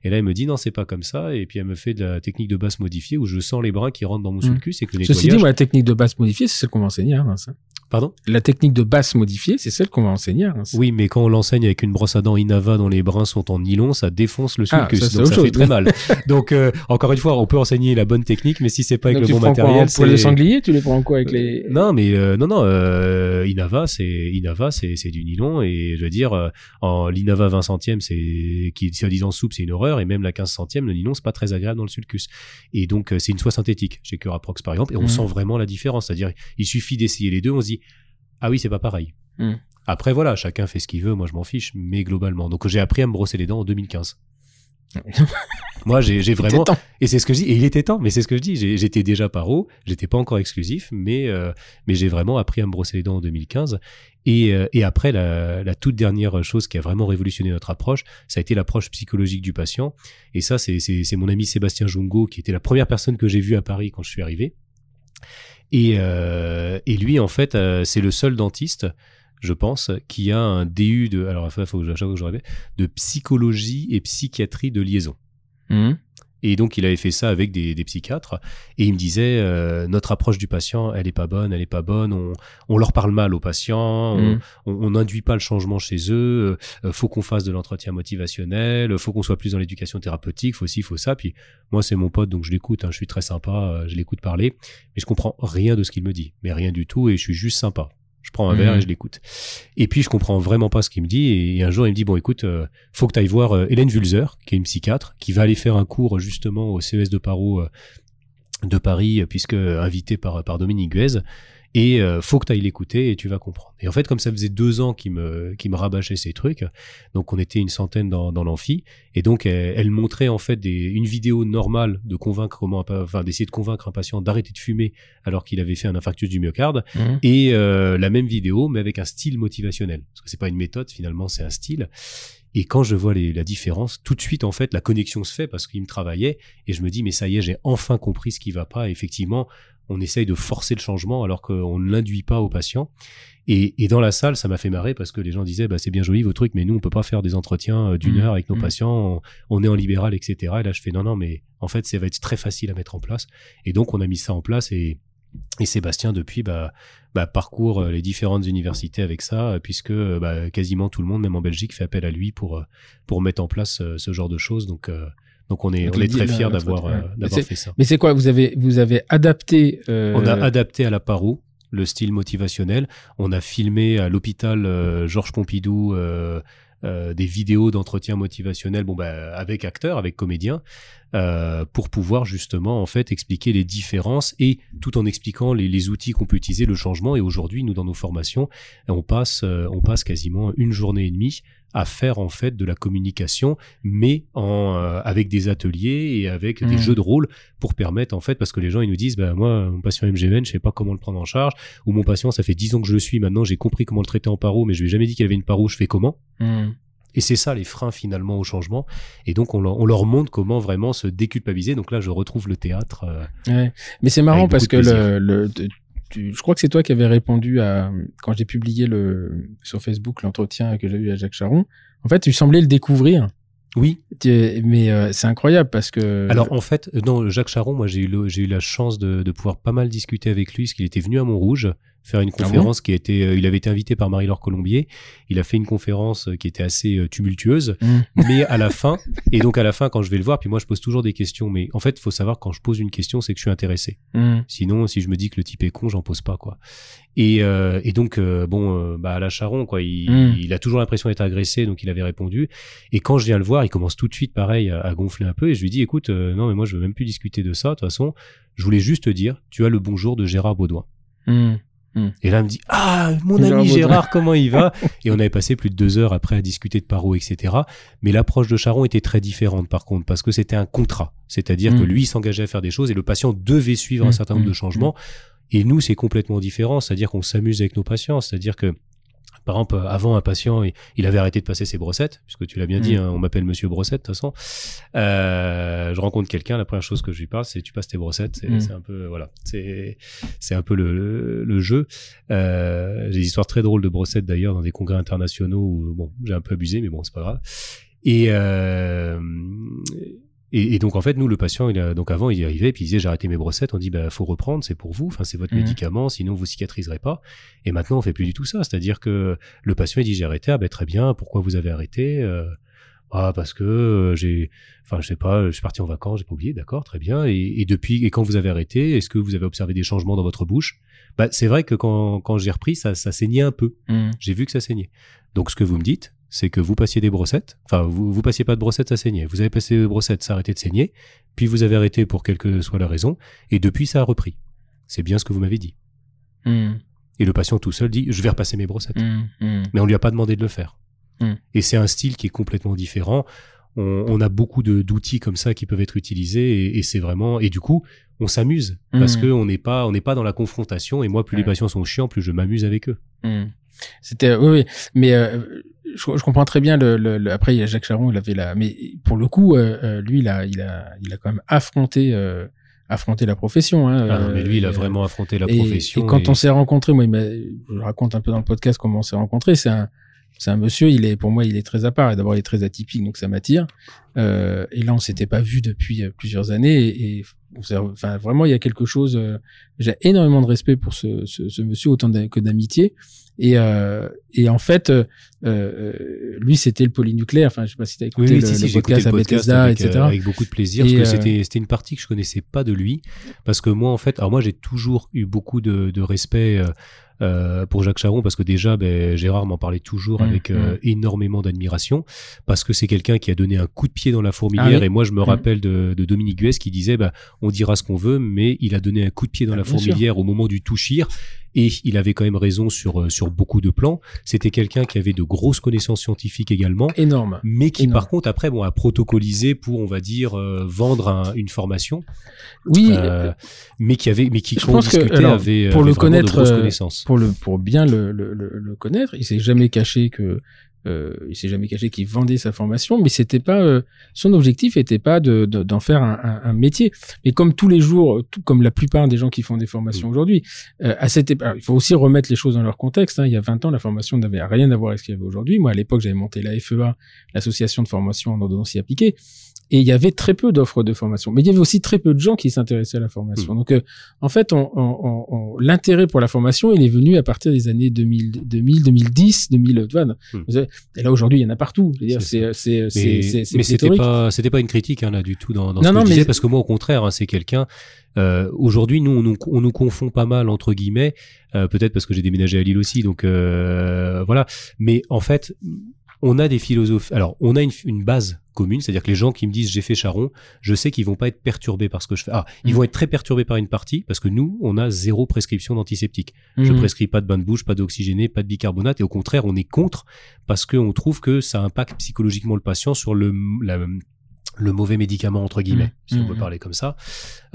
Et là, elle me dit, non, c'est pas comme ça. Et puis elle me fait de la technique de basse modifiée où je sens les brins qui rentrent dans mon Mhm. sulcus et que le Ceci dit, moi, la technique de basse modifiée, c'est celle qu'on Reims. hein. Pardon La technique de basse modifiée, c'est celle qu'on va enseigner Reims. Oui, mais quand on l'enseigne avec une brosse à dents Inava dont les brins sont en nylon, ça défonce le Ah, sulcus, ça, c'est donc ça fait chose. très mal. donc euh, encore une fois, on peut enseigner la bonne technique, mais si c'est pas avec Donc, tu le bon prends quoi, matériel, Pour les c'est- sangliers, tu les prends quoi avec les... Non, mais euh, non, non. Euh, Inava, c'est Inava, c'est c'est du nylon et je veux dire, euh, en l'Inava 20 centièmes, c'est qui soi-disant souple, c'est une horreur et même la 15 centième, le nylon, c'est pas très agréable dans le sulcus. Et donc euh, c'est une soie synthétique chez Curaprox par exemple, et on Mhm. sent vraiment la différence. C'est-à-dire, il suffit d'essayer les deux, on se dit ah oui, c'est pas pareil. Moi, j'ai j'ai Il était vraiment temps. et c'est ce que je dis. Et il était temps, mais c'est ce que je dis. J'ai- J'étais déjà paro, j'étais pas encore exclusif, mais euh, mais j'ai vraiment appris à me brosser les dents en 2015. Et, euh, et après, la, la toute dernière chose qui a vraiment révolutionné notre approche, ça a été l'approche psychologique du patient. Et ça, c'est mon ami Sébastien Jungo qui était la première personne que j'ai vue à Paris quand je suis arrivé. Et euh, et lui, en fait, euh, c'est le seul dentiste. Je pense qui a un DU de alors faut que de psychologie et psychiatrie de liaison. Mhm. Et donc, il avait fait ça avec des, des psychiatres. Et il me disait, euh, notre approche du patient, elle est pas bonne, elle est pas bonne. On, on leur parle mal aux patients. On on n'induit pas le changement chez eux. euh, faut qu'on fasse de l'entretien motivationnel. Faut qu'on soit plus dans l'éducation thérapeutique. Faut ci, faut ça. Puis moi, c'est mon pote, donc je l'écoute. hein, je suis très sympa. euh, je l'écoute parler, mais je comprends rien de ce qu'il me dit. Mais rien du tout. Et je suis juste sympa. Je prends un Mhm. verre et je l'écoute. Et puis je comprends vraiment pas ce qu'il me dit. Et, un jour, il me dit bon, écoute, euh, faut que tu ailles voir euh, Hélène Vulzer, qui est une psychiatre, qui va aller faire un cours justement au CES de Paro euh, de Paris, euh, puisque invité par par Dominique Guez. Et euh, faut que tu ailles l'écouter et tu vas comprendre. Et en fait, comme ça faisait deux ans qu'il me, qu'il me rabâchait ces trucs, donc on était une centaine dans, dans l'amphi, et donc elle, elle montrait en fait des, une vidéo normale de convaincre comment, enfin d'essayer de convaincre un patient d'arrêter de fumer alors qu'il avait fait un infarctus du myocarde, Mhm. et euh, la même vidéo mais avec un style motivationnel. Parce que c'est pas une méthode finalement c'est un style. Et quand je vois les, la différence tout de suite en fait la connexion se fait parce qu'il me travaillait. Et je me dis mais ça y est j'ai enfin compris ce qui va pas. Effectivement on essaye de forcer le changement alors qu'on ne l'induit pas au patient et, et dans la salle ça m'a fait marrer parce que les gens disaient bah c'est bien joli vos trucs mais nous on peut pas faire des entretiens euh, d'une Mhm. heure avec nos Mhm. patients on, on est en libéral etc et là je fais non non mais en fait ça va être très facile à mettre en place et donc on a mis ça en place et et Sébastien, depuis, bah, bah, parcourt euh, les différentes universités avec ça, euh, puisque bah, quasiment tout le monde, même en Belgique, fait appel à lui pour, pour mettre en place ce genre de choses. Donc, euh, donc on est, Donc on les est très dix- fiers d'avoir ouais. euh, fait ça. Mais c'est quoi Vous avez vous avez adapté. euh, On a adapté à la paro le style motivationnel. On a filmé à l'hôpital euh, Georges Pompidou euh, euh, des vidéos d'entretien motivationnel, bon bah avec acteurs, avec comédiens, euh, pour pouvoir justement en fait expliquer les différences et tout en expliquant les, les outils qu'on peut utiliser, le changement. Et aujourd'hui, nous dans nos formations, on passe euh, on passe quasiment une journée et demie à faire en fait de la communication, mais en euh, avec des ateliers et avec des Mhm. jeux de rôle pour permettre en fait parce que les gens ils nous disent bah moi mon patient MGN je sais pas comment le prendre en charge ou mon patient ça fait 10 ans que je le suis maintenant j'ai compris comment le traiter en paro mais je lui ai jamais dit qu'il avait une paro je fais comment? Mhm. Et c'est ça les freins finalement au changement et donc on leur, on leur montre comment vraiment se déculpabiliser donc là je retrouve le théâtre euh, Ouais. Mais c'est marrant parce que beaucoup de le, le tu- tu- je crois que c'est toi qui avais répondu à quand j'ai publié le sur Facebook l'entretien que j'ai eu à Jacques Charon. En fait, tu semblais le découvrir. oui Mais euh, c'est incroyable parce que. alors en fait euh, non Jacques Charon moi j'ai eu le- j'ai eu la chance de, de pouvoir pas mal discuter avec lui parce qu'il était venu à Montrouge faire une Ah bon conférence qui était euh, il avait été invité par Marie-Laure Colombier. Il a fait une conférence euh, qui était assez euh, tumultueuse. Mhm. mais à la fin et donc à la fin quand je vais le voir puis moi je pose toujours des questions. Mais en fait faut savoir quand je pose une question c'est que je suis intéressé. Mhm. sinon si je me dis que le type est con j'en pose pas quoi. Et, euh, et donc bon bah à la Charon quoi il, Mm. il a toujours l'impression d'être agressé donc il avait répondu. Et quand je viens le voir il commence tout de suite pareil à, à gonfler un peu et je lui dis écoute non mais moi je veux même plus discuter de ça de toute façon. Je voulais juste te dire tu as le bonjour de Gérard Baudouin Mhm. et là, il me dit Ah, mon Gérard ami. Gérard, comment il va? Et on avait passé plus de deux heures après à discuter de paro, etc. Mais l'approche de Charon était très différente, par contre, parce que c'était un contrat. C'est-à-dire que lui, il s'engageait à faire des choses et le patient devait suivre un Mm, certain nombre de changements. Et nous, c'est complètement différent. C'est-à-dire qu'on s'amuse avec nos patients. C'est-à-dire que par exemple, avant un patient, il, avait arrêté de passer ses brossettes, puisque tu l'as bien dit, Mm. hein, on m'appelle Monsieur Brossette de toute façon. Euh, je rencontre quelqu'un, la première chose que je lui parle, c'est tu passes tes brossettes. C'est Mm. un peu voilà, c'est c'est un peu le, le, le jeu. Euh, j'ai des histoires très drôles de brossettes d'ailleurs dans des congrès internationaux où bon, j'ai un peu abusé, mais bon, c'est pas grave. Et, euh, et et donc en fait, nous le patient, il a, donc avant il y arrivait puis il disait j'ai arrêté mes brossettes. On dit bah faut reprendre, c'est pour vous, enfin c'est votre Mhm. médicament, sinon vous cicatriserez pas. Et maintenant on fait plus du tout ça, c'est-à-dire que le patient il dit j'ai arrêté, ah ben très bien, pourquoi vous avez arrêté Euh, ah parce que euh, j'ai enfin je sais pas je suis parti en vacances j'ai pas oublié. D'accord très bien. Et, et depuis et quand vous avez arrêté est-ce que vous avez observé des changements dans votre bouche? Bah c'est vrai que quand quand j'ai repris ça ça saignait un peu. Mhm. j'ai vu que ça saignait. Donc ce que vous me dites c'est que vous passiez des brossettes enfin vous vous passiez pas de brossettes ça saignait vous avez passé des brossettes ça a arrêté de saigner puis vous avez arrêté pour quelle que soit la raison et depuis ça a repris c'est bien ce que vous m'avez dit Mhm. et le patient tout seul dit je vais repasser mes brossettes Mhm. Mhm. mais on lui a pas demandé de le faire. Et c'est un style qui est complètement différent. on, on a beaucoup d'outils comme ça qui peuvent être utilisés et, et c'est vraiment et du coup on s'amuse parce que on n'est pas on n'est pas dans la confrontation et moi plus les patients sont chiants plus je m'amuse avec eux. Hmm. C'était oui, oui, mais euh, je, je comprends très bien le, le, le- après il y a Jacques Charon, il avait la mais pour le coup euh, euh, lui il a il a il a quand même affronté euh, affronté la profession hein, Ah non, mais lui il a euh, vraiment affronté la et, profession. et quand et- on s'est rencontrés, moi, il je raconte un peu dans le podcast comment on s'est rencontrés. C'est un, c'est un monsieur. Il est, pour moi, il est très à part. Et d'abord, il est très atypique, donc ça m'attire. Euh, et là, on s'était pas vu depuis euh, plusieurs années. Et, enfin, vraiment, il y a quelque chose. euh, J'ai énormément de respect pour ce, ce, ce monsieur, autant que d'amitié. Et, euh, et en fait, lui, c'était le polynucléaire. Enfin, je sais pas si tu as écouté Oui, oui, le, si, le podcast à Bethesda, avec, etc. avec beaucoup de plaisir, Et, parce que c'était c'était une partie que je connaissais pas de lui, parce que moi en fait, alors moi j'ai toujours eu beaucoup de, de respect euh, euh, pour Jacques Charon, parce que déjà ben, Gérard m'en parlait toujours Mm, avec euh, mm. énormément d'admiration, parce que c'est quelqu'un qui a donné un coup de pied dans la fourmilière, Ah oui. et moi je me Mm. rappelle de, de Dominique Guès qui disait, bah, on dira ce qu'on veut, mais il a donné un coup de pied dans Ah, la sûr. fourmilière au moment du touchir. Et il avait quand même raison sur, euh, sur beaucoup de plans. C'était quelqu'un qui avait de grosses connaissances scientifiques également Énorme. mais qui Énorme. par contre après bon a protocolisé pour on va dire euh, vendre un- une formation Oui. euh, mais qui avait mais qui Je pense que, discutait alors, avait pour avait le connaître, grosses connaissances pour le pour bien le, le, le, le connaître. Il s'est jamais caché que euh, il s'est jamais caché qu'il vendait sa formation, mais c'était pas euh, son objectif était pas de de- d'en faire un, un, un métier. Mais comme tous les jours, tout comme la plupart des gens qui font des formations Mm. aujourd'hui, euh, à cette époque, il faut aussi remettre les choses dans leur contexte. Hein. Il y a 20 ans, la formation n'avait rien à voir avec ce qu'il y avait aujourd'hui. Moi, à l'époque, j'avais monté la FEA, l'association de formation en ordonnance appliquée. Et il y avait très peu d'offres de formation, mais il y avait aussi très peu de gens qui s'intéressaient à la formation. Donc, euh, en fait, on, on, on- on- l'intérêt pour la formation, il est venu à partir des années 2000, 2000 2010, 2000. voilà. Hmm. Et là, aujourd'hui, il y en a partout. C'est C'est, c'est, mais, c'était pas c'était pas une critique hein, là du tout dans, dans Non, ce que non, je mais- disais parce que moi au contraire hein, c'est quelqu'un euh, aujourd'hui nous on, nous on nous confond pas mal entre guillemets euh, peut-être parce que j'ai déménagé à Lille aussi donc euh, voilà mais en fait on a des philosophes alors on a une, une base commune c'est-à-dire que les gens qui me disent j'ai fait Charon je sais qu'ils vont pas être perturbés par ce que je fais ah ils Mm. vont être très perturbés par une partie parce que nous on a zéro prescription d'antiseptique je Mhm. prescris pas de bain de bouche, pas d'oxygéné, pas de bicarbonate, et au contraire, on est contre parce qu'on trouve que ça impacte psychologiquement le patient sur le, la- le mauvais médicament entre guillemets, Mmh. si on Mmh. peut parler comme ça,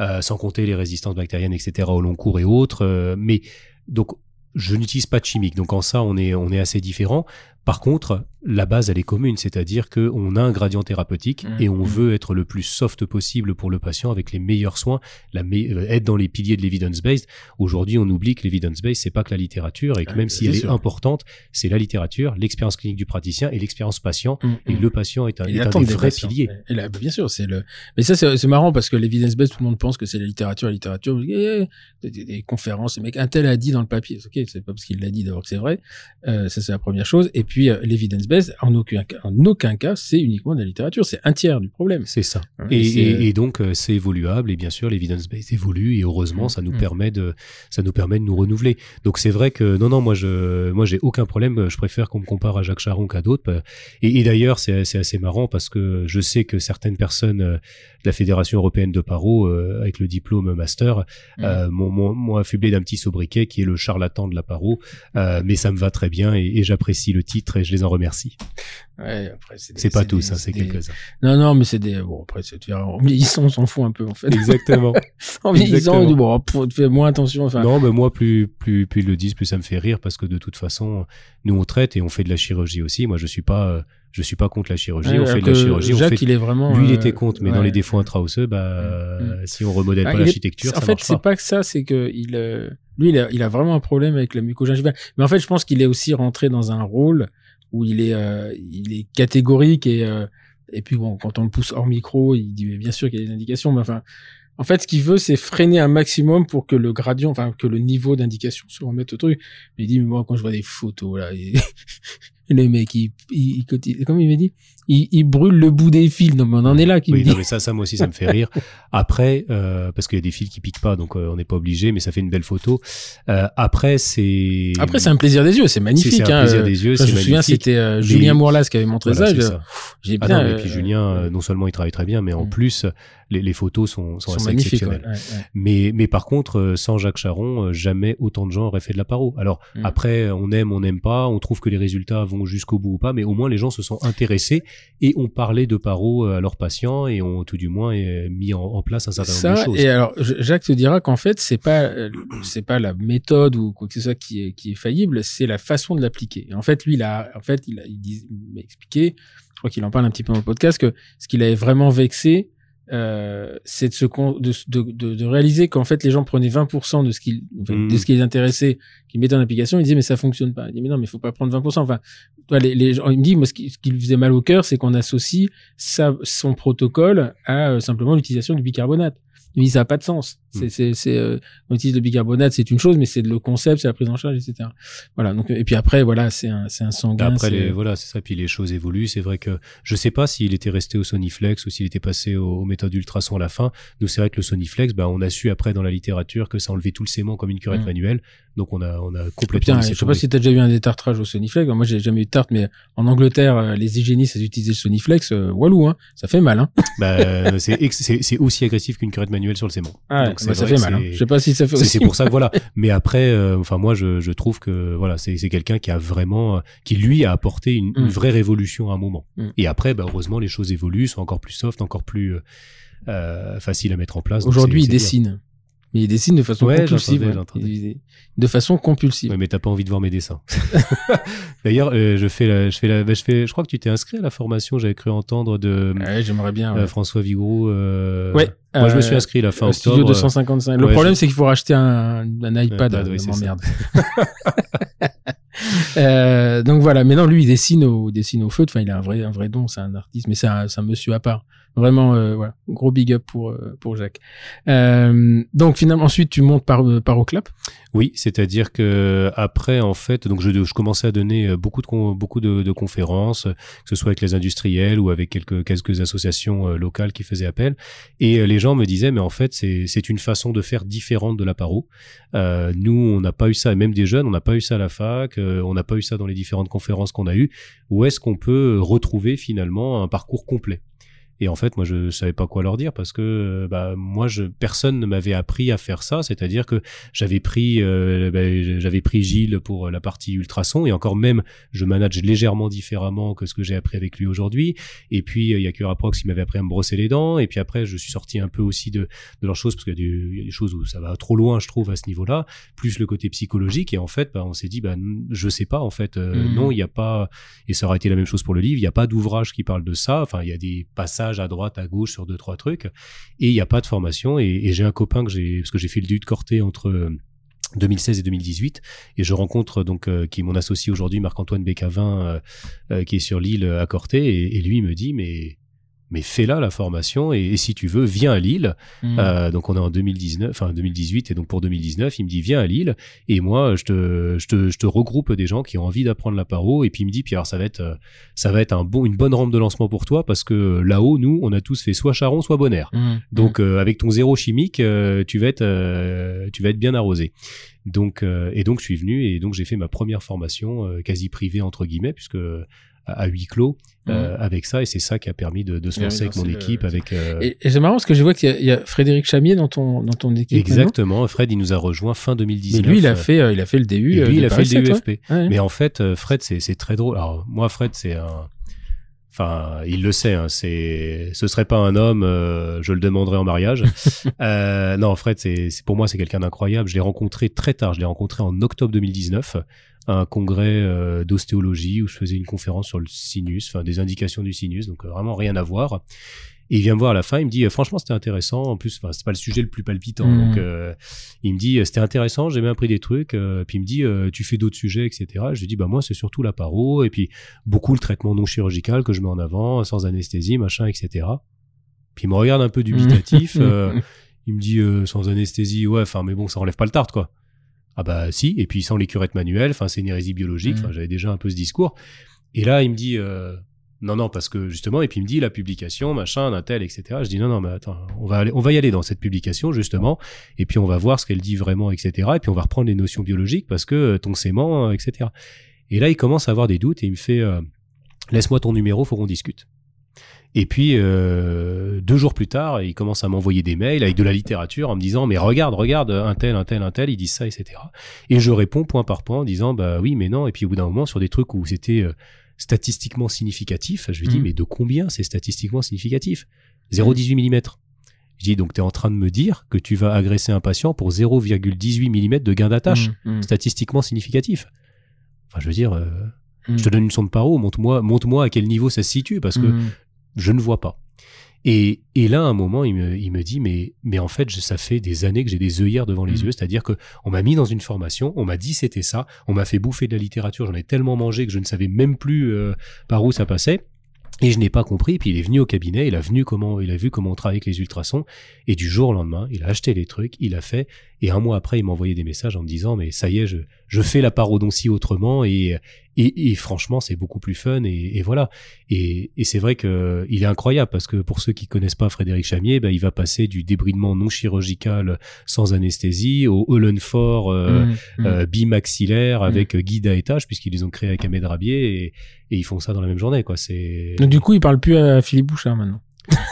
euh, sans compter les résistances bactériennes, etc. au long cours et autres. euh, mais donc, je n'utilise pas de chimique, donc en ça, on est on est assez différent. Par contre, la base, elle est commune, c'est-à-dire que on a un gradient thérapeutique Mmh. et on Mmh. veut être le plus soft possible pour le patient avec les meilleurs soins, la me- euh, être dans les piliers de l'evidence-based. Aujourd'hui, on oublie que l'evidence-based, c'est pas que la littérature et que Ah, même si elle est importante, c'est la littérature, l'expérience clinique du praticien et l'expérience patient. Mhm. Et le patient est un, est un des des vrais piliers. Et là, bien sûr, c'est le. Mais ça, c'est marrant parce que l'évidence based, tout le monde pense que c'est la littérature, la littérature, eh, des, conférences. Mecs, un tel a dit dans le papier. Ok, c'est pas parce qu'il l'a dit d'abord que c'est vrai. Euh, ça, c'est la première chose. Et puis, euh, l'évidence based, en aucun cas, en aucun cas, c'est uniquement de la littérature. C'est un tiers du problème. C'est ça. Hein, Et, c'est- et- et donc euh, c'est évoluable et bien sûr l'evidence-based évolue et heureusement Mm, ça nous mm. permet de ça nous permet de nous renouveler. Donc c'est vrai que non non moi je moi j'ai aucun problème. Je préfère qu'on me compare à Jacques Charon qu'à d'autres. Et, et d'ailleurs c'est assez marrant parce que je sais que certaines personnes euh, de la Fédération européenne de paro euh, avec le diplôme master Mm. euh, m'ont- affublé d'un petit sobriquet qui est le charlatan de la paro. Euh, mais ça me va très bien et, et j'apprécie le titre et je les en remercie. Ouais, c'est pas tous, hein, c'est quelques-uns. Non, non, mais c'est des. Bon, après, c'est, en vieillissant, on s'en fout un peu, en fait. Exactement. en vieillissant, on dit, bon, fais moins attention. Enfin, Non, mais moi, plus, plus, plus ils le disent, plus ça me fait rire parce que de toute façon, nous on traite et on fait de la chirurgie aussi. Moi, je suis pas, euh, je suis pas contre la chirurgie. on fait de la chirurgie. Jacques, on fait... il est vraiment. Lui, il euh, était contre, mais dans les défauts intraosseux, bah, Mm. euh, si on remodèle Ah, pas est- l'architecture, En ça fait, marche c'est pas. pas que ça, c'est que il, euh, lui, il a, il a vraiment un problème avec la mucogingivale. Mais en fait, je pense qu'il est aussi rentré dans un rôle où il est, euh, il est catégorique et euh, et puis bon, quand on le pousse hors micro, il dit mais bien sûr qu'il y a des indications, mais enfin, en fait, ce qu'il veut, c'est freiner un maximum pour que le gradient, enfin que le niveau d'indication se remette au truc. Il dit mais moi, quand je vois des photos là, et... le mec, il, il, comment il m'a dit, il, il brûle le bout des fils. Non, mais on en est là, qui Oui, me dit. non, mais ça, ça, moi aussi, ça me fait rire. Après, euh, parce qu'il y a des fils qui piquent pas, donc euh, on n'est pas obligé, mais ça fait une belle photo. Euh, après, c'est. Après, c'est un plaisir des yeux, c'est magnifique. C'est un hein, plaisir euh, des yeux, Enfin, c'est je me souviens, c'était euh, Julien Mourlas qui avait montré Voilà, ça. J'ai Ah bien. non, mais puis euh, Julien, euh, non seulement il travaille très bien, mais en Mm. plus, les, les photos sont, sont, sont assez magnifiques. exceptionnelles. ouais, ouais. Mais, mais par contre, euh, sans Jacques Charon, euh, jamais autant de gens auraient fait de la paro. Alors Mm. après, on aime, on n'aime pas, on trouve que les résultats vont jusqu'au bout ou pas, mais au moins les gens se sont intéressés et ont parlé de paro à leurs patients et ont tout du moins mis en, place un certain nombre de choses. Et alors, Jacques te dira qu'en fait, c'est pas c'est pas la méthode ou quoi que ce soit qui est qui est faillible, c'est la façon de l'appliquer. En fait, lui, il a en fait, il a, il, m'a expliqué, je crois qu'il en parle un petit peu dans le podcast, que ce qu'il avait vraiment vexé, euh, c'est de, se de, de, de, réaliser qu'en fait les gens prenaient 20% de ce qui de hmm. ce qui les intéressait, qu'ils mettaient en application, ils disaient mais ça fonctionne pas. Il dit mais non mais il faut pas prendre 20%. Enfin, les, les gens, il me dit moi ce qui, ce qui lui faisait mal au cœur, c'est qu'on associe sa, son protocole à euh, simplement l'utilisation du bicarbonate. Il dit ça n'a pas de sens. C'est, hmm. c'est, c'est, euh, on utilise le bicarbonate, c'est une chose, mais c'est le concept, c'est la prise en charge, etc. Voilà. Donc, et puis après, voilà, c'est un, c'est un sanguin. Après, les, voilà, c'est ça. Puis les choses évoluent. C'est vrai que je sais pas s'il était resté au Soniflex ou s'il était passé aux, méthodes ultrasons à la fin. Nous, c'est vrai que le Soniflex, bah, on a su après dans la littérature que ça enlevait tout le sément comme une curette hmm. manuelle. Donc, on a, on a complètement. Putain, je sais pas si t'as déjà vu un détartrage au Soniflex. Moi, j'ai jamais eu de tarte, mais en Angleterre, euh, les hygiénistes, utilisaient le Soniflex. Euh, walou, hein. Ça fait mal, hein. bah, c'est, c'est, c'est aussi agressif qu'une curette manuelle sur le sément. Ah, Donc, bah, ça fait mal. Hein. Je sais pas si ça fait. C'est pour ça que voilà. Mais après, euh, enfin moi, je, je trouve que voilà, c'est quelqu'un qui a vraiment, euh, qui lui a apporté une, une mm. vraie révolution à un moment. Mm. Et après, bah, heureusement, les choses évoluent, sont encore plus soft, encore plus euh, faciles à mettre en place. Aujourd'hui, il dessine. Mais il dessine de façon compulsive. de façon compulsive. Ouais, mais t'as pas envie de voir mes dessins. D'ailleurs, euh, je fais la, je fais la, bah, je fais, je crois que tu t'es inscrit à la formation. J'avais cru entendre de. Ouais, j'aimerais bien. Euh, François Vigroux. Euh... Ouais. Moi, je me suis inscrit la fin octobre. Studio 255. Le problème, c'est qu'il faut racheter un, un iPad. Euh, m'emmerde. euh, donc voilà. Mais non, lui, il dessine au, dessine au feu. Enfin, il a un vrai, un vrai don. C'est un artiste, mais c'est un, un monsieur à part. Vraiment, euh, gros big up pour euh, pour Jacques. Euh, donc finalement, ensuite, tu montes par par au clap. Oui, c'est-à-dire que après, en fait, donc je, je commençais à donner beaucoup de beaucoup de, conférences, que ce soit avec les industriels ou avec quelques quelques associations locales qui faisaient appel, et les gens me disaient, mais en fait, c'est c'est une façon de faire différente de la paro. nous, on n'a pas eu ça, même des jeunes, on n'a pas eu ça à la fac, on n'a pas eu ça dans les différentes conférences qu'on a eues. Où est-ce qu'on peut retrouver finalement un parcours complet? Et en fait, moi, je savais pas quoi leur dire parce que bah, moi, je, personne ne m'avait appris à faire ça. C'est-à-dire que j'avais pris, euh, bah, j'avais pris Gilles pour la partie ultrason et encore même, je manage légèrement différemment que ce que j'ai appris avec lui aujourd'hui. Et puis, il y a que Prox qui m'avait appris à me brosser les dents. Et puis après, je suis sorti un peu aussi de, de leurs choses parce qu'il y, y, a des choses où ça va trop loin, je trouve, à ce niveau-là. Plus le côté psychologique. Et en fait, bah, on s'est dit, bah, je sais pas. En fait, euh, mmh. non, il n'y a pas. Et ça aurait été la même chose pour le livre. Il n'y a pas d'ouvrage qui parle de ça. Enfin, il y a des passages à droite, à gauche sur deux, trois trucs. Et il n'y a pas de formation. Et, j'ai un copain que j'ai, parce que j'ai fait le dut de Corté entre 2016 et 2018 et je rencontre donc euh, qui est mon associé aujourd'hui Marc-Antoine Bécavin euh, euh, qui est sur l'île à Corté et, lui me dit mais mais fais-la la formation et, si tu veux viens à Lille mmh. euh, donc on est en 2019 enfin 2018 et donc pour 2019 il me dit viens à Lille et moi je te je te, je te regroupe des gens qui ont envie d'apprendre la paro et puis il me dit puis alors ça va être euh, ça va être un bon une bonne rampe de lancement pour toi parce que là-haut nous on a tous fait soit Charon soit Bonaire mmh. donc mmh. Euh, avec ton zéro chimique euh, tu vas être euh, tu vas être bien arrosé donc et donc je suis venu et donc j'ai fait ma première formation quasi privée entre guillemets puisque à huis clos euh, mmh. avec ça et c'est ça qui a permis de, de se lancer avec mon équipe avec euh, et, et c'est marrant parce que je vois qu'il y, y, a Frédéric Chamier dans ton dans ton équipe exactement Fred il nous a rejoint fin 2019 mais lui il a fait euh, il a fait le DU et lui il a fait le DUFP mais en fait Fred c'est c'est très drôle alors moi Fred c'est un Enfin, il le sait. Hein, c'est, ce serait pas un homme, je le demanderais en mariage. euh, non, Fred, c'est, pour moi, c'est quelqu'un d'incroyable. Je l'ai rencontré très tard. Je l'ai rencontré en octobre 2019 un congrès euh, d'ostéologie où je faisais une conférence sur le sinus, enfin des indications du sinus, donc euh, vraiment rien à voir. Et il vient me voir à la fin, il me dit franchement c'était intéressant. En plus, enfin, c'est pas le sujet le plus palpitant, mmh. donc euh, il me dit c'était intéressant, j'ai même appris des trucs. puis il me dit tu fais d'autres sujets, etc. Je lui dis bah moi c'est surtout la paro et puis beaucoup le traitement non chirurgical que je mets en avant, sans anesthésie, machin, etc. Puis il me regarde un peu dubitatif. Il me dit sans anesthésie, ouais, enfin mais bon ça enlève pas le tarte quoi. Ah bah si, et puis sans les curettes manuelles, enfin c'est une hérésie biologique, mmh. enfin j'avais déjà un peu ce discours. Et là il me dit euh, non non parce que justement et puis il me dit la publication machin d'un tel etc. Je dis non non mais attends on va aller on va y aller dans cette publication justement et puis on va voir ce qu'elle dit vraiment etc. Et puis on va reprendre les notions biologiques parce que euh, ton sément euh, etc. Et là il commence à avoir des doutes et il me fait laisse-moi ton numéro faut qu'on discute. Et puis euh, deux jours plus tard, il commence à m'envoyer des mails avec de la littérature en me disant mais regarde, regarde, un tel, un tel, un tel, ils disent ça, etc. Et je réponds point par point en disant bah oui, mais non. Et puis au bout d'un moment, sur des trucs où c'était euh, statistiquement significatif, je lui dis Mhm. mais de combien c'est statistiquement significatif? 0,18 mm. Je dis donc tu es en train de me dire que tu vas agresser un patient pour 0,18 mm de gain d'attache Mm, mm, statistiquement significatif. Enfin, je veux dire, euh, je te donne une sonde paro, montre-moi, montre-moi à quel niveau ça se situe, parce que. Je ne vois pas. Et, et là, à un moment, il me, il me dit, mais, mais en fait, je- ça fait des années que j'ai des œillères devant les Mhm. yeux, c'est-à-dire que on m'a mis dans une formation, on m'a dit c'était ça, on m'a fait bouffer de la littérature, j'en ai tellement mangé que je ne savais même plus euh, par où ça passait. Et je n'ai pas compris. Puis il est venu au cabinet, il a venu comment, il a vu comment on travaille avec les ultrasons. Et du jour au lendemain, il a acheté les trucs, il a fait. Et un mois après, il m'a envoyé des messages en me disant, mais ça y est, je, je fais la parodontie autrement. Et, et, et franchement, c'est beaucoup plus fun. Et, et voilà. Et, et c'est vrai que il est incroyable parce que pour ceux qui connaissent pas Frédéric Chamier, ben, il va passer du débridement non chirurgical sans anesthésie au Hollenfort euh, Mm, mm. euh, bimaxillaire avec euh, guide à étage puisqu'ils les ont créés avec Ahmed Rabier et, et ils font ça dans la même journée quoi. C'est Donc, du coup, il parle plus à Philippe Bouchard maintenant.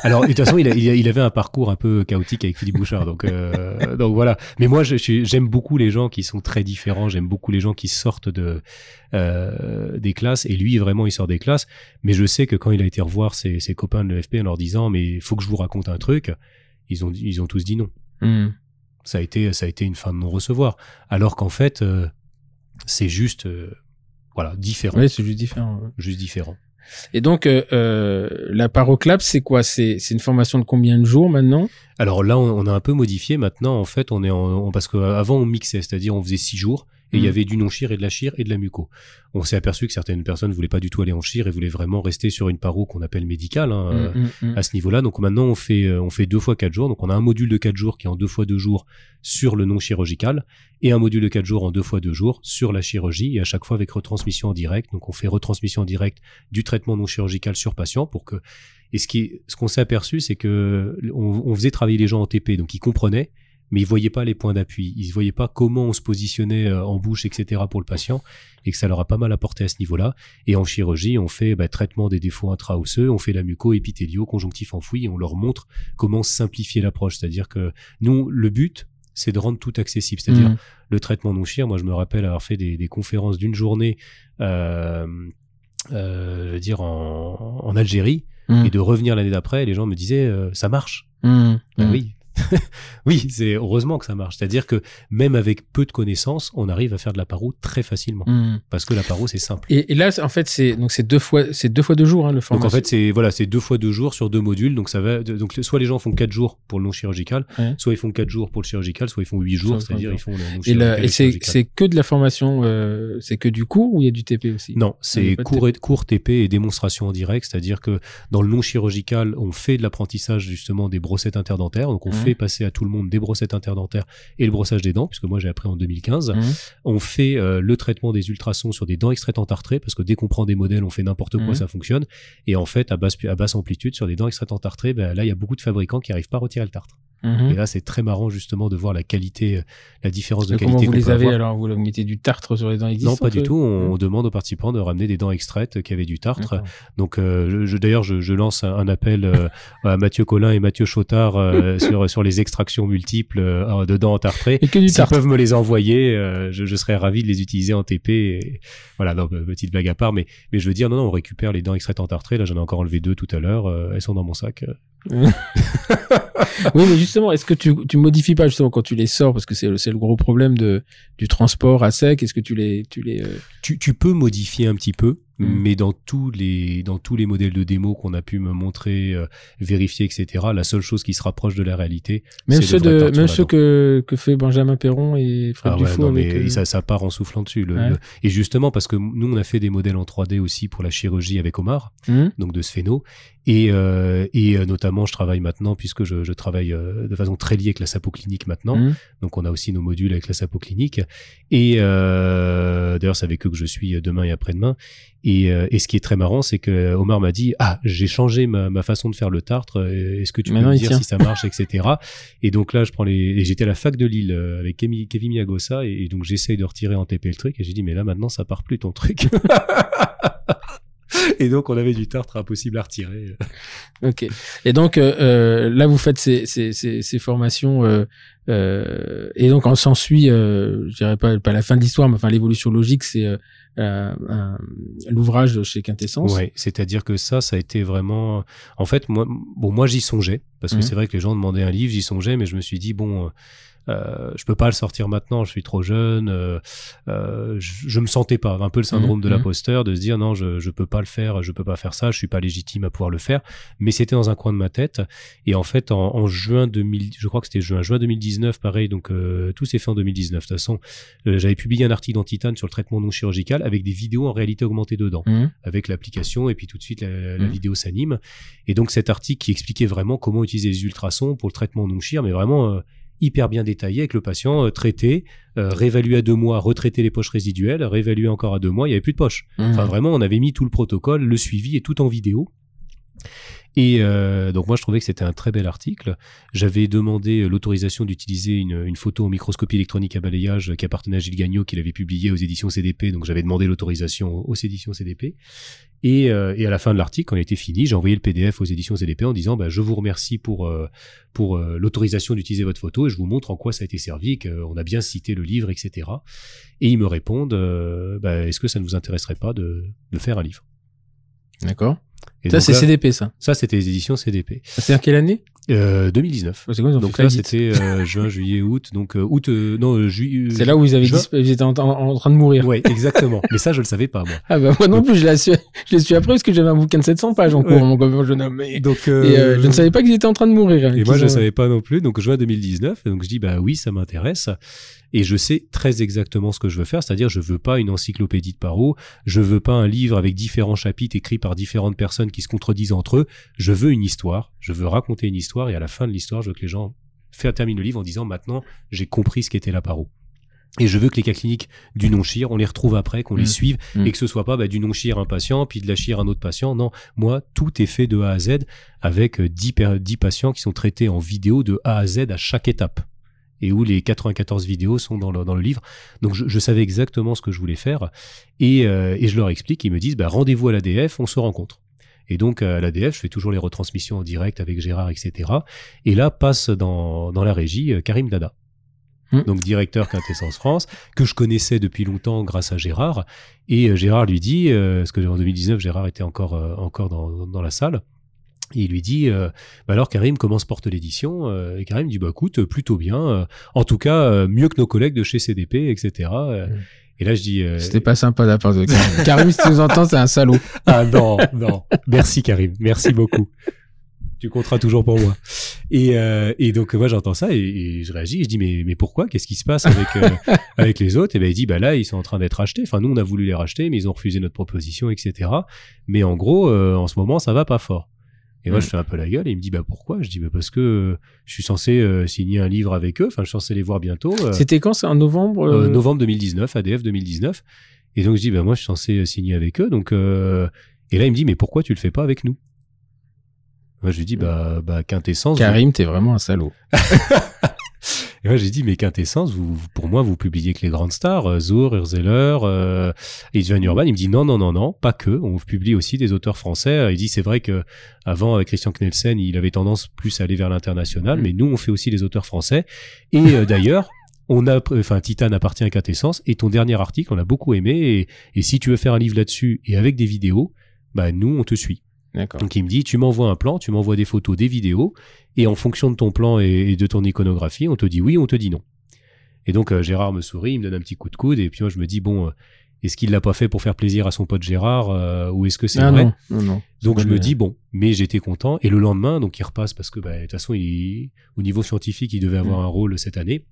Alors, de toute façon, il, a- il, il avait un parcours un peu chaotique avec Philippe Bouchard, donc euh, donc voilà. Mais moi, j'aime beaucoup les gens qui sont très différents. J'aime beaucoup les gens qui sortent de euh, des classes. Et lui, vraiment, il sort des classes. Mais je sais que quand il a été revoir ses, ses copains de l'EFP en leur disant, mais faut que je vous raconte un truc, ils ont dit- ils ont tous dit non. Mm. Ça a été ça a été une fin de non recevoir. Alors qu'en fait, euh, c'est juste euh, voilà différent, c'est juste différent. juste différent. Et donc, euh, euh, la paroclap, c'est quoi? C'est une formation de combien de jours maintenant? Alors là, on, a un peu modifié. Maintenant, en fait, on est en, parce qu'avant on mixait, c'est-à-dire on faisait six jours et il y Mhm. avait du non-chir et de la chire et de la muco. On s'est aperçu que certaines personnes voulaient pas du tout aller en chire et voulaient vraiment rester sur une paro qu'on appelle médicale hein, Mm, mm, mm. à ce niveau-là. Donc maintenant, on fait euh, on fait deux fois quatre jours. Donc on a un module de quatre jours qui est en deux fois deux jours sur le non chirurgical et un module de quatre jours en deux fois deux jours sur la chirurgie et à chaque fois avec retransmission en direct. Donc on fait retransmission en direct du traitement non chirurgical sur patient pour que et ce qui ce qu'on s'est aperçu, c'est que on, on faisait travailler les gens en TP, donc ils comprenaient, mais ils voyaient pas les points d'appui, ils voyaient pas comment on se positionnait euh, en bouche, etc. pour le patient, et que ça leur a pas mal apporté à ce niveau-là. Et en chirurgie, on fait bah, traitement des défauts intra-osseux, on fait la muco-épithélio, conjonctif enfoui, et on leur montre comment simplifier l'approche. C'est-à-dire que nous, le but, c'est de rendre tout accessible. C'est-à-dire Mm. le traitement non chir. Moi, je me rappelle avoir fait des, des conférences d'une journée, euh, euh, je veux dire en, en Algérie, Mm. et de revenir l'année d'après, les gens me disaient euh, ça marche. Mm. Ben Mm. oui. oui, c'est heureusement que ça marche. C'est-à-dire que même avec peu de connaissances, on arrive à faire de la paro très facilement Mm. parce que la paro c'est simple. Et, et là, en fait, c'est donc c'est deux fois, c'est deux fois deux jours hein, le Donc formation. en fait c'est voilà c'est deux fois deux jours sur deux modules donc ça va donc soit les gens font quatre jours pour le non chirurgical Ouais. soit ils font quatre jours pour le chirurgical soit ils font huit jours c'est-à-dire ils font le non et, chirurgical c'est que de la formation, euh, c'est que du cours ou il y a du TP aussi? Non, y c'est cours, cours TP et démonstration en direct, c'est-à-dire que dans le non chirurgical, on fait de l'apprentissage justement des brossettes interdentaires, donc on fait passer à tout le monde des brossettes interdentaires et le brossage des dents, puisque moi j'ai appris en 2015. Mhm. On fait euh, le traitement des ultrasons sur des dents extraites entartrées, parce que dès qu'on prend des modèles, on fait n'importe quoi, Mhm. ça fonctionne. Et en fait, à basse, à basse amplitude, sur des dents extraites entartrées, ben, là il y a beaucoup de fabricants qui arrivent pas à retirer le tartre. Mhm. Et là c'est très marrant justement de voir la qualité, euh, la différence de Mais Comment qualité vous les avez avoir. alors Vous mettez du tartre sur les dents Non, existantes pas du euh tout. On, Mhm. demande aux participants de ramener des dents extraites qui avaient du tartre. Donc, euh, je, d'ailleurs, je, je lance un, un appel euh, à Mathieu Collin et Mathieu Chotard euh, sur, sur les extractions multiples euh, de dents tartrées. Et que du S'ils tartre. peuvent me les envoyer, euh, je, je serais ravi de les utiliser en TP. Et, voilà, non, euh, petite blague à part, mais, mais je veux dire, non, non, on récupère les dents extraites entartrées. Là, j'en ai encore enlevé deux tout à l'heure. euh, elles sont dans mon sac. Oui, mais justement, est-ce que tu, tu modifies pas justement quand tu les sors parce que c'est le, le gros problème de du transport à sec. Est-ce que tu les tu les euh, Tu, tu peux modifier un petit peu, Mm. mais dans tous les dans tous les modèles de démo qu'on a pu me montrer, euh, vérifier, etc. La seule chose qui se rapproche de la réalité, même ceux de même ceux que que fait Benjamin Perron et Fred Ah ouais, Dufour non, mais euh, ça, ça part en soufflant dessus. le- Ouais. le- et justement, parce que nous, on a fait des modèles en 3D aussi pour la chirurgie avec Omar, hmm donc de Sphéno. Et, euh, et euh, notamment, je travaille maintenant, puisque je, je travaille euh, de façon très liée avec la Sapo Clinique maintenant. Hmm. Donc, on a aussi nos modules avec la Sapo Clinique. Et euh, d'ailleurs, c'est avec eux que je suis demain et après-demain. Et, euh, et ce qui est très marrant, c'est que Omar m'a dit Ah, j'ai changé ma, ma façon de faire le tartre. euh, Est-ce que tu Maintenant, peux me dire tient. si ça marche, etc. Et donc là, je prends les. Et j'étais à la fac de Lille euh, avec Kemi- Kevin Miyagosa. Et, et donc, j'essaye de retirer en TP le truc. Et j'ai dit Mais là, maintenant, ça part plus ton truc. Et donc, on avait du tartre impossible à retirer. Ok. Et donc euh, là, vous faites ces, ces, ces, ces formations euh, euh, et donc on s'ensuit, euh, je dirais pas, pas la fin de l'histoire, mais enfin l'évolution logique, c'est euh, euh, l'ouvrage chez Quintessence. Ouais, c'est-à-dire que ça, ça a été vraiment. En fait, moi, bon, moi, j'y songeais parce que Mhm. c'est vrai que les gens demandaient un livre, j'y songeais, mais je me suis dit bon, euh, je peux pas le sortir maintenant, je suis trop jeune. euh, euh, je, je me sentais pas, un peu le syndrome Mhm, de mhm. l'imposteur, de se dire non, je je peux pas le faire, je peux pas faire ça, je suis pas légitime à pouvoir le faire. Mais c'était dans un coin de ma tête. Et en fait, en, en juin 2000, je crois que c'était juin, juin 2019, pareil. Donc euh, tout s'est fait en 2019. De toute façon, euh, j'avais publié un article dans Titan sur le traitement non chirurgical avec des vidéos en réalité augmentée dedans Mhm. avec l'application et puis tout de suite la, la Mhm. vidéo s'anime. Et donc cet article qui expliquait vraiment comment utiliser les ultrasons pour le traitement non chir, mais vraiment euh, hyper bien détaillé avec le patient euh, traité, euh, réévalué à deux mois, retraité les poches résiduelles, réévalué encore à deux mois, il n'y avait plus de poches. Enfin Mhm. vraiment, on avait mis tout le protocole, le suivi et tout en vidéo. Et euh, donc moi je trouvais que c'était un très bel article. J'avais demandé euh, l'autorisation d'utiliser une, une photo en microscopie électronique à balayage qui appartenait à Gilles Gagnon, qu'il avait publié aux éditions CDP. Donc j'avais demandé l'autorisation aux éditions CDP. Et, euh, et à la fin de l'article, quand il était fini, j'ai envoyé le PDF aux éditions CDP en disant bah, je vous remercie pour euh, pour euh, l'autorisation d'utiliser votre photo et je vous montre en quoi ça a été servi, qu'on a bien cité le livre, etc. Et ils me répondent euh, bah, est-ce que ça ne vous intéresserait pas de, de faire un livre? D'accord. Et Ça c'est CDP ça. ça, c'était les éditions CDP. C'est en quelle année? Euh, 2019. C'est quoi ils ont Donc là, c'était euh, juin, juillet, août. Donc euh, août, euh, non, euh, juillet. C'est là où ils avaient disp- ils étaient en, en- en train de mourir. Ouais, exactement. Mais ça, je le savais pas moi. Ah bah moi non plus, je l'ai su, je l'ai su après parce que j'avais un bouquin de 700 pages en cours, Ouais. mon, jeune homme. Et, Donc, et, euh, je ne savais pas qu'ils étaient en train de mourir. hein, Et moi, je ont- savais pas non plus. Donc, juin 2019. Et donc, je dis, bah oui, ça m'intéresse. Et je sais très exactement ce que je veux faire. C'est-à-dire, je veux pas une encyclopédie de paro. Je veux pas un livre avec différents chapitres écrits par différentes personnes qui se contredisent entre eux. Je veux une histoire. Je veux raconter une histoire. Et à la fin de l'histoire, je veux que les gens fassent terminent le livre en disant, maintenant, j'ai compris ce qu'était la paro. Et je veux que les cas cliniques du non-chir, on les retrouve après, qu'on les Mm. suive, Mm. et que ce soit pas bah, du non-chir un patient, puis de la chir un autre patient. Non, moi, tout est fait de A à Z avec euh, 10, per- 10 patients qui sont traités en vidéo de A à Z à chaque étape. Et où les 94 vidéos sont dans le, dans le livre. Donc je, je savais exactement ce que je voulais faire. Et, euh, et je leur explique, ils me disent, bah, rendez-vous à l'ADF, on se rencontre. Et donc à l'ADF, je fais toujours les retransmissions en direct avec Gérard, etc. Et là passe dans, dans la régie euh, Karim Dada. Hmm. Donc directeur Quintessence France, que je connaissais depuis longtemps grâce à Gérard. Et euh, Gérard lui dit, euh, parce que en 2019, Gérard était encore, euh, encore dans, dans la salle. Et il lui dit, euh, bah alors Karim, comment se porte l'édition Euh, Et Karim dit, bah écoute, plutôt bien. euh, en tout cas, euh, mieux que nos collègues de chez CDP, etc. Euh, Mm. Et là, je dis, euh, C'était pas sympa de la part de Karim. Karim, si tu nous entends, c'est un salaud. ah non, non. Merci Karim, merci beaucoup. Tu compteras toujours pour moi. Et, euh, et donc moi j'entends ça et, et je réagis. Et je dis mais mais pourquoi? Qu'est-ce qui se passe avec euh, avec les autres? Et ben il dit bah là ils sont en train d'être achetés. Enfin nous on a voulu les racheter mais ils ont refusé notre proposition etc. Mais en gros euh, en ce moment ça va pas fort. Et moi Mm. je fais un peu la gueule et il me dit bah pourquoi? Je dis bah parce que euh, je suis censé euh, signer un livre avec eux. Enfin je suis censé les voir bientôt. euh, C'était quand C'est en novembre novembre 2019, ADF 2019. Et donc je dis, bah moi je suis censé signer avec eux. Donc et là il me dit, mais pourquoi tu le fais pas avec nous? Moi je lui dis, bah, bah Quintessence. Karim, t'es vraiment un salaud. Et moi j'ai dit, mais Quintessence, vous, pour moi vous publiez que les grandes stars, euh, Zour, Urzeller, euh, Idvan Urban. Il me dit, non non non non, pas que. On publie aussi des auteurs français. Il dit, c'est vrai que avant avec Christian Knelsen, il avait tendance plus à aller vers l'international, Mm. mais nous on fait aussi les auteurs français. Et euh, d'ailleurs. On a, enfin, Titan appartient à Quintessence et ton dernier article, on l'a beaucoup aimé. Et, et si tu veux faire un livre là-dessus et avec des vidéos, bah nous, on te suit. Donc il me dit, tu m'envoies un plan, tu m'envoies des photos, des vidéos, et en fonction de ton plan et, et de ton iconographie, on te dit oui, on te dit non. Et donc euh, Gérard me sourit, il me donne un petit coup de coude, et puis moi je me dis bon, euh, est-ce qu'il l'a pas fait pour faire plaisir à son pote Gérard, euh, ou est-ce que c'est Ah vrai non, non, non. Donc je me dis bon, mais j'étais content. Et le lendemain, donc il repasse parce que bah, de toute façon, il, au niveau scientifique, il devait avoir Mm. un rôle cette année.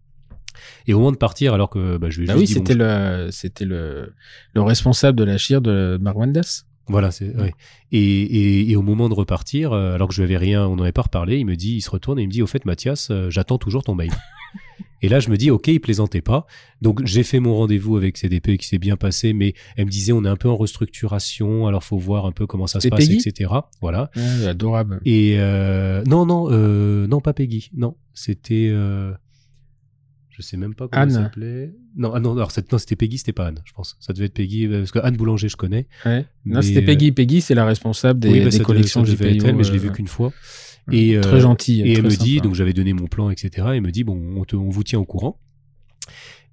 Et au moment de partir, alors que bah, je lui ai Ah juste oui, dit, bon, c'était le, c'était le, le responsable de la chire de Marwandas. Voilà, c'est ouais. et, et, et au moment de repartir, euh, alors que je lui avais rien, on n'en avait pas reparlé, il me dit, il se retourne et il me dit, au fait, Mathias, euh, j'attends toujours ton mail. et là, je me dis, ok, il plaisantait pas. Donc j'ai fait mon rendez-vous avec CDP qui s'est bien passé, mais elle me disait, on est un peu en restructuration, alors faut voir un peu comment ça se passe, Peggy? etc. Voilà. Ah, adorable. Et euh, non, non, euh, non, pas Peggy, non, c'était. Euh, Je sais même pas comment Anne. elle s'appelait. Non, ah non, alors non, c'était Peggy, c'était pas Anne, je pense. Ça devait être Peggy, euh, parce que Anne Boulanger, je connais. Ouais. Non, c'était euh, Peggy. Peggy, c'est la responsable des, oui, bah, des collections être elle, mais je l'ai vu qu'une fois. Et, très euh, gentille. Et elle me dit, donc j'avais donné mon plan, etc. Elle me dit, bon, on, te- on vous tient au courant.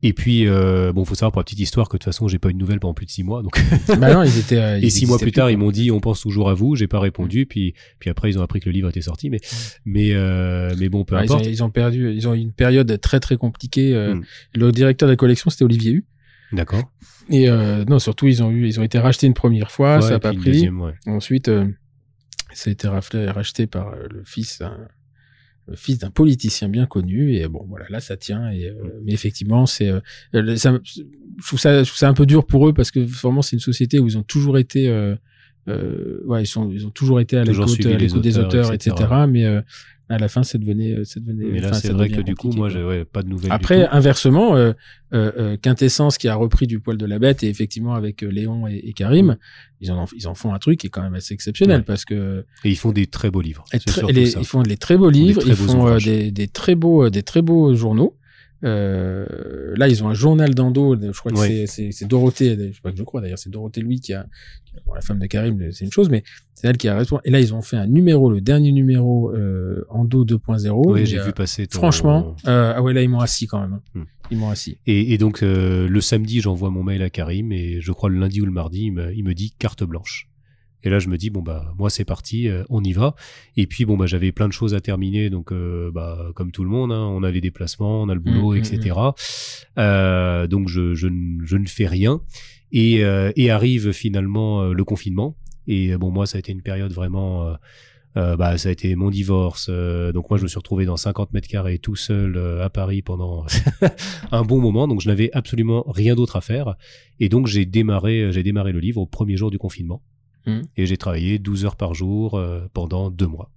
Et puis, euh, bon, faut savoir pour la petite histoire que de toute façon, j'ai pas eu de nouvelles pendant plus de six mois. Donc, Bah non, ils étaient. euh, ils et six mois plus tard, ils m'ont dit, on pense toujours à vous. J'ai pas répondu. Puis, puis après, ils ont appris que le livre était sorti. Mais, mais, euh, mais bon, peu Ouais, ils, ont, importe. ils ont perdu, ils ont eu une période très très compliquée. euh, Mm. Le directeur de la collection, c'était Olivier Hu. D'accord. Et euh, non, surtout, ils ont eu, ils ont été rachetés une première fois, Ouais, ça a pas pris. deuxième, ouais. Ensuite, euh, ça a été racheté par le fils, d'un- le fils d'un politicien bien connu. Et bon, voilà, là, ça tient. Et, euh, mais effectivement, c'est, euh, je trouve ça, je trouve ça un peu dur pour eux parce que vraiment, c'est une société où ils ont toujours été, euh, euh, ouais, ils sont, ils ont toujours été à l'écoute, des auteurs, auteurs, etc. etc. Mais euh, à la fin, ça devenait, ça devenait. Mais là, enfin, c'est vrai que du coup, moi, ouais, pas de nouvelles. du Après, tout. inversement, euh, euh, euh, Quintessence qui a repris du poil de la bête et effectivement avec euh, Léon et, et Karim, ils en, ils en font un truc qui est quand même assez exceptionnel Ouais. parce que et ils font des très beaux livres. et C'est les- ils font des très beaux livres, ils font euh, des très beaux, des très beaux journaux. Euh, là, ils ont un journal d'Ando. Je crois que c'est- Dorothée. Je sais pas que je crois d'ailleurs, c'est Dorothée Louis qui a, bon, la femme de Karim, c'est une chose, mais c'est elle qui a raison. Et là, ils ont fait un numéro, le dernier numéro euh, Ando 2.0. Oui, j'ai euh, vu passer. ton- Franchement, euh, ah ouais, là, ils m'ont assis quand même. hein. Hmm. Ils m'ont assis. Et, et donc euh, le samedi, j'envoie mon mail à Karim et je crois le lundi ou le mardi, il me, il me dit carte blanche. Et là, je me dis bon bah moi c'est parti, euh, on y va. Et puis bon bah j'avais plein de choses à terminer, donc euh, bah comme tout le monde, hein, on a les déplacements, on a le boulot, Mm, mm, etc. Euh, donc je, je, ne- je ne fais rien. Et, et arrive finalement le confinement. Et bon moi ça a été une période vraiment euh, bah, ça a été mon divorce. euh, donc moi, je me suis retrouvé dans 50 mètres carrés tout seul euh, à Paris pendant un bon moment. Donc je n'avais absolument rien d'autre à faire. Et donc j'ai démarré, j'ai démarré le livre au premier jour du confinement. Mhm. Et j'ai travaillé 12 heures par jour euh, pendant deux mois.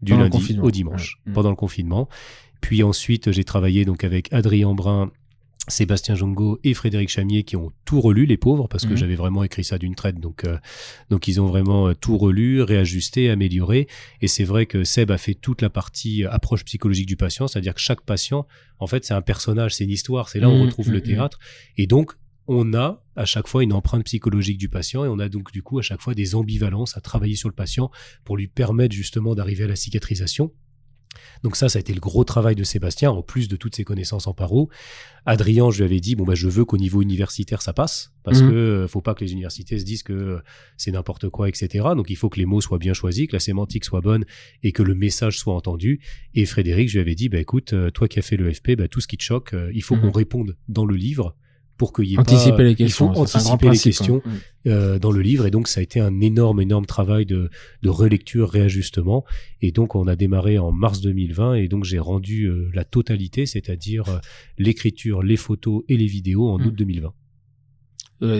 Du Pendant lundi au dimanche, Ouais. Mhm. pendant le confinement. Puis ensuite, j'ai travaillé donc avec Adrien Brun, Sébastien Jongo et Frédéric Chamier qui ont tout relu, les pauvres, parce que Mhm. j'avais vraiment écrit ça d'une traite. Donc, euh, donc ils ont vraiment euh, tout relu, réajusté, amélioré. Et c'est vrai que Seb a fait toute la partie approche psychologique du patient, c'est-à-dire que chaque patient, en fait, c'est un personnage, c'est une histoire, c'est là où on retrouve le théâtre. Et donc, on a à chaque fois une empreinte psychologique du patient et on a donc du coup à chaque fois des ambivalences à travailler sur le patient pour lui permettre justement d'arriver à la cicatrisation. Donc ça, ça a été le gros travail de Sébastien, en plus de toutes ses connaissances en paro. Adrien, je lui avais dit, bon, bah, je veux qu'au niveau universitaire, ça passe, parce Mhm. que euh, faut pas que les universités se disent que c'est n'importe quoi, etc. Donc il faut que les mots soient bien choisis, que la sémantique soit bonne et que le message soit entendu. Et Frédéric, je lui avais dit, bah, écoute, euh, toi qui as fait le FP, bah, tout ce qui te choque, euh, il faut Mhm. qu'on réponde dans le livre pour qu'il y ait Anticiper pas... les questions. Il faut anticiper les principe, questions. Mm. euh, dans le livre et donc ça a été un énorme énorme travail de, de relecture réajustement et donc on a démarré en mars 2020 et donc j'ai rendu euh, la totalité c'est-à-dire euh, l'écriture les photos et les vidéos en Mm. août 2020 Euh,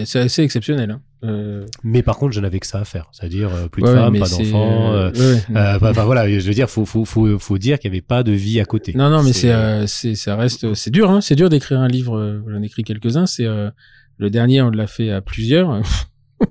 c'est assez exceptionnel. Hein. Euh, mais par contre je n'avais que ça à faire c'est-à-dire euh, plus de ouais, femmes pas d'enfants euh, euh, ouais, ouais. euh, bah, bah, voilà je veux dire faut faut faut, faut dire qu'il n'y avait pas de vie à côté Non, non, mais c'est, c'est, ça reste, c'est dur, hein. C'est dur d'écrire un livre. J'en ai écrit quelques-uns. C'est le dernier, on l'a fait à plusieurs. Je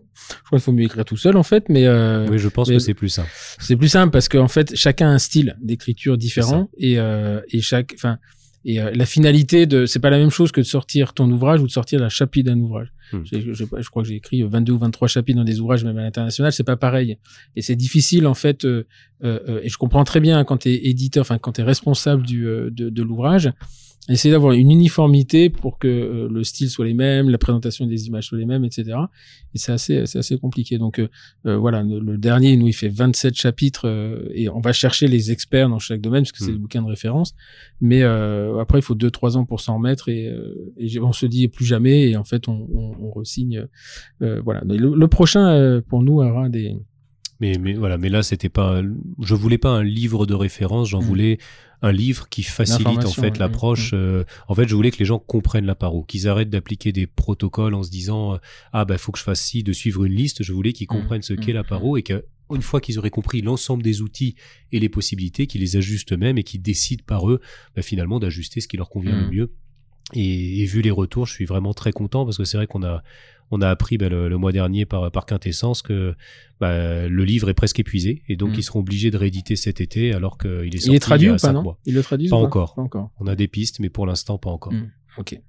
crois qu'il faut mieux écrire tout seul, en fait, mais oui je pense mais- que c'est plus ça c'est plus simple parce qu'en fait, chacun a un style d'écriture différent et et chaque, enfin, et euh, la finalité de, c'est pas la même chose que de sortir ton ouvrage ou de sortir la chapitre d'un ouvrage. Hmm. Je, je crois que j'ai écrit 22 ou 23 chapitres dans des ouvrages même à l'international, c'est pas pareil. Et c'est difficile en fait. euh, euh, euh, et je comprends très bien quand t'es éditeur, enfin quand t'es responsable du euh, de, de l'ouvrage, essayer d'avoir une uniformité pour que euh, le style soit les mêmes, la présentation des images soit les mêmes, etc. Et c'est assez, c'est assez compliqué. Donc euh, euh, voilà, le, le dernier, nous, il fait 27 chapitres euh, et on va chercher les experts dans chaque domaine parce que c'est Mm. le bouquin de référence. Mais euh, après, il faut deux, trois ans pour s'en remettre et, euh, et on se dit plus jamais et en fait, on, on, on resigne. Euh, voilà. Le, le prochain, euh, pour nous, aura des. Mais, mais voilà, mais là c'était pas, un- je voulais pas un livre de référence, j'en Mm. voulais un livre qui facilite en fait l'approche. Mm. euh, en fait, je voulais que les gens comprennent la paro, qu'ils arrêtent d'appliquer des protocoles en se disant euh, ah bah faut que je fasse ci, de suivre une liste. Je voulais qu'ils Mm. comprennent ce qu'est la paro et que une fois qu'ils auraient compris l'ensemble des outils et les possibilités, qu'ils les ajustent eux-mêmes et qu'ils décident par eux bah, finalement d'ajuster ce qui leur convient le mieux. Et, et, vu les retours, je suis vraiment très content parce que c'est vrai qu'on a on a appris bah, le, mois dernier par, par quintessence que bah, le livre est presque épuisé et donc mm. ils seront obligés de rééditer cet été alors qu'il est sorti il est traduit il ou pas non le pas, pas, encore. pas encore. On a des pistes mais pour l'instant pas encore. Mm. Ok.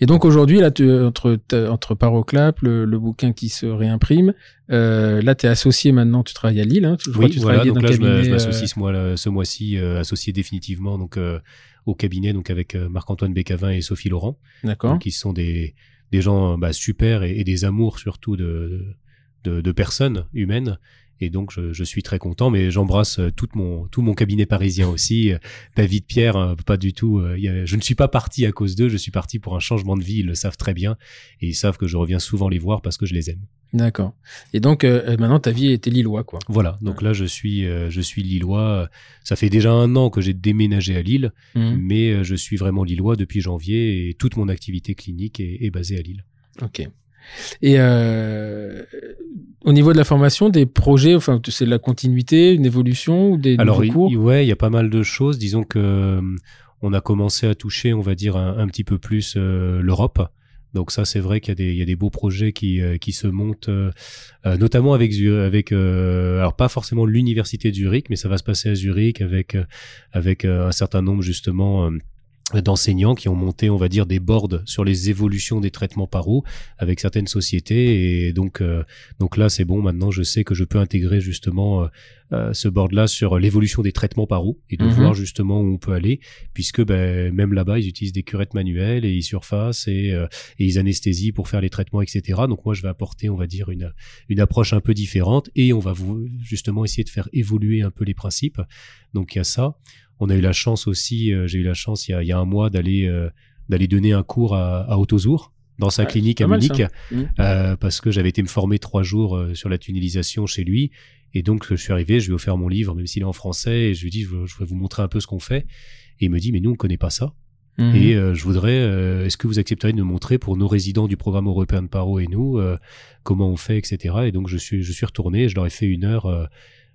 Et donc aujourd'hui, là, tu, entre entre Paroclap, le, le bouquin qui se réimprime, euh, là, tu es associé maintenant, tu travailles à Lille. Hein, je oui, tu voilà, donc là, je m'associe ce, mois, ce mois-ci, euh, associé définitivement donc euh, au cabinet, donc avec Marc-Antoine Bécavin et Sophie Laurent. D'accord. Qui sont des des gens bah, super et, des amours surtout de, de personnes humaines et donc, je, je, suis très content, mais j'embrasse euh, tout mon, tout mon cabinet parisien aussi. Euh, David Pierre, hein, pas du tout. Euh, je ne suis pas parti à cause d'eux, je suis parti pour un changement de vie. Ils le savent très bien. Et ils savent que je reviens souvent les voir parce que je les aime. D'accord. Et donc, maintenant, ta vie était lillois, quoi. Voilà. Donc là, je suis, je suis lillois. Ça fait déjà un an que j'ai déménagé à Lille, mmh. mais je suis vraiment lillois depuis janvier et toute mon activité clinique est, est basée à Lille. Ok. Et euh, au niveau de la formation, des projets, enfin, c'est de la continuité, une évolution ou des Alors, nouveaux cours ouais, il y a pas mal de choses. Disons que euh, on a commencé à toucher, on va dire, un, petit peu plus euh, l'Europe. Donc ça, c'est vrai qu'il y a des, il y a des beaux projets qui, euh, qui se montent, euh, notamment avec avec, alors pas forcément l'université de Zurich, mais ça va se passer à Zurich avec avec un certain nombre justement d'enseignants qui ont monté, on va dire, des boards sur les évolutions des traitements par eau avec certaines sociétés. Et donc, euh, donc là, c'est bon. Maintenant, je sais que je peux intégrer justement euh, euh, ce board-là sur l'évolution des traitements par eau et de mhm. voir justement où on peut aller, puisque ben, même là-bas, ils utilisent des curettes manuelles et ils surfacent et, et ils anesthésient pour faire les traitements, etc. Donc moi, je vais apporter, on va dire, une, une approche un peu différente et on va vous, justement essayer de faire évoluer un peu les principes. Donc il y a ça. On a eu la chance aussi, euh, j'ai eu la chance il y a, il y a un mois d'aller euh, d'aller donner un cours à, à Autozour dans sa clinique à Munich mmh. euh, parce que j'avais été me former trois jours euh, sur la tunnelisation chez lui. Et donc je suis arrivé, je lui ai offert mon livre même s'il est en français et je lui ai dit je, je vais vous montrer un peu ce qu'on fait. Et il me dit mais nous on connaît pas ça. Mmh. et euh, je voudrais est-ce que vous accepteriez de me montrer pour nos résidents du programme européen de Paro et nous comment on fait etc et donc je suis je suis retourné je leur ai fait une heure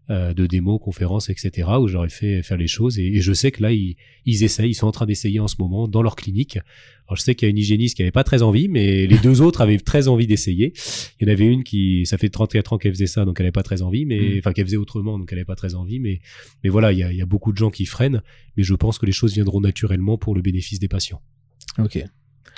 euh, de démos, conférences, etc., où j'aurais fait faire les choses. Et, je sais que là, ils, ils essayent, ils sont en train d'essayer en ce moment dans leur clinique. Alors je sais qu'il y a une hygiéniste qui avait pas très envie, mais les deux autres avaient très envie d'essayer. Il y en avait une qui, ça fait 34 ans qu'elle faisait ça, donc elle avait pas très envie, mais mm. enfin qu'elle faisait autrement, donc elle avait pas très envie. Mais mais voilà, il y a, il y a beaucoup de gens qui freinent, mais je pense que les choses viendront naturellement pour le bénéfice des patients. Ok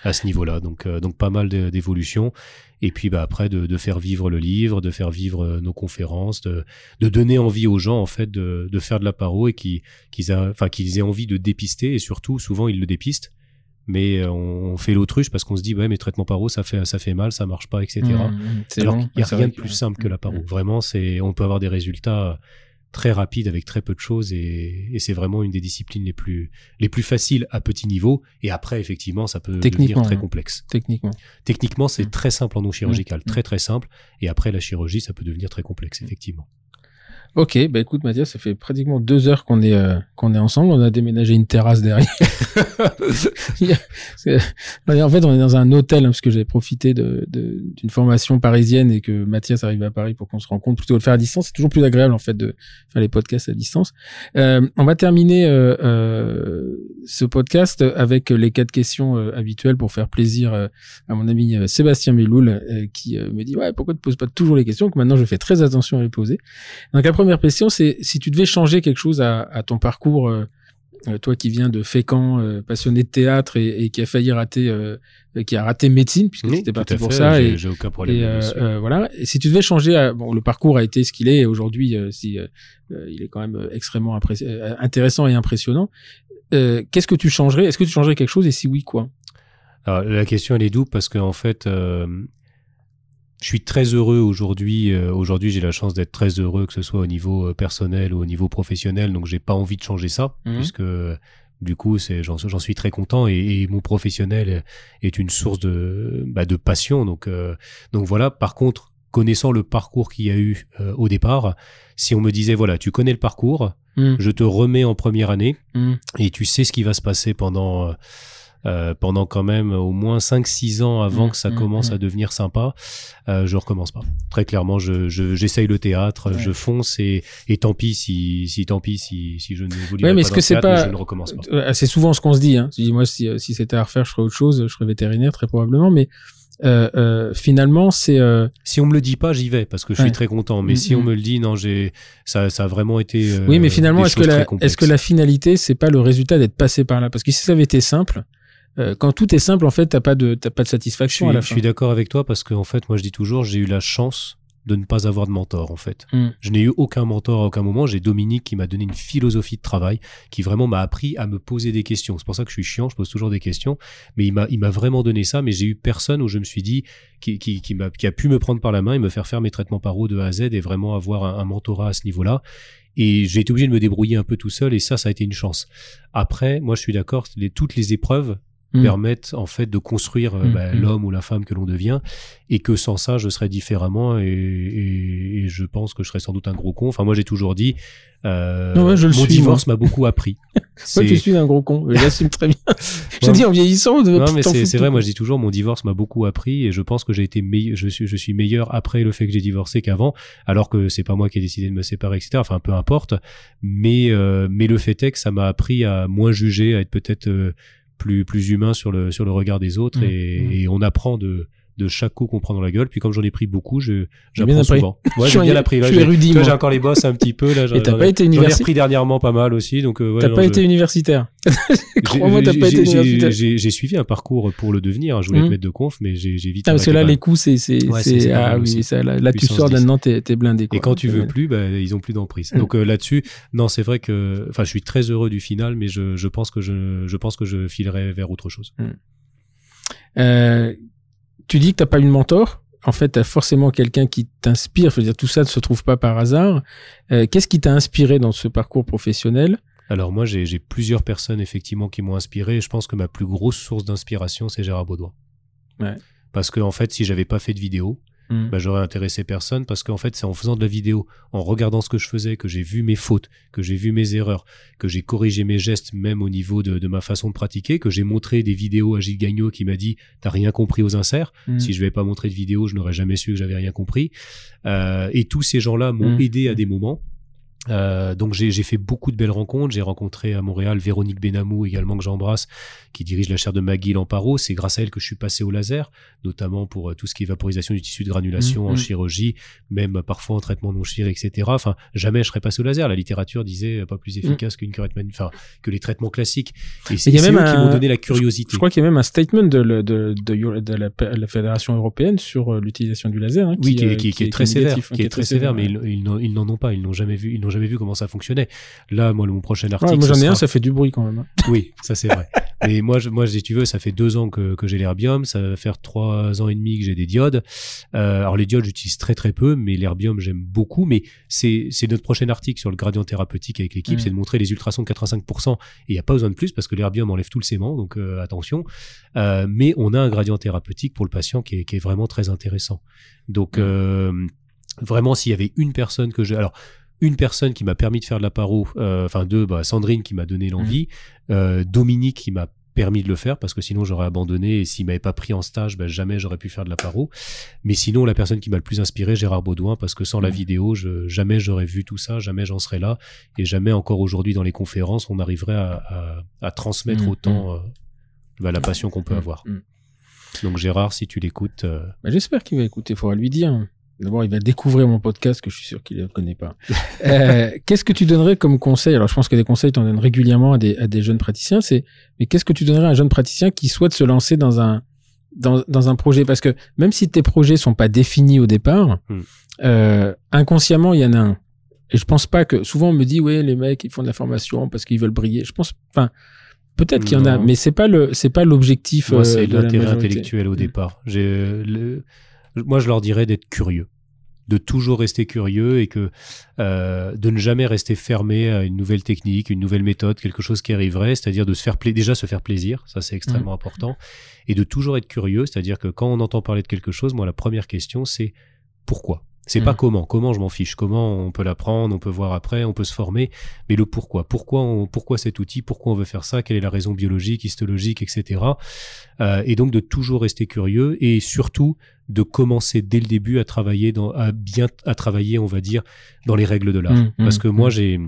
à ce niveau-là. Donc, euh, donc pas mal d'évolutions. Et puis bah, après, de, de, faire vivre le livre, de faire vivre euh, nos conférences, de, de, donner envie aux gens en fait de, de faire de la paro et qu'ils enfin, qu'ils aient envie de dépister. Et surtout, souvent, ils le dépistent. Mais euh, on, fait l'autruche parce qu'on se dit ouais mais traitement paro ça fait ça fait mal ça marche pas etc. Mmh, Alors qu'il n'y a rien de plus simple que la paro. Mmh. Vraiment c'est on peut avoir des résultats très rapide avec très peu de choses et, et c'est vraiment une des disciplines les plus les plus faciles à petit niveau et après effectivement ça peut devenir très complexe. Techniquement. Techniquement c'est mm. très simple en non chirurgical, mm. très très simple et après la chirurgie ça peut devenir très complexe effectivement. Ok, bah écoute Mathias, ça fait pratiquement deux heures qu'on est euh, qu'on est ensemble. On a déménagé une terrasse derrière. en fait, on est dans un hôtel hein, parce que j'avais profité de d'une formation parisienne et que Mathias arrive à Paris pour qu'on se rencontre plutôt de le faire à distance. C'est toujours plus agréable en fait de faire les podcasts à distance. Euh, on va terminer euh, ce podcast avec les quatre questions habituelles pour faire plaisir à mon ami Sébastien Meloul qui me dit ouais pourquoi tu poses pas toujours les questions? Que maintenant je fais très attention à les poser. Donc la première question c'est si tu devais changer quelque chose à, à ton parcours euh, toi qui viens de Fécamp, euh, passionné de théâtre et, et, qui a failli rater, euh, qui a raté médecine puisque c'était parti pour ça. Et j'ai aucun problème. Et, voilà. Et si tu devais changer, bon, le parcours a été ce qu'il est. Aujourd'hui, si il est quand même extrêmement intéressant et impressionnant. Qu'est-ce que tu changerais? Est-ce que tu changerais quelque chose? Et si oui, quoi? Alors, la question elle est double parce qu'en fait, je suis très heureux aujourd'hui. Euh, aujourd'hui, j'ai la chance d'être très heureux, que ce soit au niveau euh, personnel ou au niveau professionnel. Donc, j'ai pas envie de changer ça, mhm. puisque du coup, c'est j'en suis très content et, mon professionnel est une source de bah, de passion. Donc, euh, donc voilà. Par contre, connaissant le parcours qu'il y a eu au départ, si on me disait voilà, tu connais le parcours, mhm. je te remets en première année mhm. et tu sais ce qui va se passer pendant euh, pendant quand même au moins 5-6 ans avant Mmh, que ça mmh, commence mmh. à devenir sympa, euh, je recommence pas. Très clairement, je, je- j'essaye le théâtre, Ouais. je fonce et, et tant pis si, si tant pis si, si je ne évolue Ouais, mais pas que théâtre, pas- mais je ne recommence pas. Euh, C'est souvent ce qu'on se dit. Hein. Je dis, moi, si, euh, si c'était à refaire, je ferais autre chose. Je serais vétérinaire, très probablement. Mais euh, euh, finalement, c'est... euh, Si on me le dit pas, j'y vais parce que je Ouais. suis très content. Mais Mm, si on mm. me le dit, non, j'ai ça, ça a vraiment été. euh, oui, mais finalement, est-ce que, la, est-ce que la finalité, c'est pas le résultat d'être passé par là? Parce que si ça avait été simple, euh, quand tout est simple, en fait, t'as pas de, t'as pas de Je satisfaction à suis, la je fin. suis d'accord avec toi parce qu'en fait, moi, je dis toujours, j'ai eu la chance de ne pas avoir de mentor, en fait. Mm. Je n'ai eu aucun mentor à aucun moment. J'ai Dominique qui m'a donné une philosophie de travail qui vraiment m'a appris à me poser des questions. C'est pour ça que je suis chiant, je pose toujours des questions. Mais il m'a, il m'a vraiment donné ça. Mais j'ai eu personne où je me suis dit, qui, qui, qui, m'a, qui a pu me prendre par la main et me faire faire mes traitements paro de A à Z et vraiment avoir un, un mentorat à ce niveau-là. Et j'ai été obligé de me débrouiller un peu tout seul et ça, ça a été une chance. Après, moi, je suis d'accord, les, toutes les épreuves Mm. permettent en fait de construire euh, Mm, bah, mm. l'homme ou la femme que l'on devient et que sans ça je serais différemment et, et- et je pense que je serais sans doute un gros con enfin moi j'ai toujours dit euh, Non, ouais, je le mon suis, divorce m'a beaucoup appris Toi, C'est- tu suis un gros con. Je l'assume très bien. je Ouais. dis en vieillissant, de non mais c'est vrai moi je dis toujours mon divorce m'a beaucoup appris et je pense que j'ai été je suis je suis meilleur après le fait que j'ai divorcé qu'avant alors que c'est pas moi qui ai décidé de me séparer etc enfin peu importe mais euh, mais le fait est que ça m'a appris à moins juger à être peut-être euh, plus plus humain sur le sur le regard des autres Mm, et, mm. et on apprend de de chaque coup qu'on prend dans la gueule puis comme j'en ai pris beaucoup j'apprends appris. souvent ouais Je j'ai bien appris là j'ai- moi. encore les bosses un petit peu là Et t'as j'en- pas été j'en ai universitaire. repris dernièrement pas mal aussi donc euh, ouais, T'as pas je- été universitaire. j'ai- Crois-moi, t'as pas été universitaire. j'ai suivi un parcours pour le devenir. hein. Je voulais Mhm. être maître de conf, mais j'ai vite. Ah, parce que là, les coups, c'est, ah oui, ça, là, tu sors 10. là-dedans, t'es, t'es blindé. Et quand tu veux plus, bah, ils ont plus d'emprise. Donc euh, là-dessus, non, c'est vrai que, enfin, je suis très heureux du final, mais je, je pense que je, je pense que je filerai vers autre chose. Euh, tu dis que t'as pas eu de mentor. En fait, t'as forcément quelqu'un qui t'inspire. Je veux dire, tout ça ne se trouve pas par hasard. Euh, qu'est-ce qui t'a inspiré dans ce parcours professionnel? Alors moi, j'ai j'ai plusieurs personnes effectivement qui m'ont inspiré. Je pense que ma plus grosse source d'inspiration, c'est Gérard Baudouin. Ouais. Parce que en fait, si j'avais pas fait de vidéo, Hmm. bah, j'aurais intéressé personne parce qu'en fait, c'est en faisant de la vidéo, en regardant ce que je faisais, que j'ai vu mes fautes, que j'ai vu mes erreurs, que j'ai corrigé mes gestes même au niveau de, de ma façon de pratiquer, que j'ai montré des vidéos à Gilles Gagnon qui m'a dit T'as rien compris aux inserts. Hmm. Si je n'avais pas montré de vidéo, je n'aurais jamais su que j'avais rien compris. Euh, et tous ces gens-là m'ont Mm. aidé à des moments. Euh, donc j'ai fait beaucoup de belles rencontres. J'ai rencontré à Montréal Véronique Benamou également que j'embrasse, qui dirige la chaire de McGill en paro. C'est grâce à elle que je suis passé au laser, notamment pour euh, tout ce qui est vaporisation du tissu de granulation Mm, en mm. chirurgie, même parfois en traitement non chir, etc. Enfin, jamais je serais passé au laser. La littérature disait euh, pas plus efficace qu'une curette enfin que les traitements classiques. Et c'est il y a c'est eux même qui un- m'ont donné la curiosité. Je crois qu'il y a même un statement de, le- de, de, de la, la Fédération européenne sur euh, l'utilisation du laser. hein, Oui, qui, euh, est, qui, qui est très sévère, négatif, qui est très sévère, mais ils, n'en- ils n'en ont pas, ils n'ont jamais vu, ils n'ont jamais vu comment ça fonctionnait. Là, moi, mon prochain article, Ouais, moi j'en ai un, ça fait du bruit quand même. hein. oui, ça c'est vrai. Mais moi, je, moi, si tu veux, ça fait deux ans que, que j'ai l'herbium, ça va faire trois ans et demi que j'ai des diodes. Euh, alors les diodes, j'utilise très très peu, mais l'herbium, j'aime beaucoup. Mais c'est notre prochain article sur le gradient thérapeutique avec l'équipe, c'est de montrer les ultrasons de 85%. Et il n'y a pas besoin de plus parce que l'herbium enlève tout le sément, donc euh, attention. Euh, mais on a un gradient thérapeutique pour le patient qui est, qui est vraiment très intéressant. Donc vraiment, s'il y avait une personne que je, alors une personne qui m'a permis de faire de la paro, euh, enfin deux, bah, Sandrine qui m'a donné l'envie, euh, Dominique qui m'a permis de le faire parce que sinon j'aurais abandonné et s'il m'avait pas pris en stage, bah, jamais j'aurais pu faire de la paro. Mais sinon la personne qui m'a le plus inspiré, Gérard Baudouin, parce que sans la vidéo, je, jamais j'aurais vu tout ça, jamais j'en serais là et jamais encore aujourd'hui dans les conférences on arriverait à, à, à transmettre Mhm. autant euh, bah, la passion qu'on peut Mm, avoir. mm. Donc Gérard, si tu l'écoutes, euh, Bah, J'espère qu'il va écouter. Il faudra lui dire. D'abord, il va découvrir mon podcast que je suis sûr qu'il ne connaît pas. Euh, qu'est-ce que tu donnerais comme conseil? Alors, je pense que des conseils, tu en donnes régulièrement à des, à des jeunes praticiens. C'est, mais qu'est-ce que tu donnerais à un jeune praticien qui souhaite se lancer dans un dans, dans un projet? Parce que même si tes projets sont pas définis au départ, Hmm. euh, inconsciemment, il y en a un. Et je pense pas que souvent on me dit ouais les mecs ils font de la formation parce qu'ils veulent briller. Je pense, enfin peut-être qu'il y en a, mais c'est pas le c'est pas l'objectif. Moi, euh, c'est l'intérêt intellectuel au Mm. départ. J'ai, le- Moi, je leur dirais d'être curieux, de toujours rester curieux et que euh, de ne jamais rester fermé à une nouvelle technique, une nouvelle méthode, quelque chose qui arriverait, c'est-à-dire de se faire pla- déjà se faire plaisir, ça c'est extrêmement important, et de toujours être curieux, c'est-à-dire que quand on entend parler de quelque chose, moi la première question c'est pourquoi? C'est pas Mm. comment. Comment, je m'en fiche. Comment on peut l'apprendre, on peut voir après, on peut se former. Mais le pourquoi. Pourquoi, on- pourquoi cet outil? Pourquoi on veut faire ça? Quelle est la raison biologique, histologique, etc. Euh, et donc de toujours rester curieux et surtout de commencer dès le début à travailler dans, à bien, à travailler, on va dire, dans les règles de l'art. Mm, Parce mm, que moi, j'ai,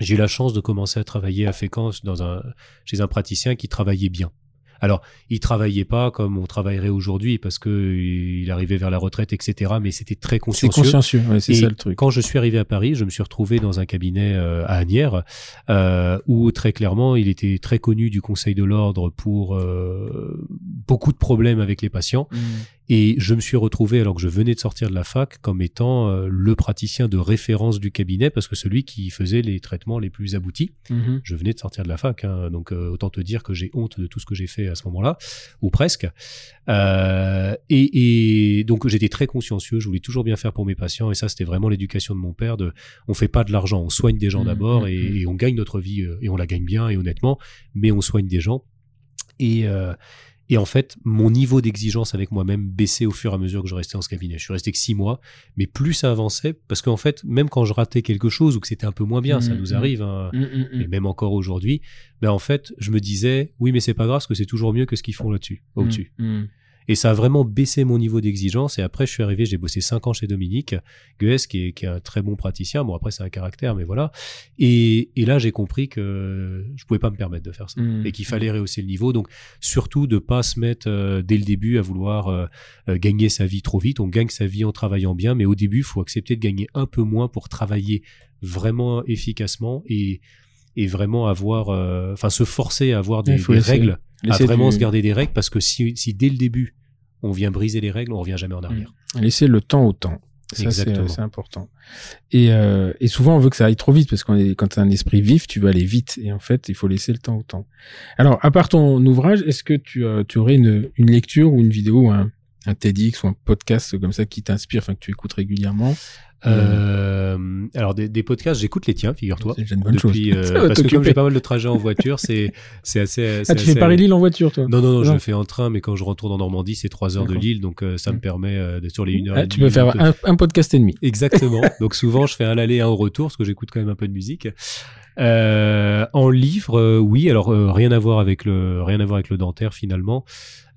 j'ai eu la chance de commencer à travailler à Fécamp dans un, chez un praticien qui travaillait bien. Alors, il travaillait pas comme on travaillerait aujourd'hui parce que il arrivait vers la retraite, etc. Mais c'était très C'est consciencieux. consciencieux, ouais, c'est ça le truc. Quand je suis arrivé à Paris, je me suis retrouvé dans un cabinet euh, à Agnières euh, où très clairement, il était très connu du Conseil de l'ordre pour euh, beaucoup de problèmes avec les patients. Mm. Et je me suis retrouvé, alors que je venais de sortir de la fac, comme étant euh, le praticien de référence du cabinet parce que celui qui faisait les traitements les plus aboutis. Mhm. Je venais de sortir de la fac, hein, donc euh, autant te dire que j'ai honte de tout ce que j'ai fait à ce moment-là, ou presque. Euh, et, et donc j'étais très consciencieux, je voulais toujours bien faire pour mes patients, et ça c'était vraiment l'éducation de mon père. De, on fait pas de l'argent, on soigne des gens Mhm, d'abord, mhm, et, et on gagne notre vie, et on la gagne bien et honnêtement, mais on soigne des gens. Et euh, et en fait, mon niveau d'exigence avec moi-même baissait au fur et à mesure que je restais dans ce cabinet. Je suis resté que six mois, mais plus ça avançait, parce qu'en fait, même quand je ratais quelque chose ou que c'était un peu moins bien, ça Mhm, nous mhm. arrive. hein, Mm, mm, mm. et même encore aujourd'hui, ben en fait, je me disais, oui, mais c'est pas grave, parce que c'est toujours mieux que ce qu'ils font là-dessus, au-dessus. Et ça a vraiment baissé mon niveau d'exigence. Et après, je suis arrivé, j'ai bossé cinq ans chez Dominique Gues, qui est, qui est un très bon praticien. Bon, après, c'est un caractère, mais voilà. Et, et là, j'ai compris que je pouvais pas me permettre de faire ça. Mm. Et qu'il fallait rehausser le niveau. Donc, surtout de pas se mettre euh, dès le début à vouloir euh, euh, gagner sa vie trop vite. On gagne sa vie en travaillant bien, mais au début, il faut accepter de gagner un peu moins pour travailler vraiment efficacement et, et vraiment avoir, euh, enfin, se forcer à avoir des, des règles à vraiment du- se garder des règles parce que si, si dès le début on vient briser les règles, on revient jamais en arrière. Laisser le temps au temps. Ça, c'est c'est important. Et, euh, et souvent, on veut que ça aille trop vite parce qu'on est, quand tu as un esprit vif, tu veux aller vite. Et en fait, il faut laisser le temps au temps. Alors, à part ton ouvrage, est-ce que tu, euh, tu aurais une, une lecture ou une vidéo, un, un TEDx ou un podcast comme ça qui t'inspire, enfin que tu écoutes régulièrement Euh, alors des, des podcasts, j'écoute les tiens, figure-toi. C'est une bonne chose. Depuis, euh, Ça va parce que comme j'ai pas mal de trajets en voiture, c'est c'est assez. Ah, tu fais Paris-Lille en voiture, toi? Non, non, non, je le fais en train, mais quand je retourne en Normandie, c'est 3 heures de. Lille, donc euh, ça me Mm. permet euh, d'être sur les 1 heure. Ah, Tu peux faire euh, un, un podcast et demi. Exactement. Donc souvent, je fais un aller, un retour, parce que j'écoute quand même un peu de musique. Euh, en livre, euh, oui. Alors euh, rien à voir avec le rien à voir avec le dentaire finalement.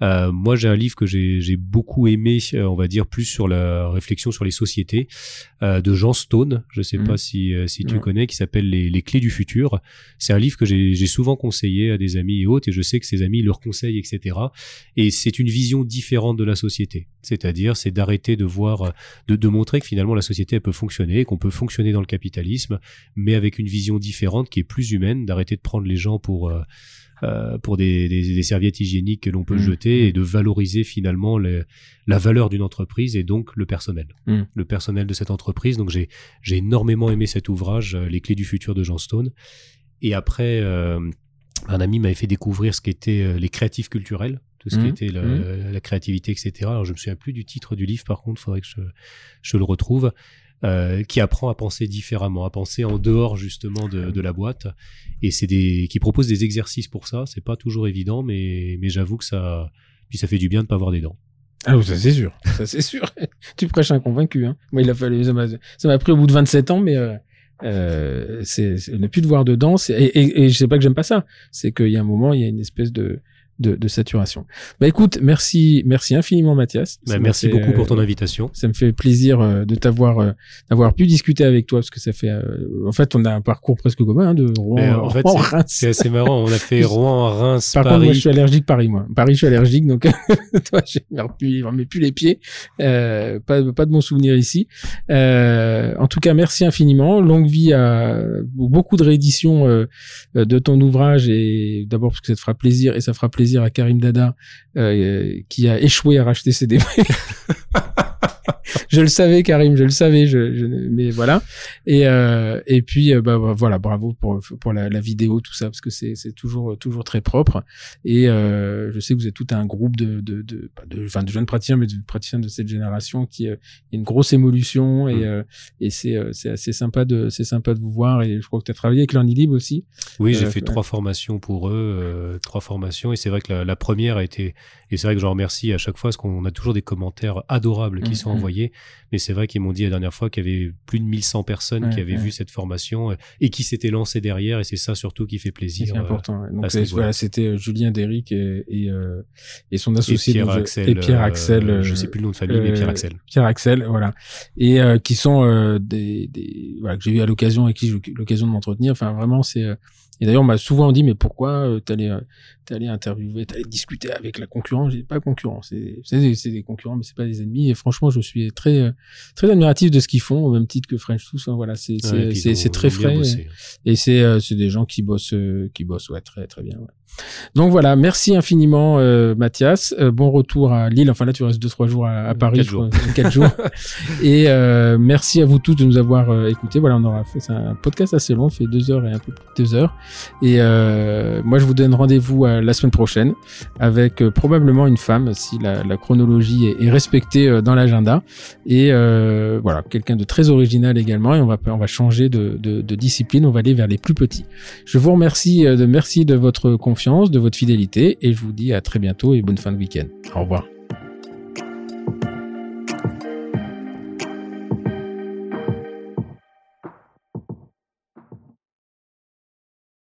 Moi, j'ai un livre que j'ai beaucoup aimé, on va dire plus sur la réflexion sur les sociétés de Jean Stone. Je sais Mhm. pas si si tu Mhm. connais, qui s'appelle les, les clés du futur. C'est un livre que j'ai souvent conseillé à des amis et autres, et je sais que ces amis leur conseillent, etc. Et c'est une vision différente de la société. C'est-à-dire, c'est d'arrêter de voir, de, de montrer que finalement la société elle peut fonctionner, qu'on peut fonctionner dans le capitalisme, mais avec une vision différente qui est plus humaine, d'arrêter de prendre les gens pour euh, euh, pour des, des, des serviettes hygiéniques que l'on peut Mhm. jeter et de valoriser finalement les- la valeur d'une entreprise et donc le personnel, Mhm. le personnel de cette entreprise. Donc j'ai j'ai énormément aimé cet ouvrage, euh, Les clés du futur de Jean Stone. Et après, euh, un ami m'avait fait découvrir ce qu'étaient les créatifs culturels, tout ce qui était la, la créativité, etc. Alors je me souviens plus du titre du livre, par contre, faudrait que je, je le retrouve. Euh, qui apprend à penser différemment, à penser en dehors justement de, de la boîte, et c'est des qui propose des exercices pour ça. C'est pas toujours évident, mais mais j'avoue que ça puis ça fait du bien de pas avoir des dents. Ah oui, ça c'est sûr, ça c'est sûr. tu prêches un convaincu. Hein. Moi, il a fallu, ça m'a, pris au bout de 27 ans, mais euh, euh, c'est, ne plus de voir dedans. C'est, et, et, et je sais pas que j'aime pas ça. C'est qu'il y a un moment, il y a une espèce de de, de saturation. Bah écoute, merci, merci infiniment Mathias. Bah, merci fait, beaucoup pour euh, ton invitation. Ça me fait plaisir euh, de t'avoir, euh, d'avoir pu discuter avec toi parce que ça fait, euh, en fait, on a un parcours presque commun hein, de Rouen, Mais, euh, en fait, Rouen, Reims. C'est assez marrant. On a fait Rouen, Reims, Par contre, moi, je Paris. suis allergique Paris, moi. Paris, je suis allergique, donc toi, ne plus, remets plus les pieds. Euh, pas, pas de bons souvenirs ici. Euh, en tout cas, merci infiniment. Longue vie à beaucoup de rééditions euh, de ton ouvrage et d'abord parce que ça te fera plaisir et ça fera plaisir à Karim Dada euh, qui a échoué à racheter ses DVD. je le savais, Karim, je le savais, je, je- mais voilà. Et euh, et puis euh, bah voilà, bravo pour pour la, la vidéo, tout ça, parce que c'est toujours toujours très propre. Et euh, je sais que vous êtes tout un groupe de de de, pas de, enfin, de jeunes praticiens, mais de praticiens de cette génération qui euh, a une grosse évolution et Mm. et c'est assez sympa de c'est sympa de vous voir. Et je crois que tu as travaillé avec Learnilib aussi. Oui, j'ai fait trois formations pour eux, trois formations, et c'est vrai que la, la première a été, et c'est vrai que j'en remercie à chaque fois, parce qu'on a toujours des commentaires adorables qui Mhm. sont envoyés. Mais c'est vrai qu'ils m'ont dit la dernière fois qu'il y avait plus de 1100 personnes qui avaient vu cette formation et qui s'étaient lancées derrière. Et c'est ça surtout qui fait plaisir. C'est important. Donc voilà, c'était Julien Déric et, et, et, son associé et Pierre Axel. Et Pierre Axel. je sais plus le nom de famille, mais Pierre Axel. Pierre Axel, voilà. Et qui sont des, des voilà que j'ai eu à l'occasion et qui j'ai eu l'occasion de m'entretenir. Enfin vraiment c'est et d'ailleurs, on m'a souvent dit, mais pourquoi euh, t'allais, euh, t'allais interviewer, t'allais discuter avec la concurrence J'ai pas concurrent, c'est, des concurrents, mais c'est pas des ennemis. Et franchement, je suis très, euh, très admiratif de ce qu'ils font, au même titre que French Tous. Hein, voilà, c'est, c'est, très frais. Et, c'est, euh, c'est des gens qui bossent, qui bossent, ouais, très, très bien. Ouais. Donc voilà, merci infiniment euh, Mathias. Euh, bon retour à Lille. Enfin là, tu restes deux trois jours à, Paris, quatre jours. quatre jours. Et euh, merci à vous tous de nous avoir euh, écoutés. Voilà, on aura fait un podcast assez long, fait deux heures et un peu plus de deux heures. Et moi, je vous donne rendez-vous la semaine prochaine avec probablement une femme, si la, chronologie est, respectée dans l'agenda. Et voilà, quelqu'un de très original également. Et on va on va changer de, de, de, discipline. On va aller vers les plus petits. Je vous remercie de merci de votre confiance de votre fidélité et je vous dis à très bientôt et bonne fin de week-end. Au revoir.